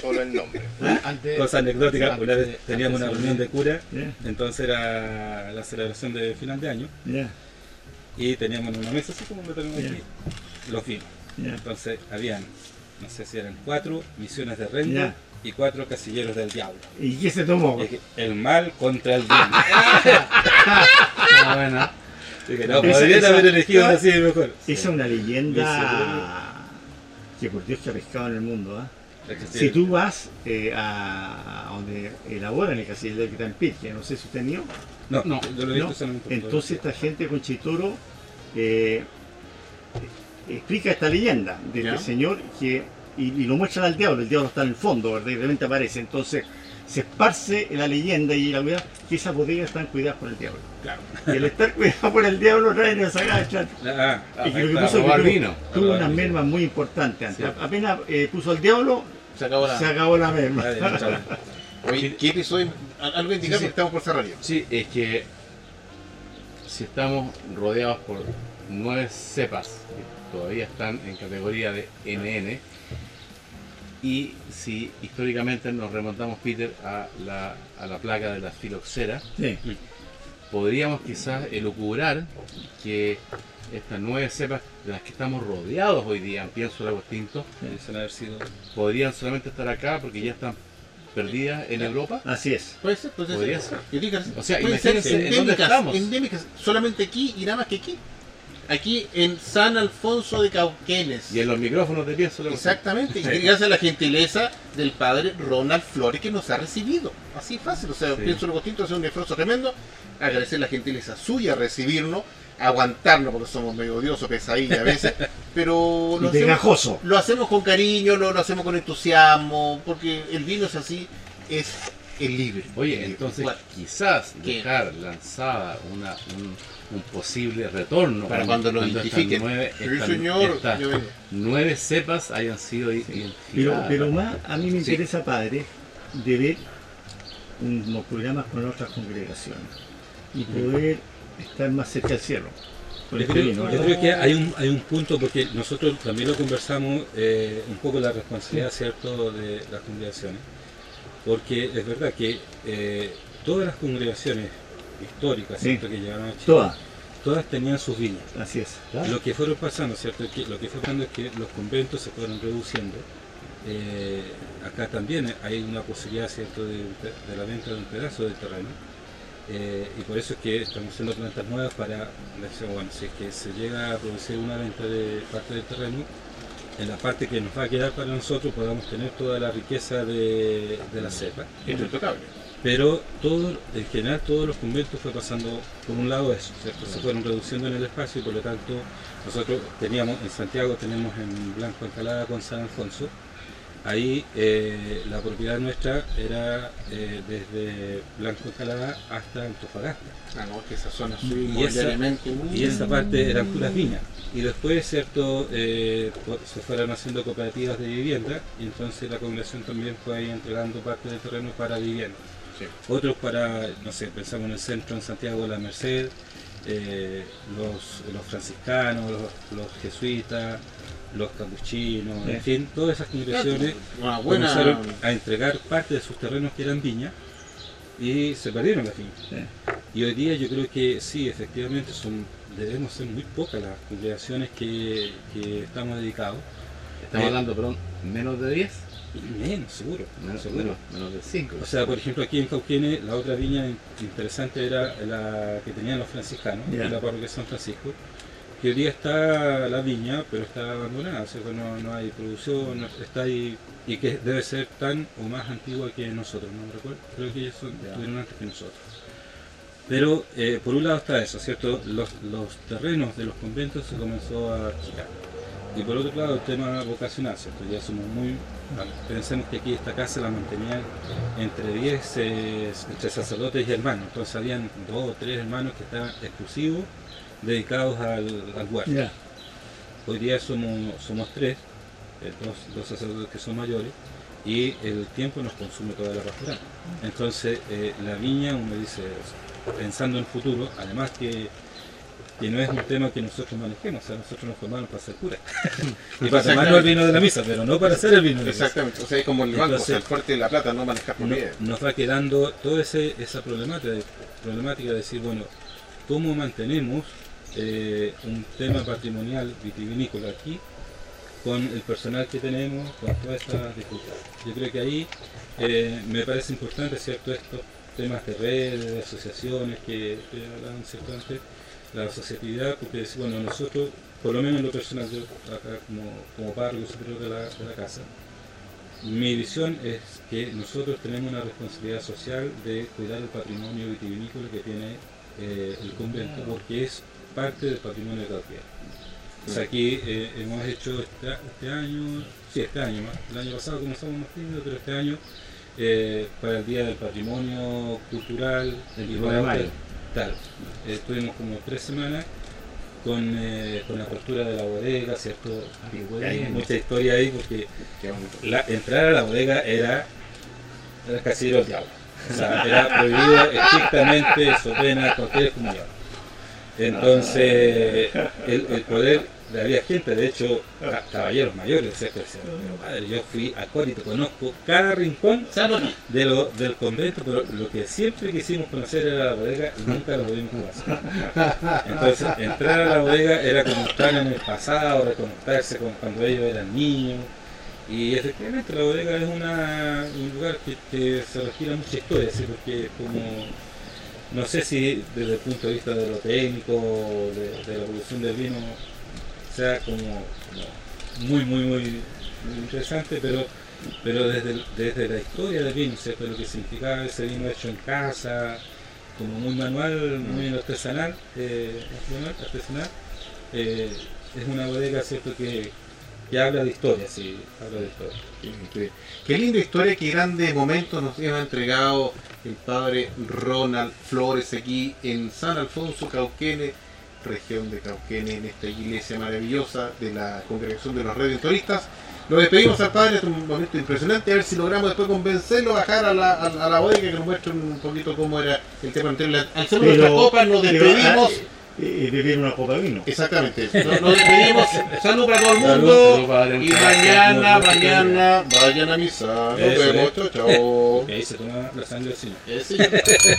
Solo el nombre. Antes, Cosa anecdótica, antes una vez teníamos una reunión de cura, entonces era la celebración de final de año ya, y teníamos en una mesa así como lo tenemos aquí, los vinos. ya. Entonces habían no sé si eran cuatro misiones de Rengo Ya. Y cuatro casilleros del diablo. ¿Y qué se tomó? Que El mal contra el bien. Ah, bueno. Así que no, Esa- podrían haber elegido así mejor. Esa es una leyenda que por Dios que ha pescado en el mundo. ¿ah? Si tú vas eh, a, a donde elaboran el casillero de Gran Pirque, no sé si usted vio, No, No, yo lo he visto ¿no? entonces esta gente con Chitoro eh, explica esta leyenda de este señor que y, y lo muestran al diablo, el diablo está en el fondo, ¿verdad? Y de repente aparece, entonces se esparce la leyenda y la verdad que esas bodegas están cuidadas por el diablo. Claro. Y al estar cuidado por el diablo, nadie nos agacha. Ah, Y que lo que puso es que tuvo- vino. tuvo Para unas mermas muy importantes antes. Sí. Apenas eh, puso al diablo, Se acabó la. se acabó la merma. ah. Oye, ¿qué episodio? Algo indicar Sí, estamos por cerrar ya. Sí, es que si estamos rodeados por nueve cepas que todavía están en categoría de NN, y si históricamente nos remontamos, Peter, a la, a la placa de la filoxera, Sí. podríamos quizás elucubrar que estas nueve cepas de las que estamos rodeados hoy día en Pienso Lago Extinto sido podrían solamente estar acá porque ya están perdidas en Europa. Así es. Puede ser, puede ser. Podría ser. O sea, puede ser imagínense en dónde endémicas, estamos. endémicas, solamente aquí y nada más que aquí. Aquí en San Alfonso de Cauquenes. Y en los micrófonos de Pienso Extinto. Exactamente, y gracias a la gentileza del padre Ronald Flores que nos ha recibido. Así fácil, o sea, Sí. pienso lo distinto, hacer un esfuerzo tremendo, agradecer la gentileza suya, recibirnos, aguantarnos porque somos medio odiosos, pesadilla a veces, pero lo hacemos, lo hacemos con cariño, lo, lo hacemos con entusiasmo, porque el vino es así, es el libre. Oye, entonces quizás ¿Qué? dejar lanzada una, un, un posible retorno Para cuando lo estas identifiquen. nueve, Sí, estas- señor, estas nueve cepas hayan sido identificadas. Pero, pero más a mí me Sí. interesa, padre, de ver unos programas con otras congregaciones y poder estar más cerca del cielo. Yo creo, yo creo que hay un, hay un punto, porque nosotros también lo conversamos, eh, un poco la responsabilidad, ¿cierto?, de las congregaciones. Porque es verdad que eh, todas las congregaciones históricas, Sí. ¿cierto?, que llegaron a Chile, Todas, todas tenían sus viñas. así es. Lo que fueron pasando, ¿cierto? Lo que fue pasando es que los conventos se fueron reduciendo. Eh, acá también hay una posibilidad, ¿cierto?, de, de la venta de un pedazo de terreno. Eh, y por eso es que estamos haciendo plantas nuevas para, decir, bueno, si es que se llega a producir una venta de parte del terreno, en la parte que nos va a quedar para nosotros podamos tener toda la riqueza de, de la cepa. Esto es intocable. Pero todo, en general todos los conventos fue pasando por un lado eso, ¿cierto? Se fueron reduciendo en el espacio y por lo tanto nosotros teníamos, en Santiago tenemos en Blanco Encalada con San Alfonso, ahí eh, la propiedad nuestra era eh, desde Blanco Encalada hasta Antofagasta. Ah, no, que esa zona Y esa- inmobiliariamente. Y esa parte eran puras viñas. Y después, ¿cierto? Eh, se fueron haciendo cooperativas de vivienda y entonces la congregación también fue ahí entregando parte del terreno para vivienda. Sí. Otros para, no sé, pensamos en el centro en Santiago de la Merced, eh, los, los franciscanos, los, los jesuitas, los capuchinos, Sí. en fin, todas esas congregaciones comenzaron a entregar parte de sus terrenos que eran viñas y se perdieron las viñas. Sí. Y hoy día yo creo que sí, efectivamente, son debemos ser muy pocas las congregaciones que, que estamos dedicados. Estamos Eh, hablando, perdón, menos de 10, Y menos, seguro. menos, seguro. menos, menos de 5. O sea, por ejemplo, aquí en Cauquenes, la otra viña in- interesante era la que tenían los franciscanos, en la parroquia San Francisco, que hoy día está la viña, pero está abandonada, o sea, que no, no hay producción, no- está ahí, y que debe ser tan o más antigua que nosotros, no me recuerdo, creo que ellos son, estuvieron antes que nosotros. Pero eh, por un lado está eso, ¿cierto? Los, los terrenos de los conventos se comenzó a achicar. Y por otro lado el tema vocacional, ¿cierto? Ya somos muy... Pensemos que aquí esta casa la mantenían entre 10, eh, entre sacerdotes y hermanos. Entonces habían dos o tres hermanos que estaban exclusivos, dedicados al, al huerto. Ya. Hoy día somos, somos tres, eh, dos, dos sacerdotes que son mayores, y el tiempo nos consume toda la pastoral. Entonces, eh, la viña, uno dice, pensando en el futuro, además que, que no es un tema que nosotros manejemos, o sea, nosotros nos formamos para ser curas. y para tomarnos el vino de la misa, pero no para hacer el vino de la misa. Exactamente, o sea, es como el banco, o Entonces- sea, el fuerte de la plata no manejar No- propiedades. nos va quedando toda ese- esa problemática, de- problemática de decir, bueno, ¿cómo mantenemos eh, un tema patrimonial vitivinícola aquí con el personal que tenemos, con todas estas dificultades. Yo creo que ahí eh, me parece importante, ¿cierto?, estos temas de redes, de asociaciones que, que hablaban, ¿cierto?, antes, la asociatividad, porque bueno, nosotros, por lo menos en lo personal, yo acá como, como párroco superior de la, de la casa, mi visión es que nosotros tenemos una responsabilidad social de cuidar el patrimonio vitivinícola que tiene eh, el convento, porque es parte del patrimonio de la tierra. O sea, aquí eh, hemos hecho este, este año, sí, este año, más, el año pasado comenzamos más tímido, pero este año, eh, para el Día del Patrimonio Cultural, El y primero de para- mayo. Eh, estuvimos como tres semanas con, eh, con la apertura de la bodega, ¿cierto? Hay mucha historia ahí porque la, entrar a la bodega era, era casi al diablo. O sea, era prohibido estrictamente, eso pena cualquier excomunión. Entonces, el, el poder, había gente, de hecho, ca- caballeros mayores, decían, "Pero, padre, yo fui acólito, conozco cada rincón de lo, del convento, pero lo que siempre quisimos conocer era la bodega y nunca lo pudimos conocer. Entonces, entrar a la bodega era como estar en el pasado, reconectarse con cuando ellos eran niños. Y efectivamente la bodega es una, un lugar que, que se regira mucha historia, ¿sí? porque es como, no sé si desde el punto de vista de lo técnico, de, de la evolución del vino, sea como, como muy, muy, muy, muy interesante, pero, pero desde, desde la historia del vino, ¿cierto? lo que significaba ese vino hecho en casa, como muy manual, muy artesanal, eh, artesanal, eh, es una bodega ¿cierto? Que, que habla de historia, sí, habla de historia. Qué- Qué linda historia, qué grandes momentos nos ha entregado el padre Ronald Flores aquí en San Alfonso, Cauquene, región de Cauquene, en esta iglesia maravillosa de la Congregación de los Redentoristas. Lo despedimos al padre, es un momento impresionante, a ver si logramos después convencerlo, bajar a la, a, a la bodega que nos muestre un poquito cómo era el tema anterior. Al segundo de nuestra copa nos pero, despedimos. ah, y beber una copa de vino. Exactamente. Nos, nos despedimos. Salud para todo el mundo. salud, y mañana, mañana, vayan a misa. Nos Eso vemos. Chao, chao. Y ahí se toma la sangre del Señor. Eh.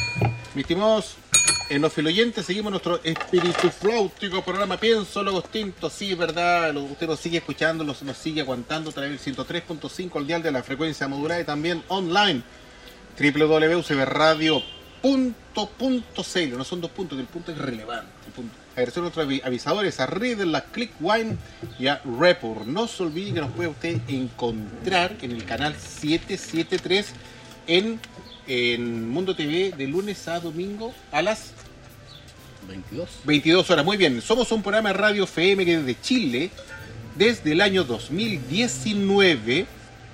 Mis estimados enofiloyentes, seguimos nuestro espíritu flautico programa Pienso Logos Tintos. Sí, verdad, usted nos sigue escuchando, nos, nos sigue aguantando a través del 103.5 al dial de la frecuencia modulada y también online www.ucbradio.cl No son dos puntos, el punto es relevante. Agradecer a nuestros avi- avisadores, a Riddle, a Clickwine y a Repur. No se olvide que nos puede usted encontrar en el canal 773 en, en Mundo TV de lunes a domingo a las 22. 22 horas. Muy bien, somos un programa de radio FM que desde Chile, desde el año 2019,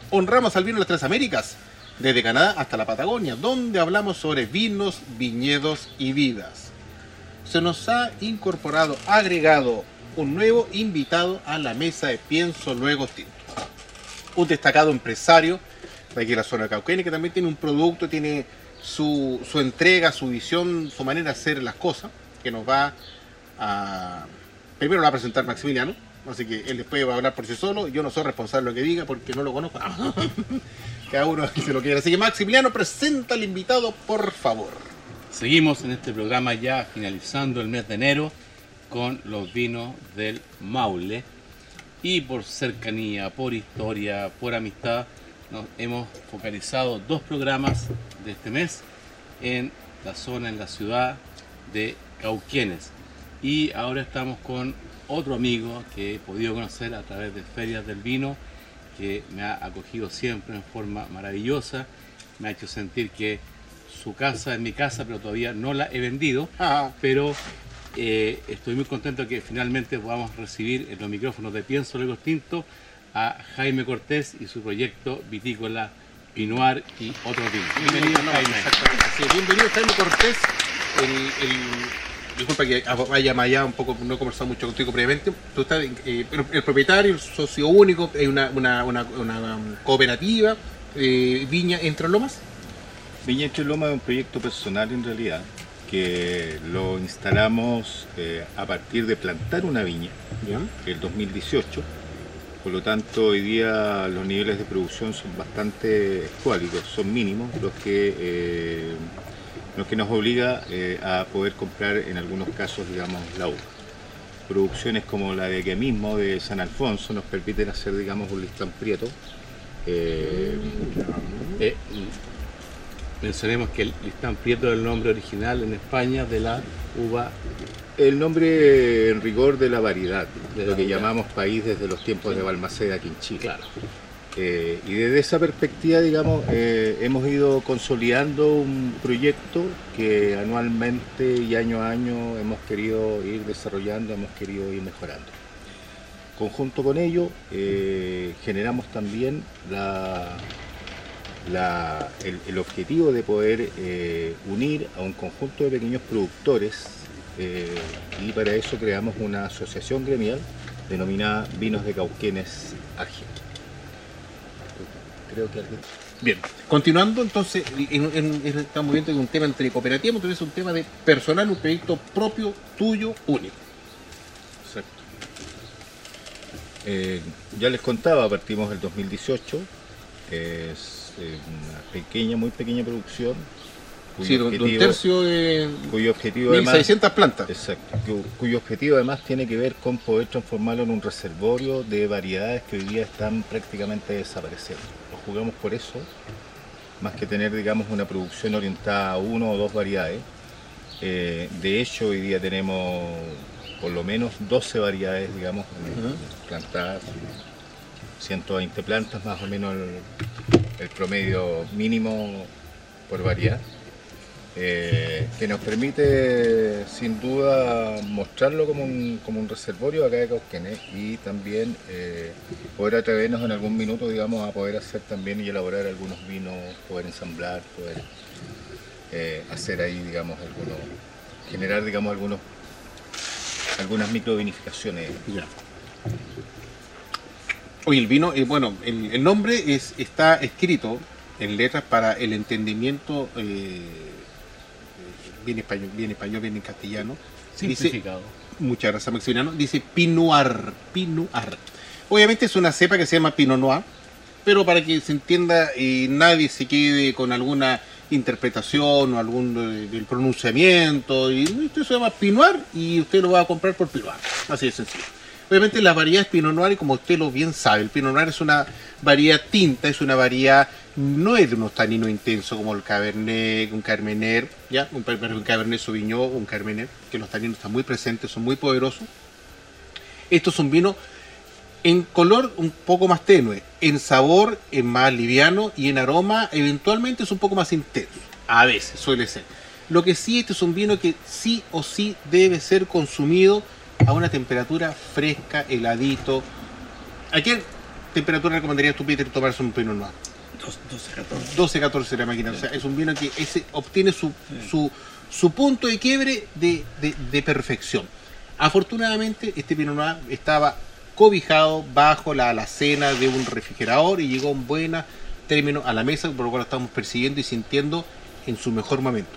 honramos al vino de las tres Américas, desde Canadá hasta la Patagonia, donde hablamos sobre vinos, viñedos y vidas. Se nos ha incorporado, agregado un nuevo invitado a la mesa de Pienso Luego Tinto. Un destacado empresario de aquí de la zona de Cauquenes que también tiene un producto, tiene su, su entrega, su visión, su manera de hacer las cosas, que nos va a... Primero lo va a presentar Maximiliano, así que él después va a hablar por sí solo, yo no soy responsable de lo que diga porque no lo conozco. Cada uno se lo quiere. Así que Maximiliano, presenta al invitado, por favor. Seguimos en este programa ya finalizando el mes de enero con los vinos del Maule y por cercanía, por historia, por amistad, nos hemos focalizado dos programas de este mes en la zona, en la ciudad de Cauquienes. Y ahora estamos con otro amigo que he podido conocer a través de ferias del vino, que me ha acogido siempre en forma maravillosa, me ha hecho sentir que su casa es mi casa, pero todavía no la he vendido, pero eh, estoy muy contento que finalmente podamos recibir en los micrófonos de Pienso Luego Tinto a Jaime Cortés y su proyecto vitícola Pinoir y otros vinos. Bienvenido Jaime. Bienvenido Jaime Cortés. El, el- disculpa que vaya más allá un poco, no he conversado mucho contigo previamente. Tú estás, eh, el, propietario, el socio único, hay una, una, una, una, um, cooperativa, eh, Viña Entre Lomas. Viña Entre Lomas es un proyecto personal en realidad, que lo instalamos eh, a partir de plantar una viña Bien. el 2018. Por lo tanto, hoy día los niveles de producción son bastante escuálicos, son mínimos, los que, eh, los que nos obliga eh, a poder comprar en algunos casos, digamos, la uva. producciones como la de aquí mismo, de San Alfonso, nos permiten hacer, digamos, un listón prieto. Eh, Eh, mencionemos que el listán prieto es el nombre original en España de la uva el nombre en rigor de la variedad, De lo que llamamos país desde los tiempos de Balmaceda aquí en Chile. Claro. Eh, y desde esa perspectiva, digamos, eh, hemos ido consolidando un proyecto que anualmente y año a año hemos querido ir desarrollando, hemos querido ir mejorando. Conjunto con ello, eh, generamos también la- el, objetivo de poder unir a un conjunto de pequeños productores y para eso creamos una asociación gremial denominada Vinos de Cauquenes AG. Creo que alguien... Bien, continuando entonces, en- en- en- estamos viendo que es un tema entre cooperativas, entonces es un tema de personal, un proyecto propio, tuyo, único. Exacto. Eh, ya les contaba, partimos del 2018. Es eh, una pequeña, muy pequeña producción. cuyo Sí, de un- de un objetivo- tercio de cuyo objetivo además, 1600 plantas. exacto, cu- cuyo objetivo además tiene que ver con poder transformarlo en un reservorio de variedades que hoy día están prácticamente desapareciendo. Jugamos por eso, más que tener digamos una producción orientada a uno o dos variedades. Eh, de hecho hoy día tenemos por lo menos 12 variedades digamos plantadas, 120 plantas más o menos el, el promedio mínimo por variedad eh, que nos permite sin duda mostrarlo como un, como un reservorio acá de Cauquenes y también eh, poder atrevernos en algún minuto digamos a poder hacer también y elaborar algunos vinos, poder ensamblar, poder eh, hacer ahí digamos algunos, generar digamos algunos algunas microvinificaciones. Ya. Oye, el vino, bueno, el, nombre es, está escrito en letras para el entendimiento, bien español, bien español, bien en castellano. Dice, simplificado. muchas gracias Maximiliano, dice Pinuar, Pinuar. Obviamente es una cepa que se llama Pinot Noir, pero para que se entienda y nadie se quede con alguna interpretación o algún eh, del pronunciamiento, y usted se llama Pinot Noir y usted lo va a comprar por Pinot Noir, así de sencillo. Obviamente las variedades Pinot Noir, como usted lo bien sabe, el Pinot Noir es una variedad tinta, es una variedad, no es de unos taninos intensos como el Cabernet, un Carmener, ¿ya? Un, un Cabernet Sauvignon, un Carmener, que los taninos están muy presentes, son muy poderosos. Estos son vinos en color un poco más tenue, en sabor es más liviano y en aroma eventualmente es un poco más intenso. A veces suele ser. Lo que sí, este es un vino que sí o sí debe ser consumido a una temperatura fresca, heladito. ¿A qué temperatura recomendarías tú, Peter, tomarse un Pinot Noir? 12, 14 la máquina. O sea, es un vino que ese obtiene su, su, su punto de quiebre de, de- de perfección. Afortunadamente, este Pinot Noir estaba cobijado bajo la alacena de un refrigerador y llegó en buen término a la mesa, por lo cual lo estamos percibiendo y sintiendo en su mejor momento.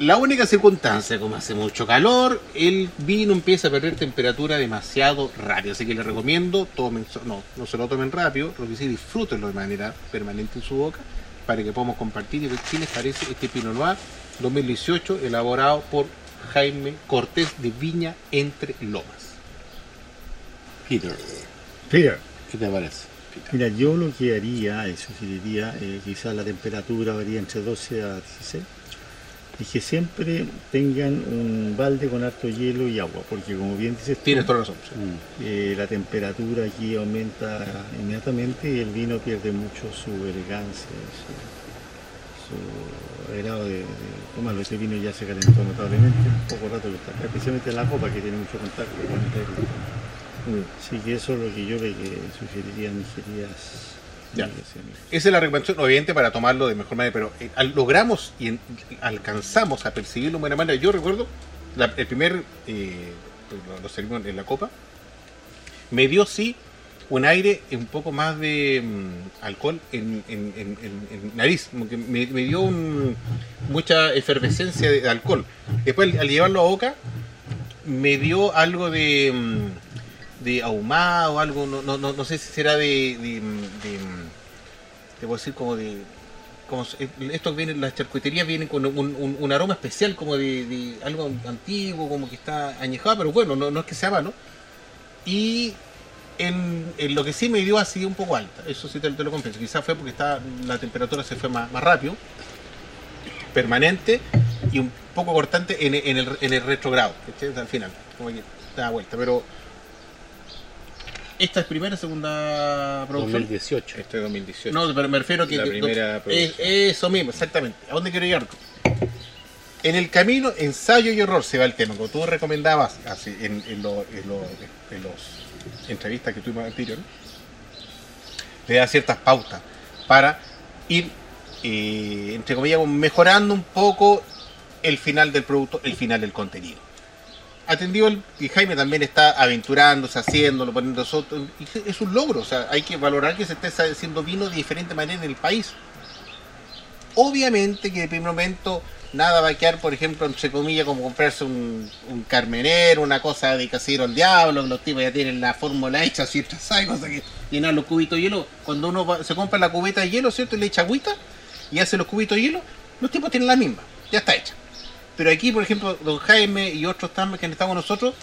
La única circunstancia, como hace mucho calor, el vino empieza a perder temperatura demasiado rápido. Así que les recomiendo, tomen, no, no se lo tomen rápido, lo que sí disfrútenlo de manera permanente en su boca, para que podamos compartir y ver qué les parece este Pinot Noir 2018, elaborado por Jaime Cortés de Viña Entre Lomas. Peter, Peter, ¿qué te parece? mira, yo lo que haría, sugeriría, eh, quizás la temperatura varía entre 12 a 16, y que siempre tengan un balde con harto hielo y agua, porque como bien dices tú, Tienes toda la razón. eh, la temperatura aquí aumenta inmediatamente y el vino pierde mucho su elegancia, su, su agrado de, de tomarlo. Ese vino ya se calentó notablemente, un poco rato que está, especialmente la copa que tiene mucho contacto con el aire. Así que eso es lo que yo le que sugeriría a mis queridas Ya. Esa es la recomendación, obviamente, para tomarlo de mejor manera, pero eh, logramos y en- alcanzamos a percibirlo de buena manera. Yo recuerdo, la- el primer, eh, pues, lo, servimos en la copa, me dio sí un aire un poco más de mm, alcohol en, en- en- nariz, me, me dio un- mucha efervescencia de alcohol. Después, al, al llevarlo a boca, me dio algo de, mm, de ahumado, algo, no, no, no, no sé si será de, de, de, te puedo decir como de como estos vienen, las charcuterías vienen con un, aroma especial como de, algo antiguo, como que está añejado, pero bueno, no, no es que sea malo. Y en, lo que sí me dio así un poco alta, eso sí te, lo confieso. Quizás fue porque está, la temperatura se fue más, más rápido, permanente y un poco cortante en, en el, en el retrogrado, al final, como que da vuelta. Pero esta es primera, segunda producción. 2018. Este es 2018. No, pero me refiero a que. La primera es- producción. eso mismo, exactamente. ¿A dónde quiero llegar? En el camino, ensayo y error se va el tema. Como tú recomendabas así, en, en, lo- en lo- en los entrevistas que tuvimos anterior, le da ciertas pautas para ir, eh, entre comillas, mejorando un poco el final del producto, el final del contenido. Atendido el, y Jaime también está aventurándose, haciéndolo, poniendo y Es un logro, o sea, hay que valorar que se esté haciendo vino de diferente manera en el país. Obviamente que de primer momento nada va a quedar, por ejemplo, entre comillas, como comprarse un, un carmenero, una cosa de casero al diablo, los tipos ya tienen la fórmula hecha, ¿cierto? ¿Sabes? Cosa que llenar los cubitos de hielo. Cuando uno se compra la cubeta de hielo, ¿cierto? Y le echa agüita y hace los cubitos de hielo, los tipos tienen la misma, ya está hecha. Pero aquí, por ejemplo, don Jaime y otros que han estado con nosotros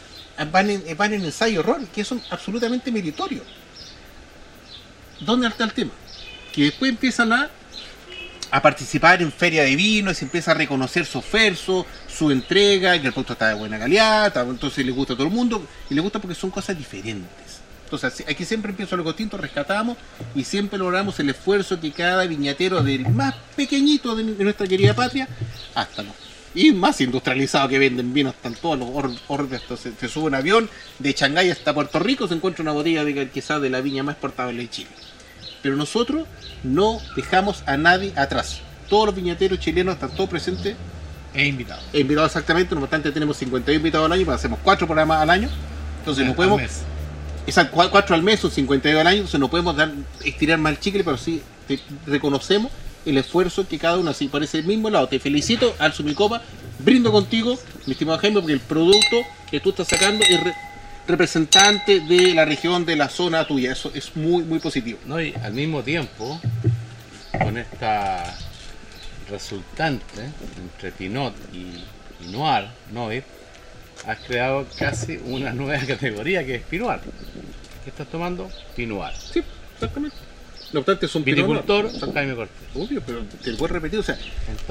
van en, van en ensayo error, que son absolutamente meritorios. ¿Dónde está el tema? Que después empiezan a, a participar en feria de vino, y se empieza a reconocer su esfuerzo, su entrega, que el producto está de buena calidad, está- entonces le gusta a todo el mundo, y le gusta porque son cosas diferentes. Entonces aquí siempre empiezo algo distinto, rescatamos y siempre logramos el esfuerzo que cada viñatero del más pequeñito de, de nuestra querida patria hasta los y más industrializado que venden vino están todos los or- orbes. Entonces se sube un avión de Shanghái hasta Puerto Rico, se encuentra una botella de quizás de la viña más exportable de Chile. Pero nosotros no dejamos a nadie atrás. Todos los viñateros chilenos están todos presentes E invitado. e invitados exactamente. No obstante, tenemos 51 invitados al año, pues hacemos cuatro programas al año. Entonces no podemos, esas cua- cuatro al mes son 52 al año, entonces no podemos dar, estirar más el chicle, pero sí reconocemos el esfuerzo que cada uno así por ese mismo lado. Te felicito, alzo mi copa, brindo contigo, mi estimado Jaime, porque el producto que tú estás sacando es re- representante de la región, de la zona tuya. Eso es muy, muy positivo. No, y al mismo tiempo, con esta resultante entre Pinot y, y Noir, Noir, has creado casi una nueva categoría que es Pinot. ¿Qué estás tomando? Pinot. Sí, exactamente. No obstante, son. Viticultor, Jaime Cortés. Obvio, pero te lo a repetir, o sea,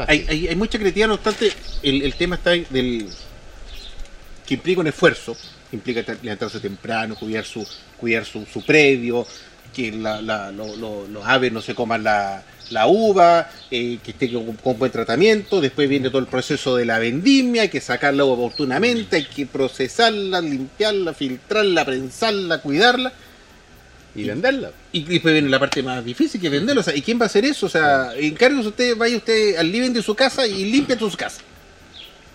hay, hay, hay mucha creatividad, no obstante, el, el tema está ahí del que implica un esfuerzo, implica levantarse temprano, cuidar su, cuidar su, su predio, que la- la- lo- lo- los aves no se coman la, la uva, eh, que esté con, con buen tratamiento, después viene todo el proceso de la vendimia, hay que sacarla oportunamente, hay que procesarla, limpiarla, filtrarla, prensarla, cuidarla. Y venderla. Y después viene la parte más difícil que es venderlo. O sea, ¿y quién va a hacer eso? O sea, encárguese usted, vaya usted al living de su casa y limpia su casa.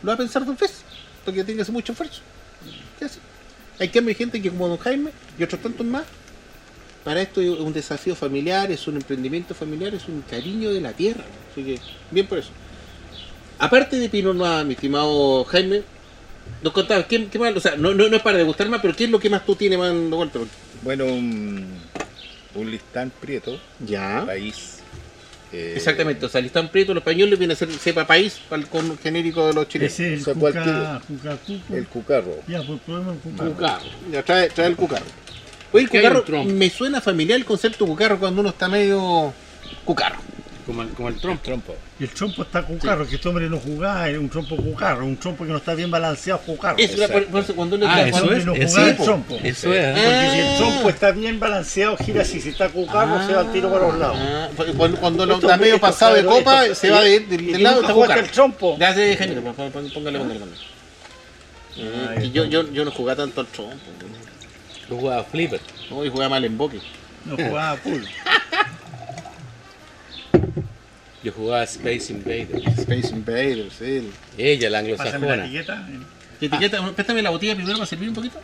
Lo va a pensar dos veces, porque tiene que hacer mucho esfuerzo. ¿Qué hace? Hay que hay gente que como don Jaime y otros tantos más, para esto es un desafío familiar, es un emprendimiento familiar, es un cariño de la tierra. Así que, bien por eso. Aparte de Pinot Noir, mi estimado Jaime, nos contabas, ¿qué, qué más? O sea, no, no, no es para degustar más, pero ¿qué es lo que más tú tienes más dando vuelta? Bueno, un, un listán prieto, Ya. país. eh, Exactamente, o sea, listán prieto, los españoles viene a ser cepa país, con genérico de los chilenos. Ese es O sea, el cualquier- cuca, cuca, cucu. El cucarro. Ya, pues probemos el cuca. Cucarro. Ya, trae, trae el cucarro. Oye, el ¿Qué hay un cucarro, me suena familiar el concepto cucarro cuando uno está medio cucarro. Como el, como el trompo. Trompo. Y el trompo está cucarro, que este hombre no jugaba, es un trompo cucarro, un trompo que no está bien balanceado cucarro. Por- eso cuando uno Ah, eso cuando- es. no eso jugaba es. el trompo. Eso es. ¿eh? Porque si el Ah. trompo está bien balanceado, gira así. Si está cucarro, se va al tiro para los lados. Ah, cuando, cuando lo está medio pasado de copa, se va de, de- y del lado nunca está cucarro. el trompo. Ya pon- póngale, póngale, póngale. Ah, que yo, yo, yo no jugaba tanto al trompo. Tú jugabas flipper. No, yo jugaba mal en boque. No jugaba full. Yo jugaba Space Invaders. Space Invaders, sí. Ella, la Pásame la anglosajona. etiqueta. ¿Qué etiqueta? Préstame la botella primero para servir un poquito.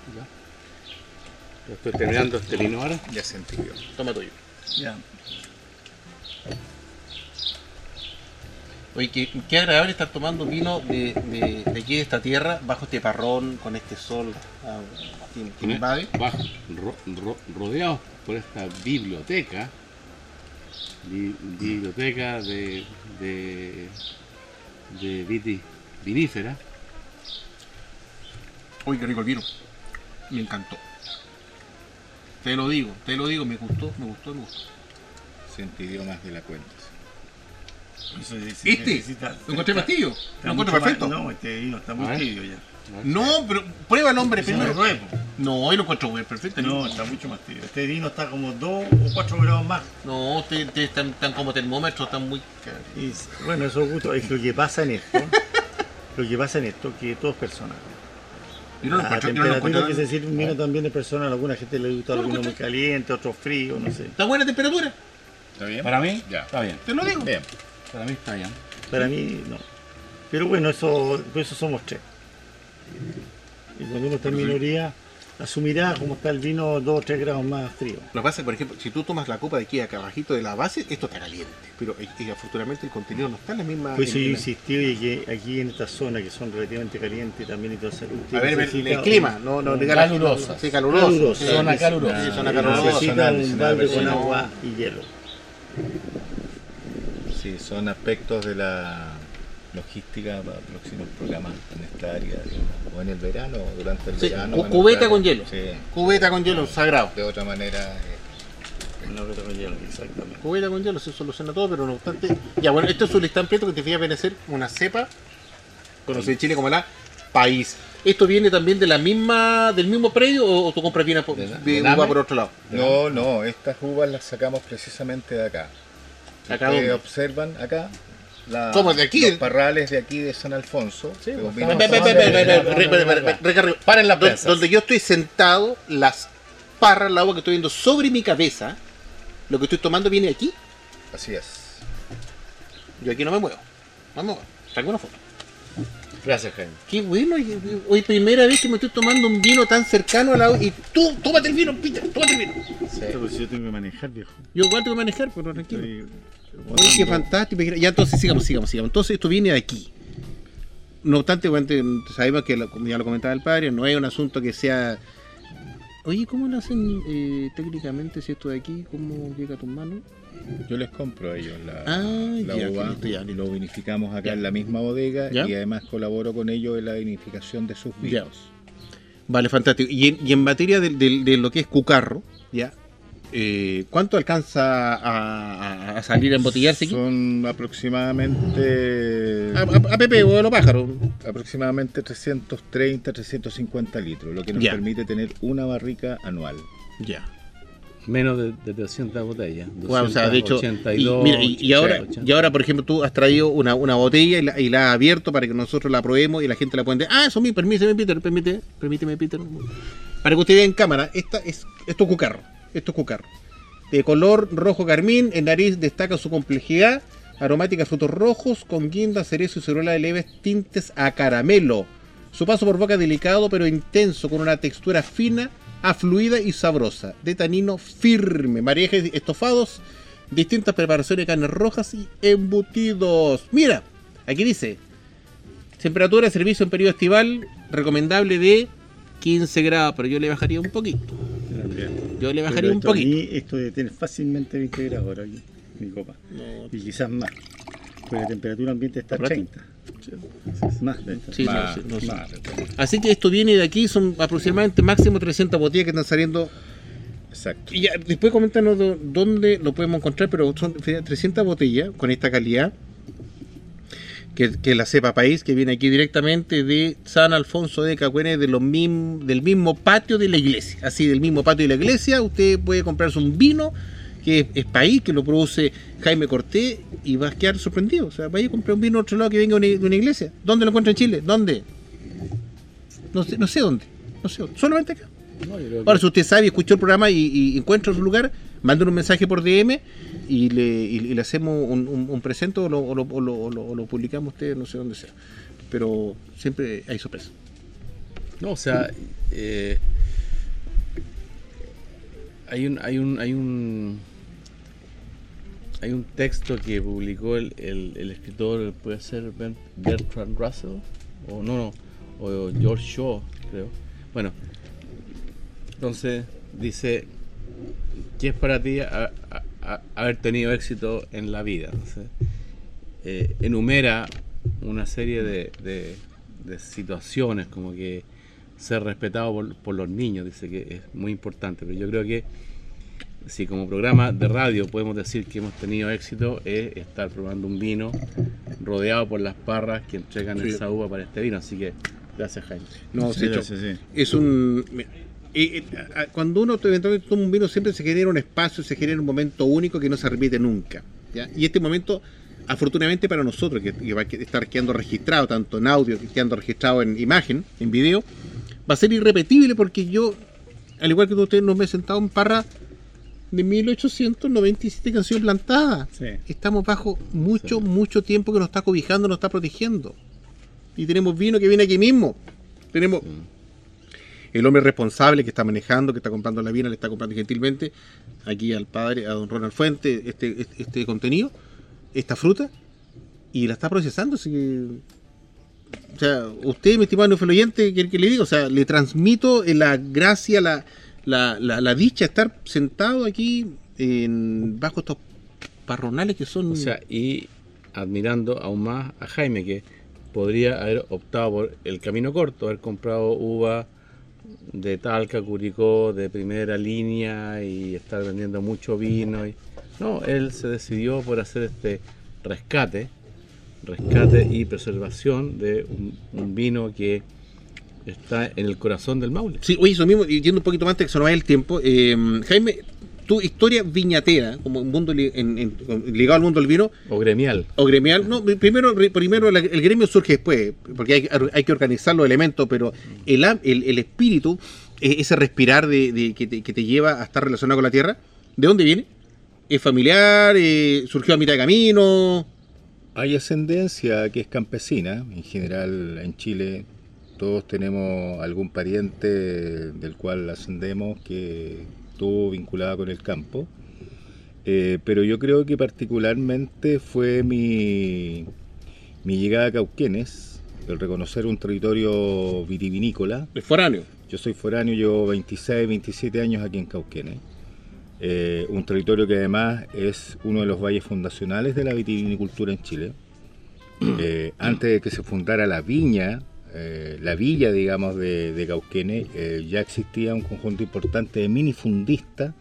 Yo estoy terminando este vino ahora. Ya se entibió. Toma tuyo. Ya. Oye, qué, qué agradable estar tomando vino de, de, de aquí de esta tierra, bajo este parrón, con este sol ah, que, que invade. Bajo, ro- ro- rodeados por esta biblioteca bi- biblioteca de, de, de viti, vinífera. Uy, qué rico el vino. Me encantó. Te lo digo, te lo digo, me gustó, me gustó, me gustó. Siente idiomas de la cuenta. Eso ¿Este? necesita- Lo encontré más está Lo más- perfecto. No, este vino está muy tibio ya. No, pero prueba el hombre no primero. No, hoy lo encuentro güey, perfecto. No, está mucho más tibio. Este vino está como 2 o 4 grados más. No, ustedes ustedes están, están como termómetros, están muy. Y s- bueno, eso es gusto. Es lo que pasa en esto. lo que pasa en esto, que todo es personal. Yo no lo La no temperatura encuentro. que se sirve un vino también es personal. A alguna gente le gusta No vino muy caliente, otro frío, no sé. ¿Está buena temperatura? ¿Está bien? Para mí, Ya. está bien. Te lo digo. Bien. Para mí está bien. Para mí, no. Pero bueno, eso, por eso somos tres. Y cuando uno está en minoría, asumirá como está el vino 2 o 3 grados más frío. Lo que pasa es que, por ejemplo, si tú tomas la copa de aquí acá abajito de la base, esto está caliente. Pero eh, afortunadamente el contenido no está en la misma. Por eso en- yo insistí y que aquí en esta zona que son relativamente calientes también y todo eso. usted A ver, el, clima, no, no, la- Calurosa. Sí, caluroso. Calurosa. Sí, Zona calurosa. sí, zona un- calurosa. necesita análisis, un balde con agua y hielo. Sí, son aspectos de la logística para próximos programas en esta área, digamos, o en el verano, o durante el Sí, verano. cu- cubeta con hielo. Sí, Cubeta con hielo sagrado. de otra manera. eh, Una gota con hielo, exactamente. Cubeta con hielo se soluciona todo, pero no obstante. Ya, bueno, esto es un listán preto que te fija viene a ser una cepa conocida en Chile como la país. ¿Esto viene también de la misma, del mismo predio o, o tú compras bien, por, ¿De la- bien del uva por otro lado? No, no, estas uvas las sacamos precisamente de acá. ¿Acá Ustedes dónde? observan acá la- ¿Cómo, de aquí? los parrales de aquí de San Alfonso. Sí, pues, Paren las Don- prensas. Donde yo estoy sentado, las parras, el agua que estoy viendo sobre mi cabeza, lo que estoy tomando viene de aquí. Así es. Yo aquí no me muevo. No me muevo. Saco una foto. Gracias, Jaime. Qué bueno, hoy primera vez que me estoy tomando un vino tan cercano al lado. Y tú, tómate el vino, Peter, tómate el vino. Pero si yo tengo que manejar, viejo. Yo igual tengo que manejar, pero tranquilo. Estoy Oye, qué fantástico. Ya entonces sigamos, sigamos, sigamos. Entonces esto viene de aquí. No obstante, bueno, sabemos que, como ya lo comentaba el padre, no es un asunto que sea... Oye, ¿cómo lo hacen eh, técnicamente si esto de aquí? ¿Cómo llega a tus manos? Yo les compro a ellos la, Ah, la ya, uva, listo, ya, listo. lo vinificamos acá Ya. en la misma bodega y además colaboro con ellos en la vinificación de sus vinos. Vale, fantástico. Y en, y en materia de, de- de lo que es cucarro, ¿ya? Eh, ¿Cuánto alcanza a, salir a embotellarse aquí? Son aproximadamente A, a- a Pepe o a los pájaros. aproximadamente 330, 350 litros, lo que nos Ya. permite tener una barrica anual. Ya. Menos de, de 300 botellas. Bueno, o sea, de hecho, y, 282, mira, y, y ahora, 80. y ahora, por ejemplo, tú has traído una, una botella y la, y la has abierto para que nosotros la probemos y la gente la pueda entender. Ah, eso mismo, permíteme, Peter, permite, permíteme, Peter. Para que usted vea en cámara, esta es, esto es cucarro, esto es cucarro. De color rojo carmín, en nariz destaca su complejidad, aromática frutos rojos, con guinda, cerezo y ciruela de leves tintes a caramelo. Su paso por boca delicado pero intenso, con una textura fina, afluida y sabrosa, de tanino firme, marejes estofados, distintas preparaciones de carnes rojas y embutidos. Mira, aquí dice, temperatura de servicio en periodo estival, recomendable de 15 grados, pero yo le bajaría un poquito. Yo le bajaría un esto a poquito. mí, esto debe tener fácilmente 20 grados ahora aquí, mi copa. Y quizás más. Porque la temperatura ambiente está a ¿Compraste? 30. Más. Sí, no, Más, sí, no, sí. más. Así que esto viene de aquí, son aproximadamente máximo 300 botellas que están saliendo. Exacto. Y ya, después coméntanos dó- dónde lo podemos encontrar, pero son 300 botellas con esta calidad. Que, que la cepa país, que viene aquí directamente de San Alfonso de Cacuene, de los mim- del mismo patio de la iglesia. Así, del mismo patio de la iglesia, usted puede comprarse un vino que es, es país, que lo produce Jaime Cortés, y va a quedar sorprendido. O sea, vaya a comprar un vino de otro lado que venga de una, iglesia. ¿Dónde lo encuentra en Chile? ¿Dónde? No sé, no sé dónde. No sé dónde. Solamente acá. No, Ahora, si usted sabe y escuchó el programa y, y encuentra su lugar, mándenos un mensaje por DM y le, y- le hacemos un, un- presente o lo, o lo- o publicamos usted, no sé dónde sea. Pero siempre hay sorpresa. No, o sea, eh, hay un, hay un, hay un, hay un texto que publicó el, el- escritor, puede ser Bertrand Russell, o no, no, o George Shaw, creo. Bueno, entonces dice, ¿qué es para ti a- a- a- haber tenido éxito en la vida. Entonces, eh, enumera una serie de, de- de situaciones como que ser respetado por, por los niños, dice que es muy importante, pero yo creo que si como programa de radio podemos decir que hemos tenido éxito es estar probando un vino rodeado por las parras que entregan Sí. esa uva para este vino, así que gracias Jaime. No, Sí, de hecho, sí, sí. es un. Eh, eh, cuando uno eventualmente toma un vino, siempre se genera un espacio, se genera un momento único que no se repite nunca. ¿ya? Y este momento, afortunadamente para nosotros, que, que va a estar quedando registrado, tanto en audio, que quedando registrado en imagen, en video, va a ser irrepetible porque yo, al igual que ustedes, no me he sentado en parra de 1897 que han sido plantadas. Sí. Estamos bajo mucho, mucho tiempo que nos está cobijando, nos está protegiendo. Y tenemos vino que viene aquí mismo. Tenemos el hombre responsable que está manejando, que está comprando la vina, le está comprando gentilmente aquí al padre, a don Ronald Fuente, este, este, este contenido, esta fruta, y la está procesando. Así que, o sea, usted, mi estimado neófilo oyente, que, que le digo, o sea, le transmito eh, la gracia, la, la, la, la dicha de estar sentado aquí en, bajo estos parronales que son. O sea, y admirando aún más a Jaime, que podría haber optado por el camino corto, haber comprado uva de Talca, Curicó, de primera línea y estar vendiendo mucho vino. Y... No, él se decidió por hacer este rescate, rescate y preservación de un, vino que está en el corazón del Maule. Sí, oye, eso mismo, yendo un poquito más antes que se nos vaya el tiempo, eh, Jaime, tu historia viñatera, como un mundo li- en- en- ligado al mundo del vino, O gremial. o gremial, no, primero, primero la- el gremio surge después, porque hay, hay que organizar los elementos, pero el, el, el espíritu, eh, ese respirar de, de- que, te, que te lleva a estar relacionado con la tierra, ¿de dónde viene? ¿Es familiar? Eh, ¿Surgió a mitad de camino? Hay ascendencia que es campesina, en general en Chile todos tenemos algún pariente del cual ascendemos que estuvo vinculada con el campo, Eh, pero yo creo que particularmente fue mi, mi llegada a Cauquenes, el reconocer un territorio vitivinícola. Es foráneo. Yo soy foráneo, llevo 26, 27 años aquí en Cauquenes. Eh, un territorio que además es uno de los valles fundacionales de la vitivinicultura en Chile. Eh, antes de que se fundara la viña, eh, la villa, digamos, de, de eh, ya existía un conjunto importante de minifundistas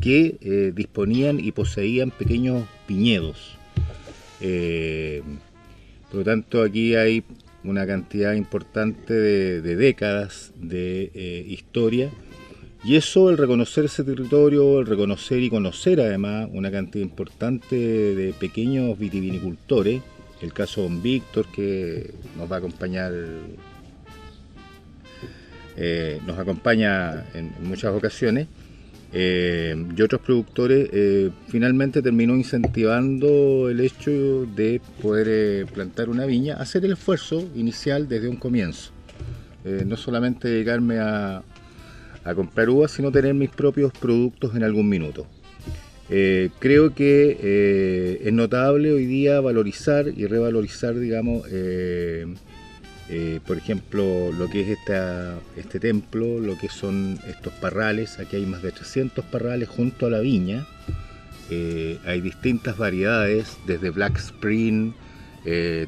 que eh, disponían y poseían pequeños viñedos. Por lo tanto, aquí hay una cantidad importante de, de décadas de historia. Y eso, el reconocer ese territorio, el reconocer y conocer además una cantidad importante de pequeños vitivinicultores, el caso Don Víctor, que nos va a acompañar, eh, nos acompaña en, muchas ocasiones, eh, y otros productores, eh, finalmente terminó incentivando el hecho de poder plantar una viña, hacer el esfuerzo inicial desde un comienzo. No solamente dedicarme a, a comprar uvas, sino tener mis propios productos en algún minuto. Eh, creo que eh, es notable hoy día valorizar y revalorizar, digamos, eh, por ejemplo, lo que es esta, este templo, lo que son estos parrales. Aquí hay más de 300 parrales junto a la viña. Hay distintas variedades, desde Black Spring,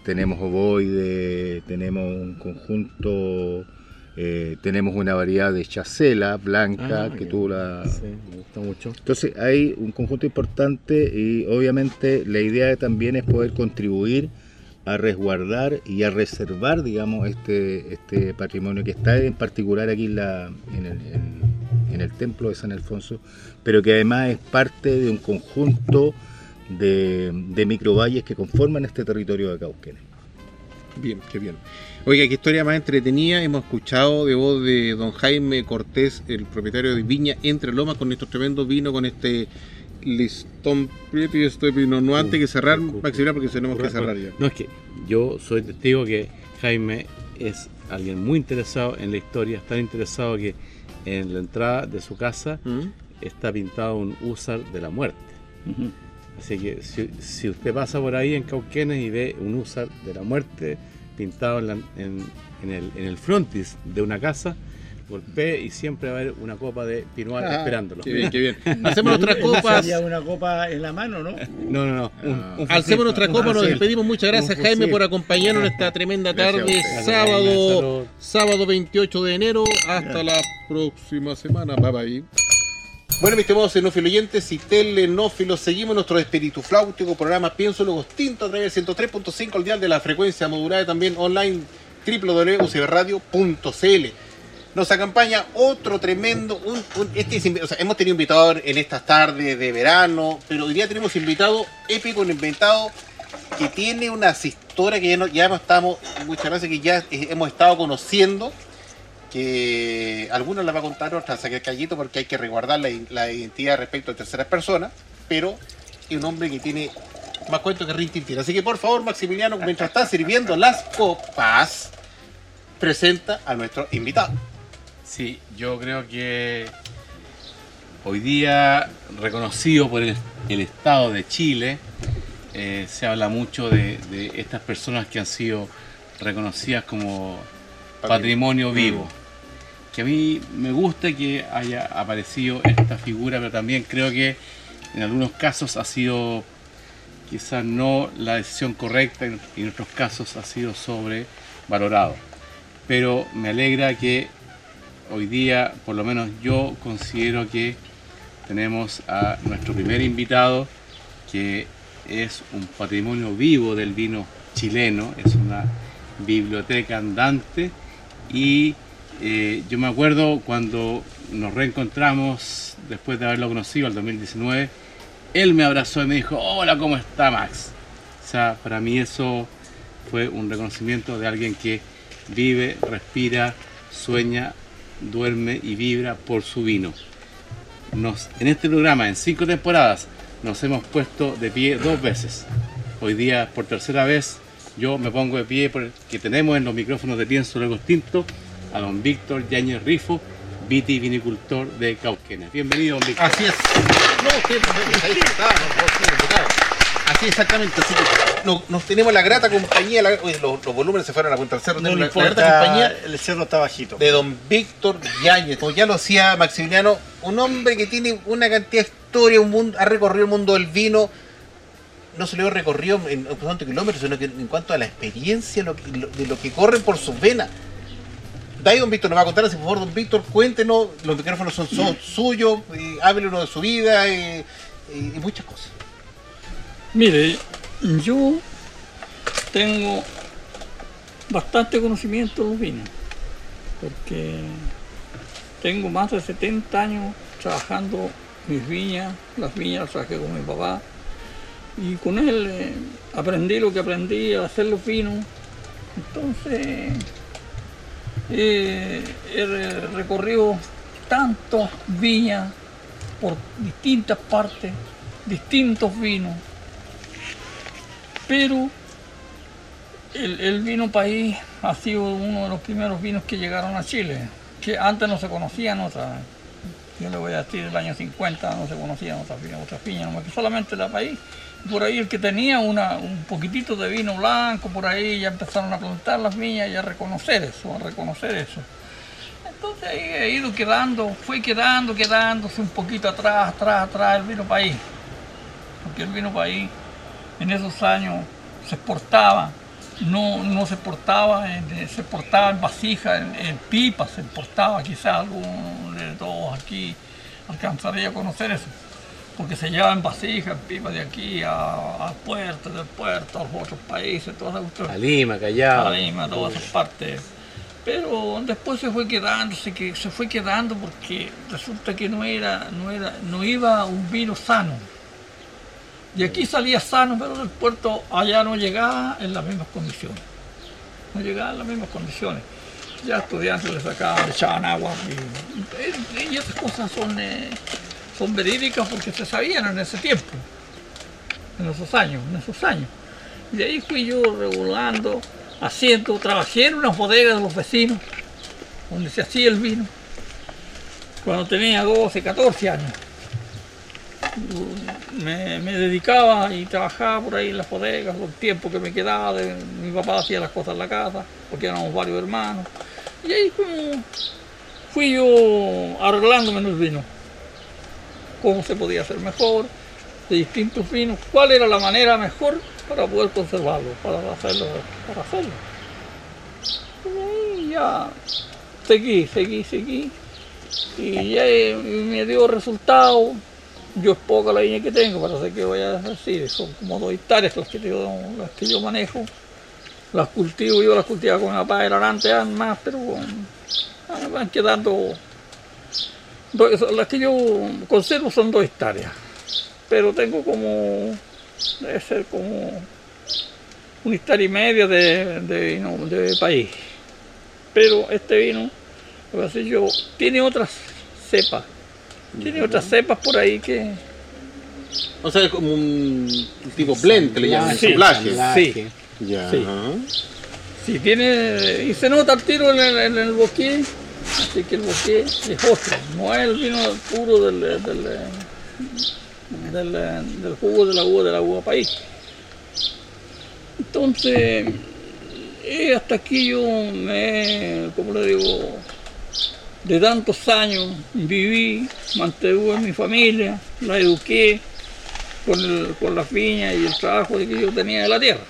tenemos ovoide, tenemos un conjunto, eh, tenemos una variedad de chacela blanca Ah, que tú la, Sí, me gusta mucho. entonces hay un conjunto importante y obviamente la idea también es poder contribuir a resguardar y a reservar, digamos, este, este patrimonio que está en particular aquí en, la- en el, en- en el templo de San Alfonso, pero que además es parte de un conjunto de, de microvalles que conforman este territorio de Cauquenes. Bien, qué bien. Oiga, qué historia más entretenida. Hemos escuchado de voz de don Jaime Cortés, el propietario de Viña Entre Lomas, con estos tremendos vinos, con este listón previo, este vino. No antes que cerrar, Maximiliano, porque tenemos que cerrar ya. No, es que yo soy testigo que Jaime es alguien muy interesado en la historia, es tan interesado que en la entrada de su casa ¿Mm? está pintado un húsar de la muerte. Así que si, si usted pasa por ahí en Cauquenes y ve un húsar de la muerte pintado en, la- en- en el, en el frontis de una casa, golpee y siempre va a haber una copa de Pinual Ah, esperándolo. Qué bien, qué bien. Hacemos nuestras copas. Había una copa en la mano, ¿no? No, no, no. Un, Ah. un Hacemos fusil. nuestra Un copa, nos despedimos. Muchas gracias, Jaime, por acompañarnos en esta tremenda tarde, sábado, sábado 28 de enero. Hasta la próxima semana. Bye bye. Bueno, mis estimados xenófilos oyentes y telenófilos, seguimos nuestro espíritu flautico programa Pienso Luego Tinto a través del 103.5 al dial de la frecuencia modulada también online www.ucbradio.cl. Nos acompaña otro tremendo, un- este hemos tenido invitados en estas tardes de verano, pero hoy día tenemos invitado épico, un invitado que tiene unas historias que ya, ya estamos, muchas gracias que ya eh, hemos estado conociendo, que algunas las va a contar, otras saqué callito porque hay que resguardar la, la identidad respecto a terceras personas, pero es un hombre que tiene más cuento que Rin Tin Tin. Así que por favor, Maximiliano, mientras está sirviendo las copas, presenta a nuestro invitado. Sí, yo creo que hoy día, reconocido por el, el Estado de Chile, eh, se habla mucho de, de estas personas que han sido reconocidas como patrimonio vivo. Que a mí me gusta que haya aparecido esta figura, pero también creo que en algunos casos ha sido quizás no la decisión correcta y en otros casos ha sido sobrevalorado. Pero me alegra que hoy día, por lo menos yo considero que tenemos a nuestro primer invitado, que es un patrimonio vivo del vino chileno, es una biblioteca andante y eh, yo me acuerdo cuando nos reencontramos después de haberlo conocido, el 2019, él me abrazó y me dijo, hola, ¿cómo está Max? O sea, para mí eso fue un reconocimiento de alguien que vive, respira, sueña, duerme y vibra por su vino. Nos, en este programa, en cinco temporadas, nos hemos puesto de pie dos veces. Hoy día, por tercera vez, yo me pongo de pie porque tenemos en los micrófonos de Pienso Luego Extinto a don Víctor Yáñez Rifo, vitivinicultor de Cauquenes. Bienvenido, don Víctor. Así es. No, usted no, ahí está, invitado. Así exactamente. Así que nos, nos tenemos la grata compañía, la- los, los volúmenes se fueron a la punta del cerro, No tenemos la, la grata compañía el cerro está bajito. de don Víctor Yáñez. Como ya lo decía Maximiliano, un hombre que tiene una cantidad de historia, un mundo, ha recorrido el mundo del vino. No se lo ha recorrido en, en cuanto a kilómetros, sino que en cuanto a la experiencia lo que- lo- de lo que corre por sus venas. De ahí don Víctor nos va a contar, así por favor, don Víctor, cuéntenos, los micrófonos son, suyos, eh, háblenos de su vida y muchas cosas. Mire, yo tengo bastante conocimiento de los vinos, porque tengo más de 70 años trabajando mis viñas, las viñas las trabajé con mi papá, y con él eh, aprendí lo que aprendí a hacer los vinos. Entonces, eh, he re- recorrido tantas viñas por distintas partes, distintos vinos, pero el, vino país ha sido uno de los primeros vinos que llegaron a Chile, que antes no se conocían otras. Yo le voy a decir, el año 50 no se conocían otras otras que solamente la país. Por ahí el que tenía una, un poquitito de vino blanco, por ahí ya empezaron a plantar las viñas y a reconocer eso, a reconocer eso. Entonces ahí he ido quedando, fue quedando, quedándose un poquito atrás, atrás, atrás el vino país. Porque el vino país en esos años se exportaba, no, no se exportaba, eh, se exportaba en vasijas, en, en pipas, se exportaba, quizás alguno de todos aquí alcanzaría a conocer eso, porque se llevaba en vasijas, pipas de aquí a- puerto, del puerto, a los otros países, todas cuestiones. A Lima, Callao. a Lima, todas esas partes. Pero después se fue quedando, se, que, se fue quedando porque resulta que no era, no era, no iba un vino sano. Y aquí salía sano, pero del puerto allá no llegaba en las mismas condiciones. No llegaba en las mismas condiciones. Ya estudiantes le sacaban, le echaban agua. Y, y esas cosas son, eh, son verídicas porque se sabían en ese tiempo, en esos años, en esos años. Y de ahí fui yo regulando, haciendo, trabajé en unas bodegas de los vecinos, donde se hacía el vino, cuando tenía 12, 14 años. Me, dedicaba y trabajaba por ahí en las bodegas, el tiempo que me quedaba, mi papá hacía las cosas en la casa, porque éramos varios hermanos. Y ahí fui yo arreglándome en el vino. Cómo se podía hacer mejor, de distintos vinos, cuál era la manera mejor para poder conservarlo, para hacerlo, para hacerlo. Y ya seguí, seguí, seguí. Y ya eh, me dio resultado. Yo es poca la viña que tengo, para hacer que voy a decir, son como dos hectáreas las que yo, las que yo manejo. Las cultivo, yo las cultivaba con eran antes eran más, pero van quedando. Dos- las que yo conservo son dos hectáreas, pero tengo como, debe ser como una hectárea y media de, de vino de país. Pero este vino, lo que hace yo, tiene otras cepas, tiene otras cepas por ahí que, O sea, es como un tipo blend, le llaman, Sí, ensamblaje. sí. Ya. Sí. Sí, tiene, y se nota el tiro en el, en el bosque, así que el bosque es otro, no es el vino puro del, del, del, jugo de la uva de la uva país. Entonces, eh, hasta aquí yo me, como le digo, de tantos años viví, mantuve a mi familia, la eduqué con, el- con las viñas y el trabajo que yo tenía de la tierra.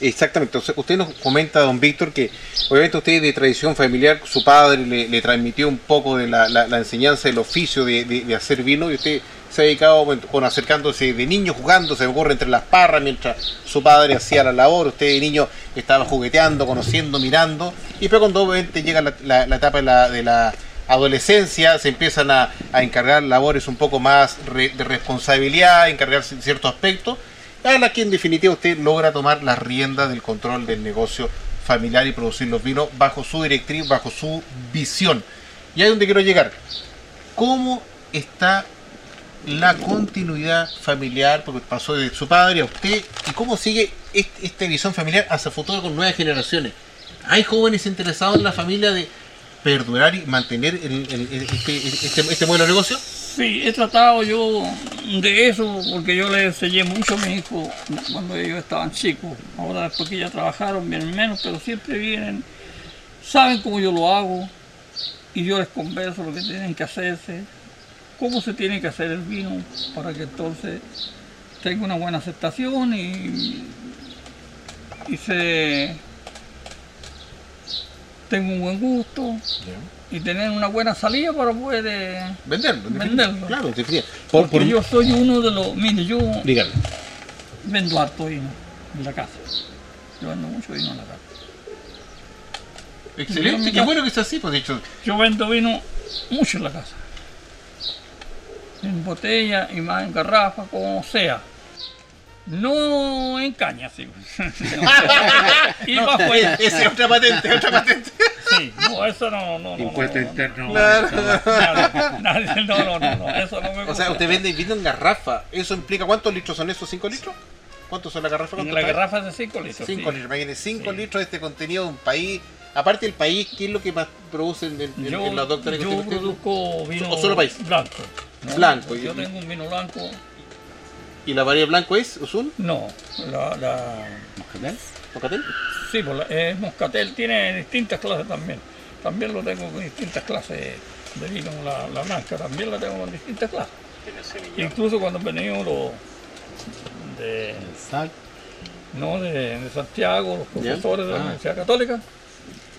Exactamente, entonces usted nos comenta, don Víctor, que obviamente usted de tradición familiar, su padre le, transmitió un poco de la, la- enseñanza del oficio de, hacer vino y usted se ha dedicado bueno, acercándose de niño jugando, se me ocurre entre las parras mientras su padre hacía la labor, usted de niño estaba jugueteando, conociendo, mirando y después cuando obviamente llega la, la- etapa de la, adolescencia se empiezan a, encargar labores un poco más re- de responsabilidad, encargarse de ciertos aspectos a la que en definitiva usted logra tomar las riendas del control del negocio familiar y producir los vinos bajo su directriz, bajo su visión. Y ahí es donde quiero llegar. ¿Cómo está la continuidad familiar? Porque pasó de su padre a usted. ¿Y cómo sigue este- esta visión familiar hacia el futuro con nuevas generaciones? ¿Hay jóvenes interesados en la familia de perdurar y mantener el- este, este, este modelo de negocio? Sí, he tratado yo de eso porque yo les enseñé mucho a mis hijos cuando ellos estaban chicos. Ahora después que ya trabajaron, vienen menos, pero siempre vienen, saben cómo yo lo hago y yo les converso lo que tienen que hacerse, cómo se tiene que hacer el vino para que entonces tenga una buena aceptación y, y se tenga un buen gusto y tener una buena salida para poder eh, Venderlo. Venderlo. Claro. Por, porque por- yo soy uno de los. Mire, yo vendo harto vino en la casa. Yo vendo mucho vino en la casa. Excelente, qué bueno que sea así, pues de hecho. Yo vendo vino mucho en la casa. En botella y más en garrafa, como sea. No en caña, sí. y No, para afuera. esa es otra patente, otra patente. Sí, no, eso no, no, no. Impuesto no, no, interno. Claro. No, no, no, no, eso no me O gusta. sea, usted vende vino en garrafa. ¿Eso implica cuántos litros son esos? ¿5 litros? ¿Cuántos son la garrafa? En ¿Cuánto la garrafa es de 5 litros. 5 sí. litros. Imagínense, 5 Sí. litros de este contenido de un país. Aparte del país, ¿qué es lo que más producen en, en, Yo, en los doctores que yo usted- produzco vino ¿O solo país? blanco. ¿no? Blanco, Yo tengo un vino blanco. ¿Y la variedad blanco es Usul? No, la, la, ¿Moscatel? sí, pues la- es moscatel, tiene distintas clases también. También lo tengo con distintas clases de vino. La, la blanca también la tengo con distintas clases. Incluso cuando han venido los de, no, de, de Santiago, los Ya. profesores de la Ah. Universidad Católica,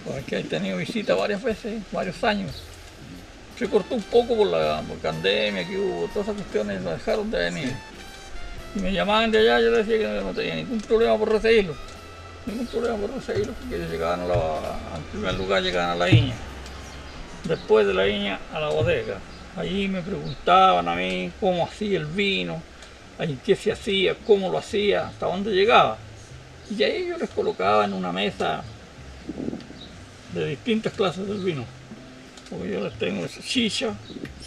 pues que he tenido visita varias veces, varios años. Se cortó un poco por la por pandemia que hubo, todas esas cuestiones nos dejaron de venir. Y me llamaban de allá, yo les decía que no tenía ningún problema por recibirlo. Ningún problema por recibirlo, porque ellos llegaban a la, en primer lugar llegaban a la viña. Después de la viña a la bodega. Allí me preguntaban a mí cómo hacía el vino, ahí qué se hacía, cómo lo hacía, hasta dónde llegaba. Y ahí yo les colocaba en una mesa de distintas clases del vino. Porque yo les tengo esa chicha,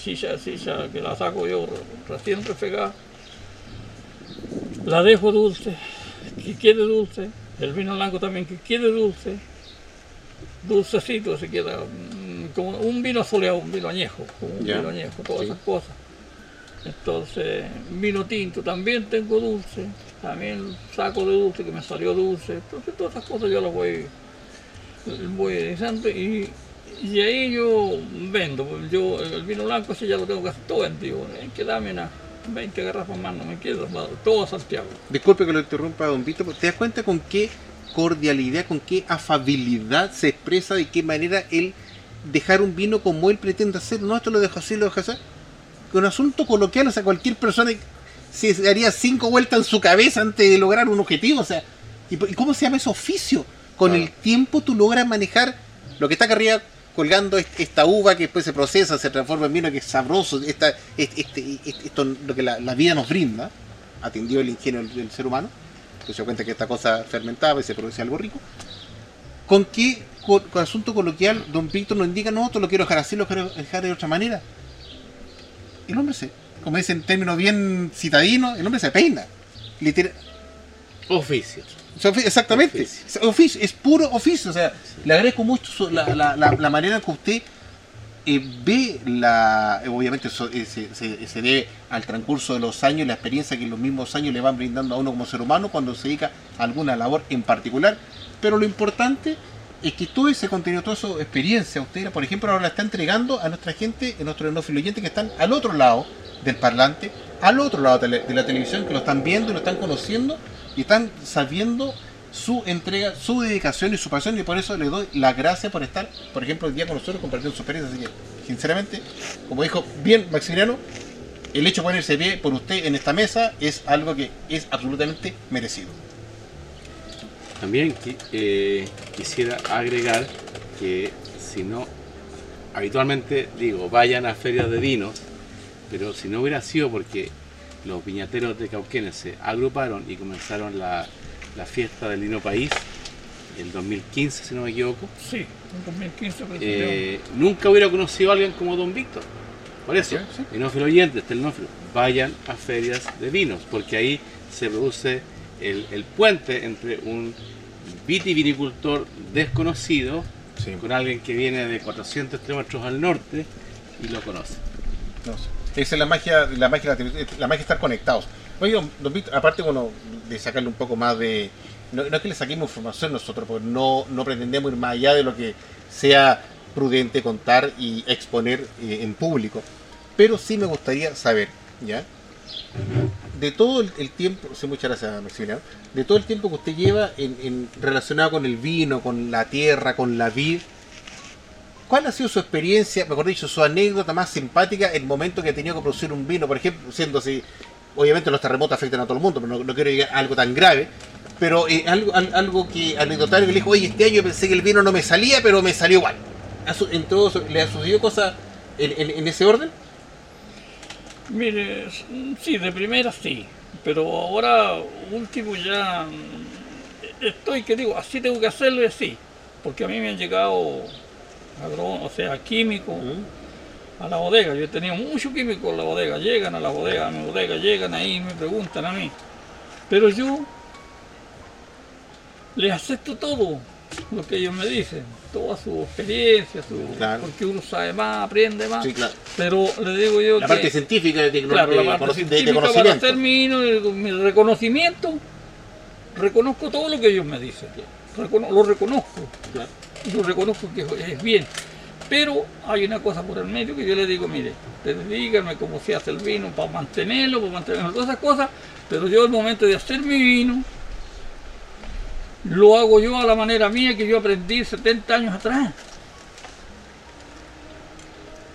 chicha, chicha que la saco yo re- recién refregada. La dejo dulce, que quede dulce. El vino blanco también que quede dulce. Dulcecito se queda mm, como un vino soleado, un vino añejo, un vino añejo, todas Sí. esas cosas. Entonces, vino tinto también tengo dulce, también saco de dulce que me salió dulce. Entonces, todas esas cosas yo las voy, voy realizando y, Y ahí yo vendo, pues, yo el vino blanco sí ya lo tengo casi todo vendido. Hay que darme unas 20 garrafas más, no me quedo, todo Santiago. Disculpe que lo interrumpa, don pero ¿te das cuenta con qué cordialidad, con qué afabilidad se expresa, de qué manera él dejar un vino como él pretende hacer? No, esto lo dejo así, lo dejo así. Un asunto coloquial, o sea, cualquier persona se haría cinco vueltas en su cabeza antes de lograr un objetivo, o sea, ¿y, y cómo se llama ese oficio? Con el tiempo tú logras manejar lo que está acá arriba colgando est- esta uva que después se procesa, se transforma en vino que es sabroso, este, este- este- esto lo que la, vida nos brinda, atendió el ingenio del, ser humano, que se dio cuenta que esta cosa fermentaba y se producía algo rico. ¿Con qué con, con asunto coloquial don Víctor nos indica, no, esto lo quiero dejar así, lo quiero dejar de otra manera? El hombre se, como dice en términos bien citadinos, el hombre se peina. Literal, Oficio. O sea, ofi- Exactamente, Oficio. es, oficio, es puro oficio. O sea, le agradezco mucho su- la, la- la- la manera en que usted eh, ve la. Obviamente, eso, eh, se, se- se debe al transcurso de los años, la experiencia que los mismos años le van brindando a uno como ser humano cuando se dedica a alguna labor en particular. Pero lo importante es que todo ese contenido, toda esa experiencia, usted, por ejemplo, ahora la está entregando a nuestra gente, a nuestros enófilos oyentes que están al otro lado del parlante, al otro lado de la, de la televisión, que lo están viendo y lo están conociendo y están sabiendo su entrega, su dedicación y su pasión y por eso le doy la gracia por estar, por ejemplo, el día con nosotros compartiendo su experiencia. Así que, sinceramente, como dijo bien Maximiliano, el hecho de ponerse pie por usted en esta mesa es algo que es absolutamente merecido. También eh, quisiera agregar que si no, habitualmente digo, vayan a ferias de vinos, pero si no hubiera sido porque los viñateros de Cauquenes se agruparon y comenzaron la, la fiesta del vino país, el 2015 si no me equivoco, Sí, en 2015 pues, eh, nunca hubiera conocido a alguien como Don Víctor. Por eso, Sí, sí. enófilo oyentes, telenófilo, vayan a ferias de vinos, porque ahí se produce el, el puente entre un vitivinicultor desconocido Sí. con alguien que viene de 400 kilómetros al norte y lo conoce. No sé. Esa es la magia, la magia, la magia estar conectados. Oye, don- Víctor, aparte bueno, de sacarle un poco más de. No, es que le saquemos información nosotros, porque no, no pretendemos ir más allá de lo que sea prudente contar y exponer eh, en público. Pero sí me gustaría saber, ¿ya? De todo el, el tiempo, sí, muchas gracias Maximiliano, de todo el tiempo que usted lleva en, en- relacionado con el vino, con la tierra, con la vid, ¿Cuál ha sido su experiencia, mejor dicho, su anécdota más simpática el momento que ha tenido que producir un vino? Por ejemplo, siendo así, obviamente los terremotos afectan a todo el mundo, pero no, quiero llegar a algo tan grave. Pero eh, algo, al- algo que anecdotario que le dijo, oye, este año pensé que el vino no me salía, pero me salió igual. ¿Ha su- en todo ¿Le ha sucedido cosas en, en- en ese orden? Mire, sí, de primera sí, pero ahora último ya mm, estoy que digo, así tengo que hacerlo y así, porque a mí me han llegado agro- o sea, químicos a la bodega, yo he tenido mucho químico en la bodega, llegan a la bodega, a mi bodega, llegan ahí y me preguntan a mí, pero yo les acepto todo lo que ellos me dicen, toda su experiencia, su, Claro. porque uno sabe más, aprende más, Sí, claro. pero le digo yo La que... parte científica de, de- Claro, de- la parte de- de científica para conocimiento. hacer mi, hino, el- mi reconocimiento, reconozco todo lo que ellos me dicen. Recono- lo reconozco. Claro. Y lo reconozco que es bien. Pero hay una cosa por el medio que yo le digo, mire, ustedes díganme cómo se hace el vino para mantenerlo, para mantener todas esas cosas, pero yo al momento de hacer mi vino, lo hago yo a la manera mía que yo aprendí 70 años atrás.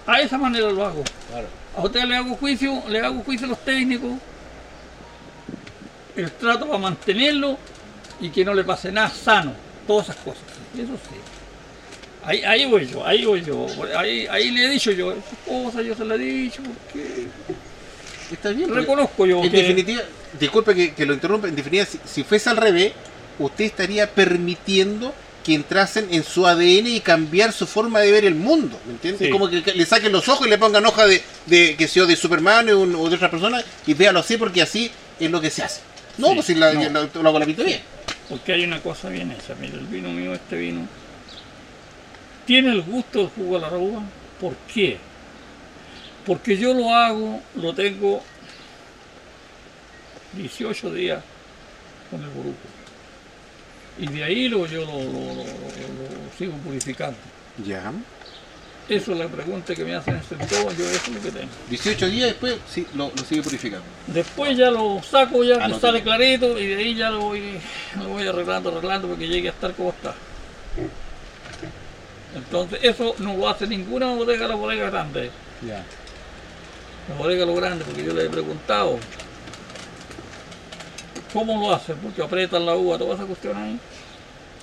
A esa manera lo hago. A usted le hago juicio, le hago juicio a los técnicos. El trato para mantenerlo y que no le pase nada sano. Todas esas cosas. Eso sí. Ahí, ahí voy yo, ahí voy yo. Ahí, ahí le he dicho yo, esas cosas yo se las he dicho porque Está bien. reconozco yo En que definitiva, disculpe que, que lo interrumpa, en definitiva, si, si fuese al revés, usted estaría permitiendo que entrasen en su ADN y cambiar su forma de ver el mundo, ¿me entiendes? Sí. Como que le saquen los ojos y le pongan hoja de, de que sea de Superman o, de otra persona y véalo así porque así es lo que se hace. No, Sí, pues si la, no. lo, lo hago la bien. Porque hay una cosa bien hecha. Mira, el vino mío, este vino, tiene el gusto del jugo de la uva. ¿Por qué? Porque yo lo hago, lo tengo 18 días con el grupo. Y de ahí lo, yo lo, sigo purificando. Ya. Eso es la pregunta que me hacen en todo, yo eso es lo que tengo. 18 días después sí, lo, lo sigue purificando. Después ya lo saco, ya Ah, no sale clarito y de ahí ya lo voy, lo voy arreglando, arreglando porque llegue a estar como está. Entonces eso no lo hace ninguna bodega, la bodega grande. Ya. La bodega lo grande, porque yo le he preguntado cómo lo hacen, porque apretan la uva, toda esa cuestión ahí.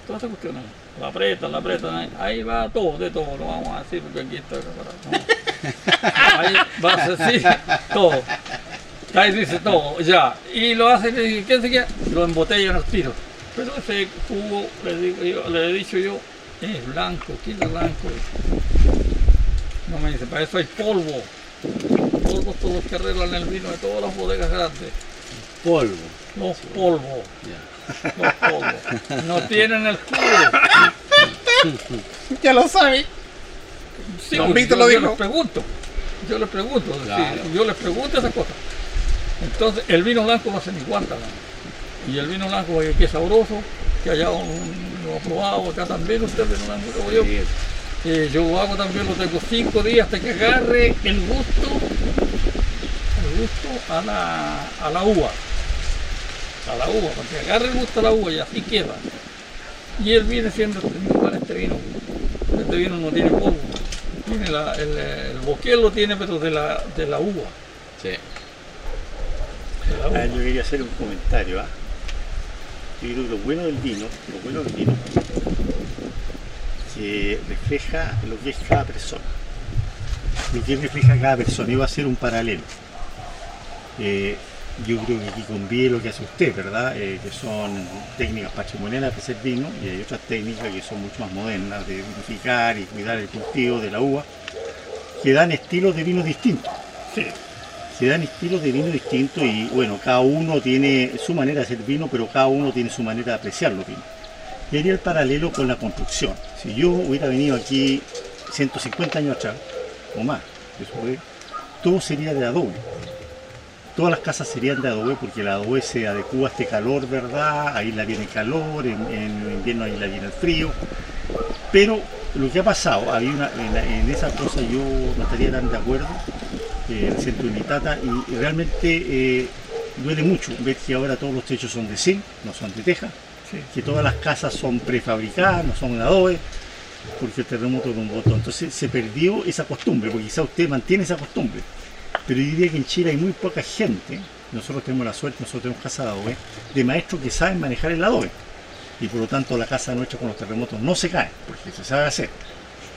Toda esa cuestión ahí. La apretan, la apretan ahí. Ahí va todo, de todo, lo vamos a decir porque aquí está preparado. Ahí va a decir todo. Ahí dice todo, ya. Y lo hacen, ¿qué se queda? Lo embotellan al tiro. Pero ese jugo, le, digo yo- le he dicho yo, es blanco, ¿quién es blanco? No me dice, para eso hay polvo. Polvos todos los que arreglan el vino de todas las bodegas grandes. Polvo. Los polvos. Los polvos. No tienen el jugo. Ya lo sabe. Sí, Don Víctor yo, lo yo dijo. les pregunto. Yo les pregunto. sí, yo les pregunto esas cosas. Entonces, el vino blanco lo hacen igual también. Y el vino blanco que es sabroso, que allá un- lo ha probado, acá también usted vino blanco como yo. Eh, yo lo hago también, lo tengo cinco días hasta que agarre el gusto, el gusto a la, a la uva. A la uva, para que agarre el gusto a la uva y así queda. Y él viene siendo igual este vino. Este vino no tiene polvo. Tiene la- el, el boquel lo tiene, pero de la, de la uva. Sí. de la uva. Ah, yo quería hacer un comentario. ¿ah? Lo bueno del vino, lo bueno del vino, que refleja lo que es cada persona. Lo que refleja cada persona. Iba a ser un paralelo. Eh, yo creo que aquí conviene lo que hace usted, ¿verdad? Eh, que son técnicas patrimoniales para hacer vino y hay otras técnicas que son mucho más modernas de vinificar y cuidar el cultivo de la uva, que dan estilos de vinos distintos. Se dan estilos de vino distintos y bueno, cada uno tiene su manera de hacer vino, pero cada uno tiene su manera de apreciar los vinos. Y haría el paralelo con la construcción. Si yo hubiera venido aquí 150 años atrás, o más, eso fue, todo sería de adobe. Todas las casas serían de adobe porque el adobe se adecua a este calor, ¿verdad? Ahí la viene el calor, en, invierno ahí la viene el frío. Pero lo que ha pasado, había una, en, en esa cosa yo no estaría tan de acuerdo, eh, el centro de y, y realmente eh, duele mucho ver que ahora todos los techos son de zinc, no son de teja, Sí. que todas las casas son prefabricadas, no son adobe, porque el terremoto botón. Entonces se perdió esa costumbre, porque quizá usted mantiene esa costumbre. Pero yo diría que en Chile hay muy poca gente, nosotros tenemos la suerte, nosotros tenemos casa de adobe, de maestros que saben manejar el adobe. Y por lo tanto la casa nuestra con los terremotos no se cae, porque se sabe hacer.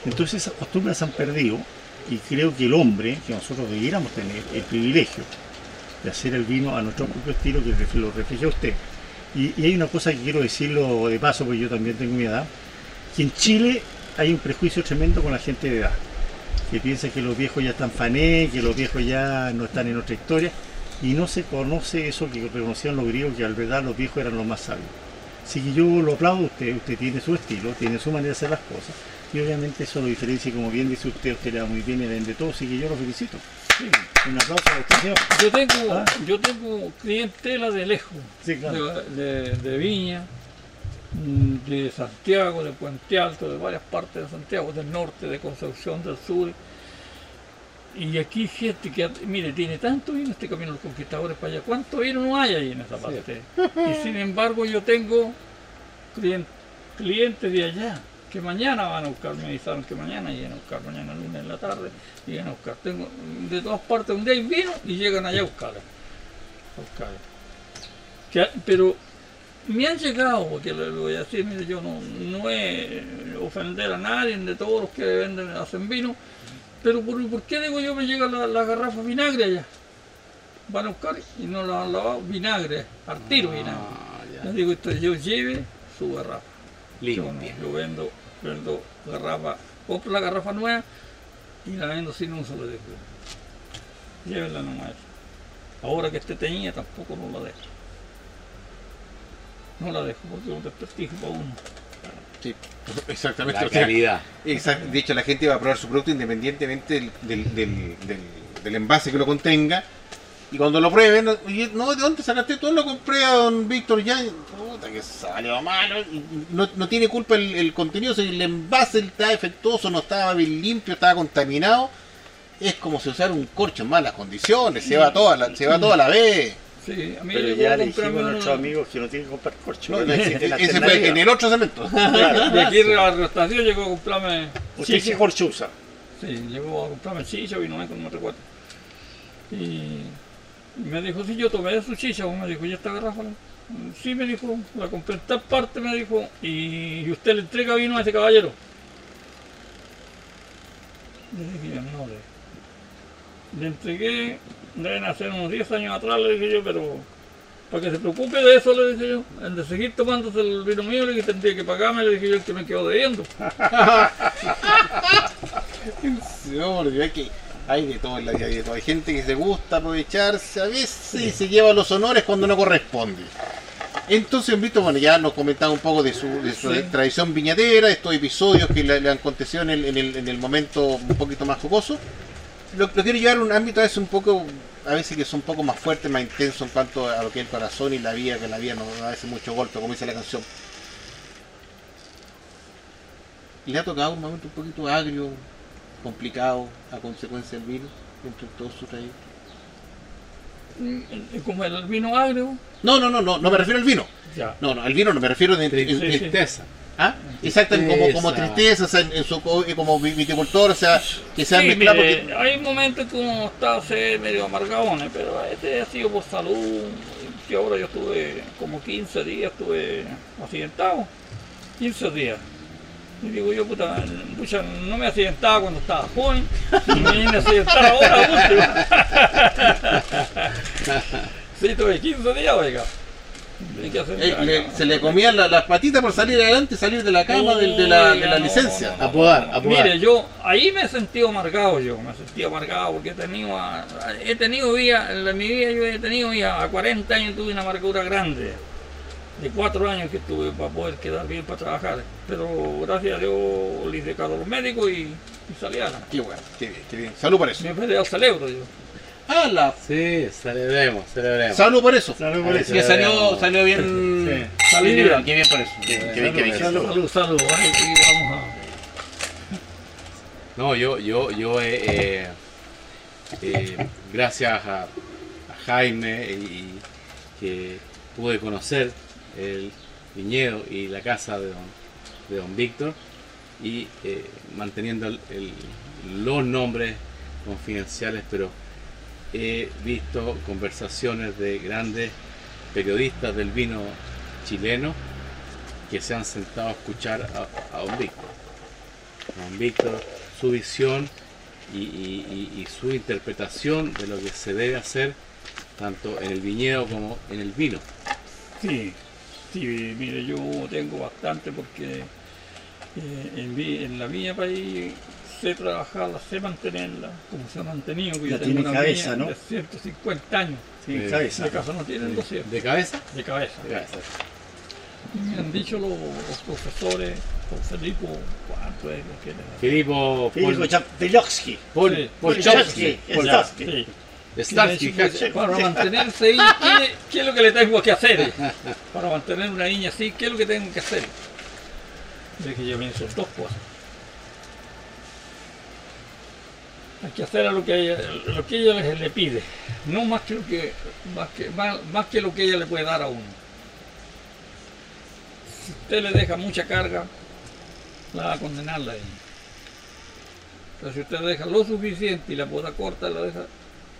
Entonces esas costumbres se han perdido y creo que el hombre, que nosotros debiéramos tener el privilegio de hacer el vino a nuestro propio estilo que lo refleja usted. Y, y hay una cosa que quiero decirlo de paso, porque yo también tengo mi edad, que en Chile hay un prejuicio tremendo con la gente de edad, que piensa que los viejos ya están fané, que los viejos ya no están en otra historia, y no se conoce eso que reconocían los griegos, que al verdad los viejos eran los más sabios. Así que yo lo aplaudo a usted, usted tiene su estilo, tiene su manera de hacer las cosas, y obviamente eso lo diferencia, como bien dice usted, usted le va muy bien y vende todo, así que yo lo felicito. Sí, un aplauso a usted, señor. Yo tengo, Ah. yo tengo clientela de lejos, Sí, claro. de, de- de Viña, mm, de Santiago, de Puente Alto, de varias partes de Santiago, del norte, de Concepción, del sur. Y aquí gente que, mire, tiene tanto vino este camino de los conquistadores para allá. ¿Cuánto vino no hay ahí en esa parte? Y sin embargo yo tengo clien- clientes de allá que mañana van a buscar, me avisaron que mañana llegan a buscar, mañana lunes en la tarde, llegan a buscar. Tengo de todas partes donde hay vino y llegan allá a buscarlo. a buscarlo. Que pero me han llegado, porque le, voy a decir, mire, yo no, no he ofender a nadie de todos los que venden, hacen vino, pero ¿por, por qué digo yo me llega la, la garrafa vinagre allá? Van a buscar y no la han lavado, vinagre, al tiro vinagre. Ah, ya. Les digo, esto, yo lleve su garrafa. Yo, Limpia. yo vendo, vendo garrafa, compro la garrafa nueva y la vendo sin uso, le digo. Llévenla nomás. Ahora que esté teñida tampoco no la dejo. No la dejo porque es un desprestigio para uno. Sí, exactamente. La o sea, calidad. exact- de hecho, la gente va a probar su producto independientemente del, del, del- del- del envase que lo contenga, Y cuando lo prueben, oye, no, ¿de dónde sacaste todo? Lo compré a don Víctor ya. Puta, que salió malo. Y No, no tiene culpa el, el contenido, si el envase estaba defectuoso, no estaba bien limpio, estaba contaminado. Es como si usara un corcho en malas condiciones, se va toda la, se va toda la vez. Sí, a mí Pero ya le dijimos a uno- nuestros amigos que no tienen que comprar corcho. No, no ese fue en el otro cemento. Claro. De aquí a la restauración llegó a comprarme ¿Usted qué chicha. corcho usa? Sí, llegó a comprarme chicha, vino con no recuerdo. Y me dijo, si yo tomé su chicha, me dijo, ¿y esta garrafa? Sí, me dijo, la compré en parte, me dijo, y usted le entrega vino a ese caballero. Le dije, no, le, le entregué, deben hacer unos 10 años atrás, le dije yo, pero para que se preocupe de eso, le dije yo, en de seguir tomándose el vino mío, le dije, tendría que pagarme, le dije yo, el que me quedó debiendo. Porque hay que hay de todo en la vida, hay de todo. Hay gente que se gusta aprovecharse a veces y se lleva los honores cuando no corresponde. Entonces, bueno, ya nos comentaba un poco de su, de su Sí. tradición viñatera, estos episodios que le, le aconteció en el, en, el, en el momento un poquito más jocoso. Lo, lo quiero llevar a un ámbito a veces un poco, a veces que son un poco más fuerte, más intenso en cuanto a lo que es el corazón y la vida, que la vida nos da a veces mucho golpe, como dice la canción. ¿Le ha tocado un momento un poquito agrio, complicado, a consecuencia del vino, entre todo su trayecto? Mm, Como el vino agrio, No, no, no, no, no me refiero al vino. ya. No, no, al vino no me refiero de, Tri- en- en- Tristeza. ¿Ah? Exacto, en como, como Tristeza. tristeza, o sea, en, su, co- como vi- viticultor, o sea, que se han Sí, mezclado. mire, porque- hay momentos que uno está así medio amargadones, pero este ha sido por salud. Y ahora yo estuve como 15 días, estuve accidentado. 15 días. Y digo yo, puta, pucha, no me accidentaba cuando estaba joven, y me accidentar ahora último. sí, tuve 15 días, oiga. Que eh, le- se le comían la- las patitas por salir adelante, salir de la cama, de, la, de la no, licencia. no, no. Apodar, apodar. Mire, yo ahí me he sentido amargado yo, me he sentido amargado porque he tenido, a- he tenido días, en mi vida yo he tenido ya a 40 años tuve una amargura grande, de 4 años que tuve para poder quedar bien para trabajar, pero gracias a Dios le hice caso a los médicos y, y salí a la. Qué bueno, qué bien, qué bien. Salud por eso. Me al cerebro yo. Ah, la- Sí, celebremos, celebremos. Salud por eso. Salud por eso. Que salió, salió bien. Salí Qué bien. Qué bien por eso. Qué bien, qué bien, qué bien. Salud. Salud, salud, sí, vamos a... No, yo, yo, yo eh, eh, eh, gracias a, a Jaime y, y que pude conocer el viñedo y la casa de don, de don Víctor y eh, manteniendo los nombres confidenciales, pero he visto conversaciones de grandes periodistas del vino chileno que se han sentado a escuchar a, don Víctor. Don Víctor, su visión y- y su interpretación de lo que se debe hacer tanto en el viñedo como en el vino. Sí, sí, mire, yo tengo bastante porque eh, en, en la viña país sé trabajarla, sé mantenerla, como se ha mantenido. que Ya yo tengo tiene una cabeza, ¿no? de 150 años, Sí, Eh, cabeza. de casa no tienen 200, ¿De cabeza? de cabeza. De cabeza. Y me han dicho los, los profesores, por Felipe, cuánto es lo que Filipo Filipo. Polchowski. Polchowski. Starsky. Dicho, Hatch. Para mantenerse ahí, ¿qué, qué es lo que le tengo que hacer? Para mantener una niña así, ¿qué es lo que tengo que hacer? Le dije yo, son dos cosas. Hay que hacer a lo que ella, lo que ella le, le pide, no más que, lo que, más, que, más, más que lo que ella le puede dar a uno. Si usted le deja mucha carga, la va a condenar la niña. Pero si usted le deja lo suficiente y la poda corta, la deja,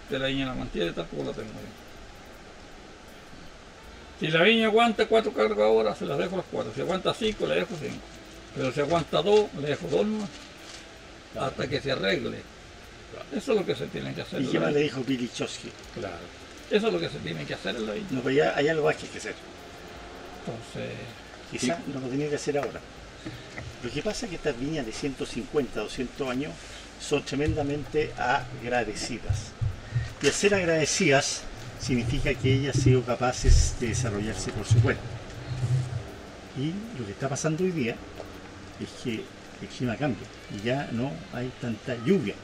que la viña la mantiene tal como la tengo yo. Si la viña aguanta cuatro cargas ahora, se las dejo las cuatro. Si aguanta cinco, le dejo cinco. Pero si aguanta dos, le dejo dos más. Hasta que se arregle. Eso es lo que se tiene que hacer. ¿Y qué más le dijo Billy Chosky? Claro. Eso es lo que se tiene que hacer en la viña. No, pero ya hay algo hay que hacer. Entonces, Quizás no lo tenía que hacer ahora. Lo que pasa es que estas viñas de 150, 200 años son tremendamente agradecidas. Y al ser agradecidas significa que ellas han sido capaces de desarrollarse por su cuenta. Y lo que está pasando hoy día es que el clima cambia y ya no hay tanta lluvia.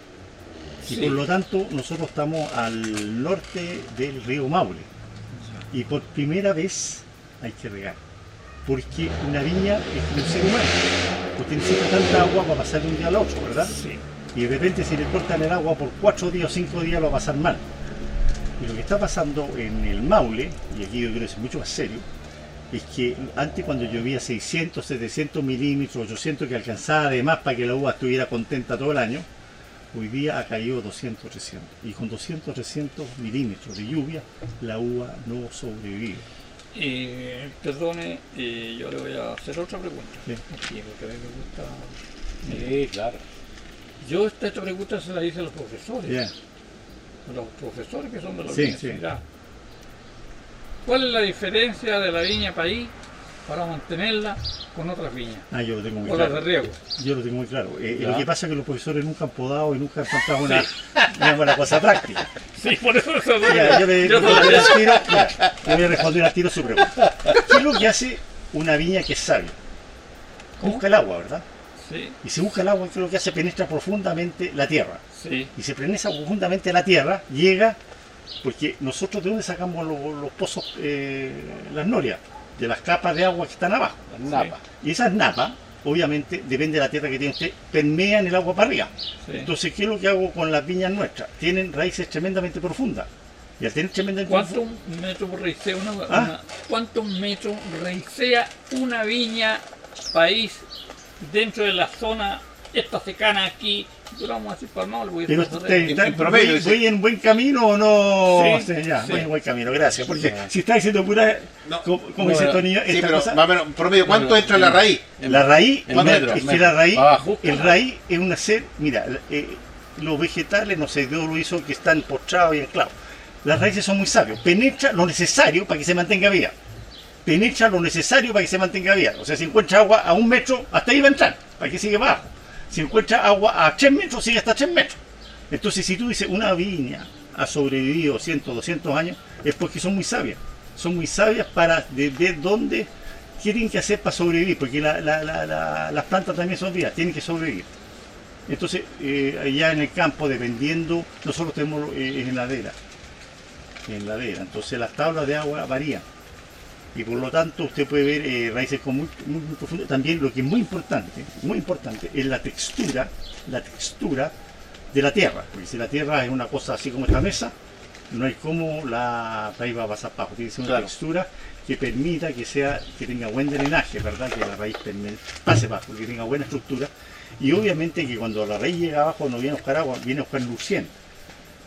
Y Sí. por lo tanto, nosotros estamos al norte del río Maule. Y por primera vez hay que regar. Porque una viña es un ser humano. Usted necesita tanta agua para pasar de un día al otro, ¿verdad? Sí. Y de repente si le cortan el agua por cuatro días o cinco días lo va a pasar mal. Y lo que está pasando en el Maule, y aquí yo creo que es mucho más serio, es que antes cuando llovía 600, 700 milímetros, 800 que alcanzaba además para que la uva estuviera contenta todo el año, hoy día ha caído 200, 300. Y con 200, 300 milímetros de lluvia, la uva no sobrevive. Y perdone, y yo le voy a hacer otra pregunta. Sí. Porque a mí me gusta. Sí, claro. Yo esta, esta pregunta se la hice a los profesores. Los profesores que son de la Sí, universidad. ¿Cuál es la diferencia de la viña país para mantenerla con otras viñas? Ah, yo lo tengo muy O las de claro. riego. Yo lo tengo muy claro. Eh, Ya. lo que pasa es que los profesores nunca han podado y nunca han encontrado una, una buena cosa práctica. Sí, por eso se Mira, yo le, yo le voy a tiro, mira, le voy a responder al tiro su pregunta. ¿Qué es lo que hace una viña que es sabia? Busca el agua, ¿verdad? Sí, Y si busca el agua, ¿qué es lo que hace? Penetra profundamente la tierra. sí. Y se penetra profundamente la tierra, llega, porque nosotros de dónde sacamos los, los pozos, eh, las norias, de las capas de agua que están abajo. Las napas. Y esas napas, obviamente, depende de la tierra que tiene usted, permean el agua para arriba. Entonces, ¿qué es lo que hago con las viñas nuestras? Tienen raíces tremendamente profundas. Y al tener tremendamente ¿Cuántos metros raicea una, Ah. una- cuántos metros raicea una viña país dentro de la zona esta secana aquí? Yo lo vamos a decir palmado, le voy a te- en- promedio, voy, dice. voy en buen camino o no? Sí, Sí, ya, sí. voy en buen camino, gracias. Porque si está diciendo pura, No, como, como no, dice no, Tony, Sí, esta pero cosa, más o menos, promedio, ¿cuánto Bueno, entra en la en- raíz? la raíz, en no, metros, es que metros, la raíz, abajo. el raíz es un ser, mira, eh, los vegetales, no sé, Dios lo hizo que están postrados y anclados. Las raíces son muy sabios, penetra lo necesario para que se mantenga viva. Penetra lo necesario para que se mantenga viva. O sea, si encuentra agua a un metro, hasta ahí va a entrar, para que siga abajo. Si encuentra agua a 3 metros, sigue hasta 3 metros. Entonces, si tú dices una viña ha sobrevivido 100, 200 años, es porque son muy sabias. Son muy sabias para de- dónde tienen que hacer para sobrevivir, porque la- la- la- la- las plantas también son vivas, tienen que sobrevivir. Entonces, eh, allá en el campo, dependiendo, nosotros tenemos eh, en ladera. En ladera. Entonces, las tablas de agua varían. Y por lo tanto, usted puede ver eh, raíces con muy, muy, muy profundas. También lo que es muy importante, muy importante, es la textura, la textura de la tierra. Porque si la tierra es una cosa así como esta mesa, no hay como la raíz va a pasar abajo. Tiene que ser una Claro. textura que permita que sea, que tenga buen drenaje, ¿verdad? Que la raíz pase abajo, que tenga buena estructura. Y obviamente que cuando la raíz llega abajo no viene a buscar agua, viene a buscar nutrientes.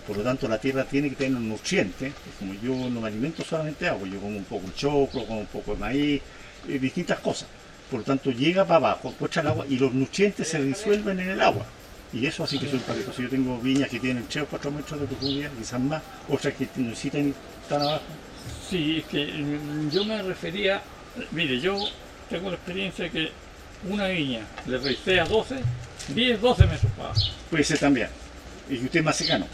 Por lo tanto, la tierra tiene que tener un nutriente. Como yo no me alimento solamente de agua, yo como un poco de choclo, como un poco de maíz, eh, distintas cosas. Por lo tanto, llega para abajo, encuentra el agua y los nutrientes se disuelven en el agua. Y eso así que son para Yo tengo viñas que tienen 3 o 4 metros de profundidad, quizás más, otras que necesitan tan abajo. Sí, es que mm, yo me refería, mire, yo tengo la experiencia que una viña le raicea 12, 10, 12 metros para abajo. Puede ser también. Y que usted es más secano.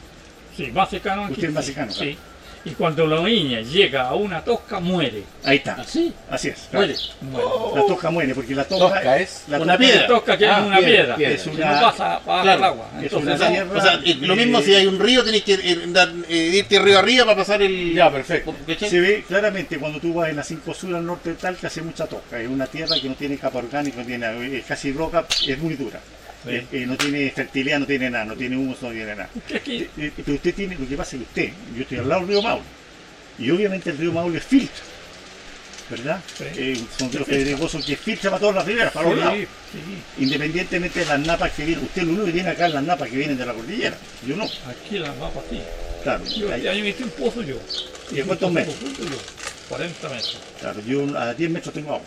Sí, más cercano aquí. Usted es más cercano, Sí. Y cuando la viña llega a una tosca, muere. Ahí está. ¿Así? Así es. claro. Muere. muere. La tosca muere, porque la tosca, Tosca es la una piedra. La tosca que Ah, es una piedra, piedra, piedra. Es una- no pasa, pasa Claro, el agua. es Entonces, una no- tierra- O sea, eh, lo mismo si hay un río, tenés que eh, dar- eh, irte río arriba para pasar el. Ya, perfecto. Se ve claramente cuando tú vas en la 5 Sur al norte de Talca, hace mucha tosca. Es una tierra que no tiene capa orgánica, no tiene, es casi roca, es muy dura. Sí. Eh, eh, no tiene fertilidad, no tiene nada, no tiene humus, no tiene nada. que aquí- Eh, Pero usted tiene, lo que pasa es que usted, yo estoy al lado del río Maule, y obviamente el río Maule filtra, ¿verdad? Sí. Eh, son ríos pedregosos que filtra para todas las riberas, para los lados. Sí, sí. Independientemente de las napas que vienen, usted lo único que tiene acá es las napas que vienen de la cordillera, yo no, Aquí la va para ti. claro. Yo ahí- este año hice un pozo yo. ¿Y de cuántos metros? pozo profundo yo, 40 metros. claro, yo a 10 metros tengo agua,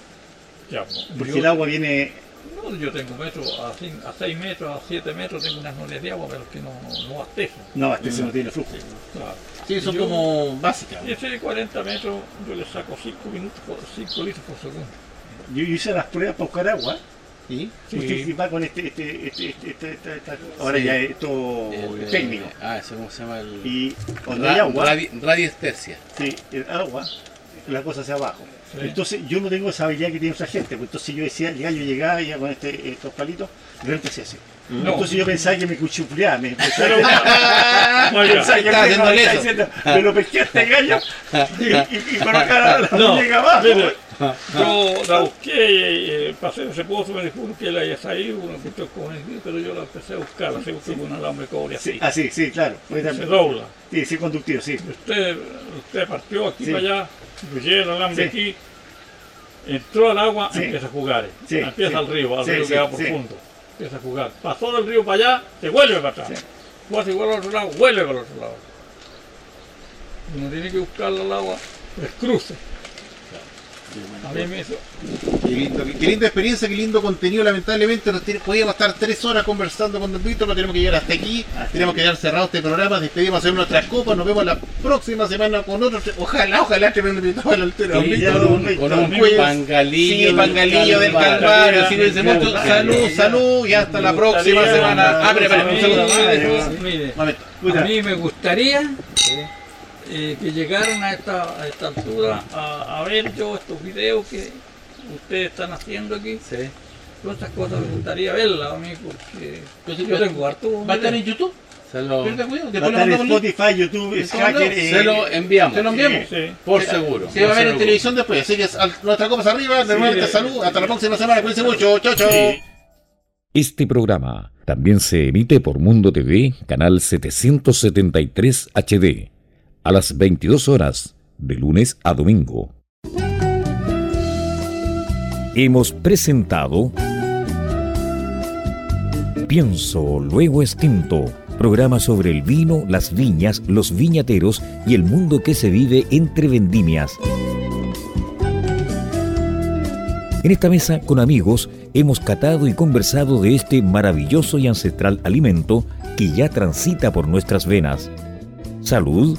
Ya, porque yo- el agua viene No, yo tengo metros, a 6 metros, a 7 metros tengo unas norias de agua, pero que no, no abastecen. No, este se no tiene flujo. Claro. Sí, son Yo- como básicas. Y ese de 40 metros yo le saco 5 minutos, por 5 litros por segundo. Yo hice las pruebas para buscar agua. ¿Sí? Sí. Usted va con este, este, este, este, este- este- esta- ahora Sí. ya esto El, eh, técnico. Ah, ese cómo se llama el. Y Ra- hay agua, radi- radiestesia. sí, el agua, la cosa hacia abajo. Sí. Entonces yo no tengo esa habilidad que tiene otra gente. Pues entonces yo decía, ya yo llegaba ya con este, estos palitos, de repente hacía así. No. Entonces yo pensaba que me cuchufleaba, me pensaba Pero- que, Oiga, pensaba que estaba el haciendo me estaba eso. diciendo, me lo pesqué a este gallo y, y, y colocaba la No, muñeca abajo. mire, yo la busqué, eh, pasé ese pozo, me dijo que la haya salido, una cuestión como esa, pero yo la empecé a buscar, así busqué con un alambre cobre así. Sí, así, sí, claro. Pues Se también- dobla. Sí, sí, conductivo, sí. Usted, usted partió aquí Sí. para allá, yo llevé el alambre Sí. aquí, entró al agua, Sí. empieza a jugar. Sí, empieza al río, al río que va profundo. Empieza a jugar. Pasó del río para allá, se vuelve para atrás. Fue así, vuelve al otro lado, vuelve para el otro lado. Uno tiene que buscar al agua el cruce. A mí me hizo. Qué, lindo, qué linda experiencia, qué lindo contenido. Lamentablemente nos tiene- podíamos estar tres horas conversando con Don Víctor, pero tenemos que llegar hasta aquí. Tenemos que quedar cerrado este programa. Despedimos hacer nuestras copas. Nos vemos la próxima semana con otro. Ojalá, ojalá tremendo invitado a la altura. Don Víctor. Con un, con un Pues, pangalillo, Sí, pangalillo del Calvario. Mucho. Salud, ya. salud. Y hasta la próxima semana. Ah, espera, espera, A un Un. Puta. a mí me gustaría eh, que llegaran a esta, a esta altura a, a ver yo estos videos que ustedes están haciendo aquí. Sí. Todas estas cosas me gustaría verlas a mí porque yo tengo harto. ¿Va a estar en YouTube? Se lo, Va a estar en. Spotify, YouTube, eh, se lo enviamos. Se lo enviamos. Sí. Por seguro. Se va a ver en televisión después. Así que nuestra copa es arriba. De nuevo, salud. Hasta la próxima semana. Cuídense mucho. Chao, chao. Este programa también se emite por Mundo TV, canal 773 HD, a las 22 horas, de lunes a domingo. Hemos presentado Pienso, luego extinto, programa sobre el vino, las viñas, los viñateros y el mundo que se vive entre vendimias. En esta mesa, con amigos, hemos catado y conversado de este maravilloso y ancestral alimento que ya transita por nuestras venas. Salud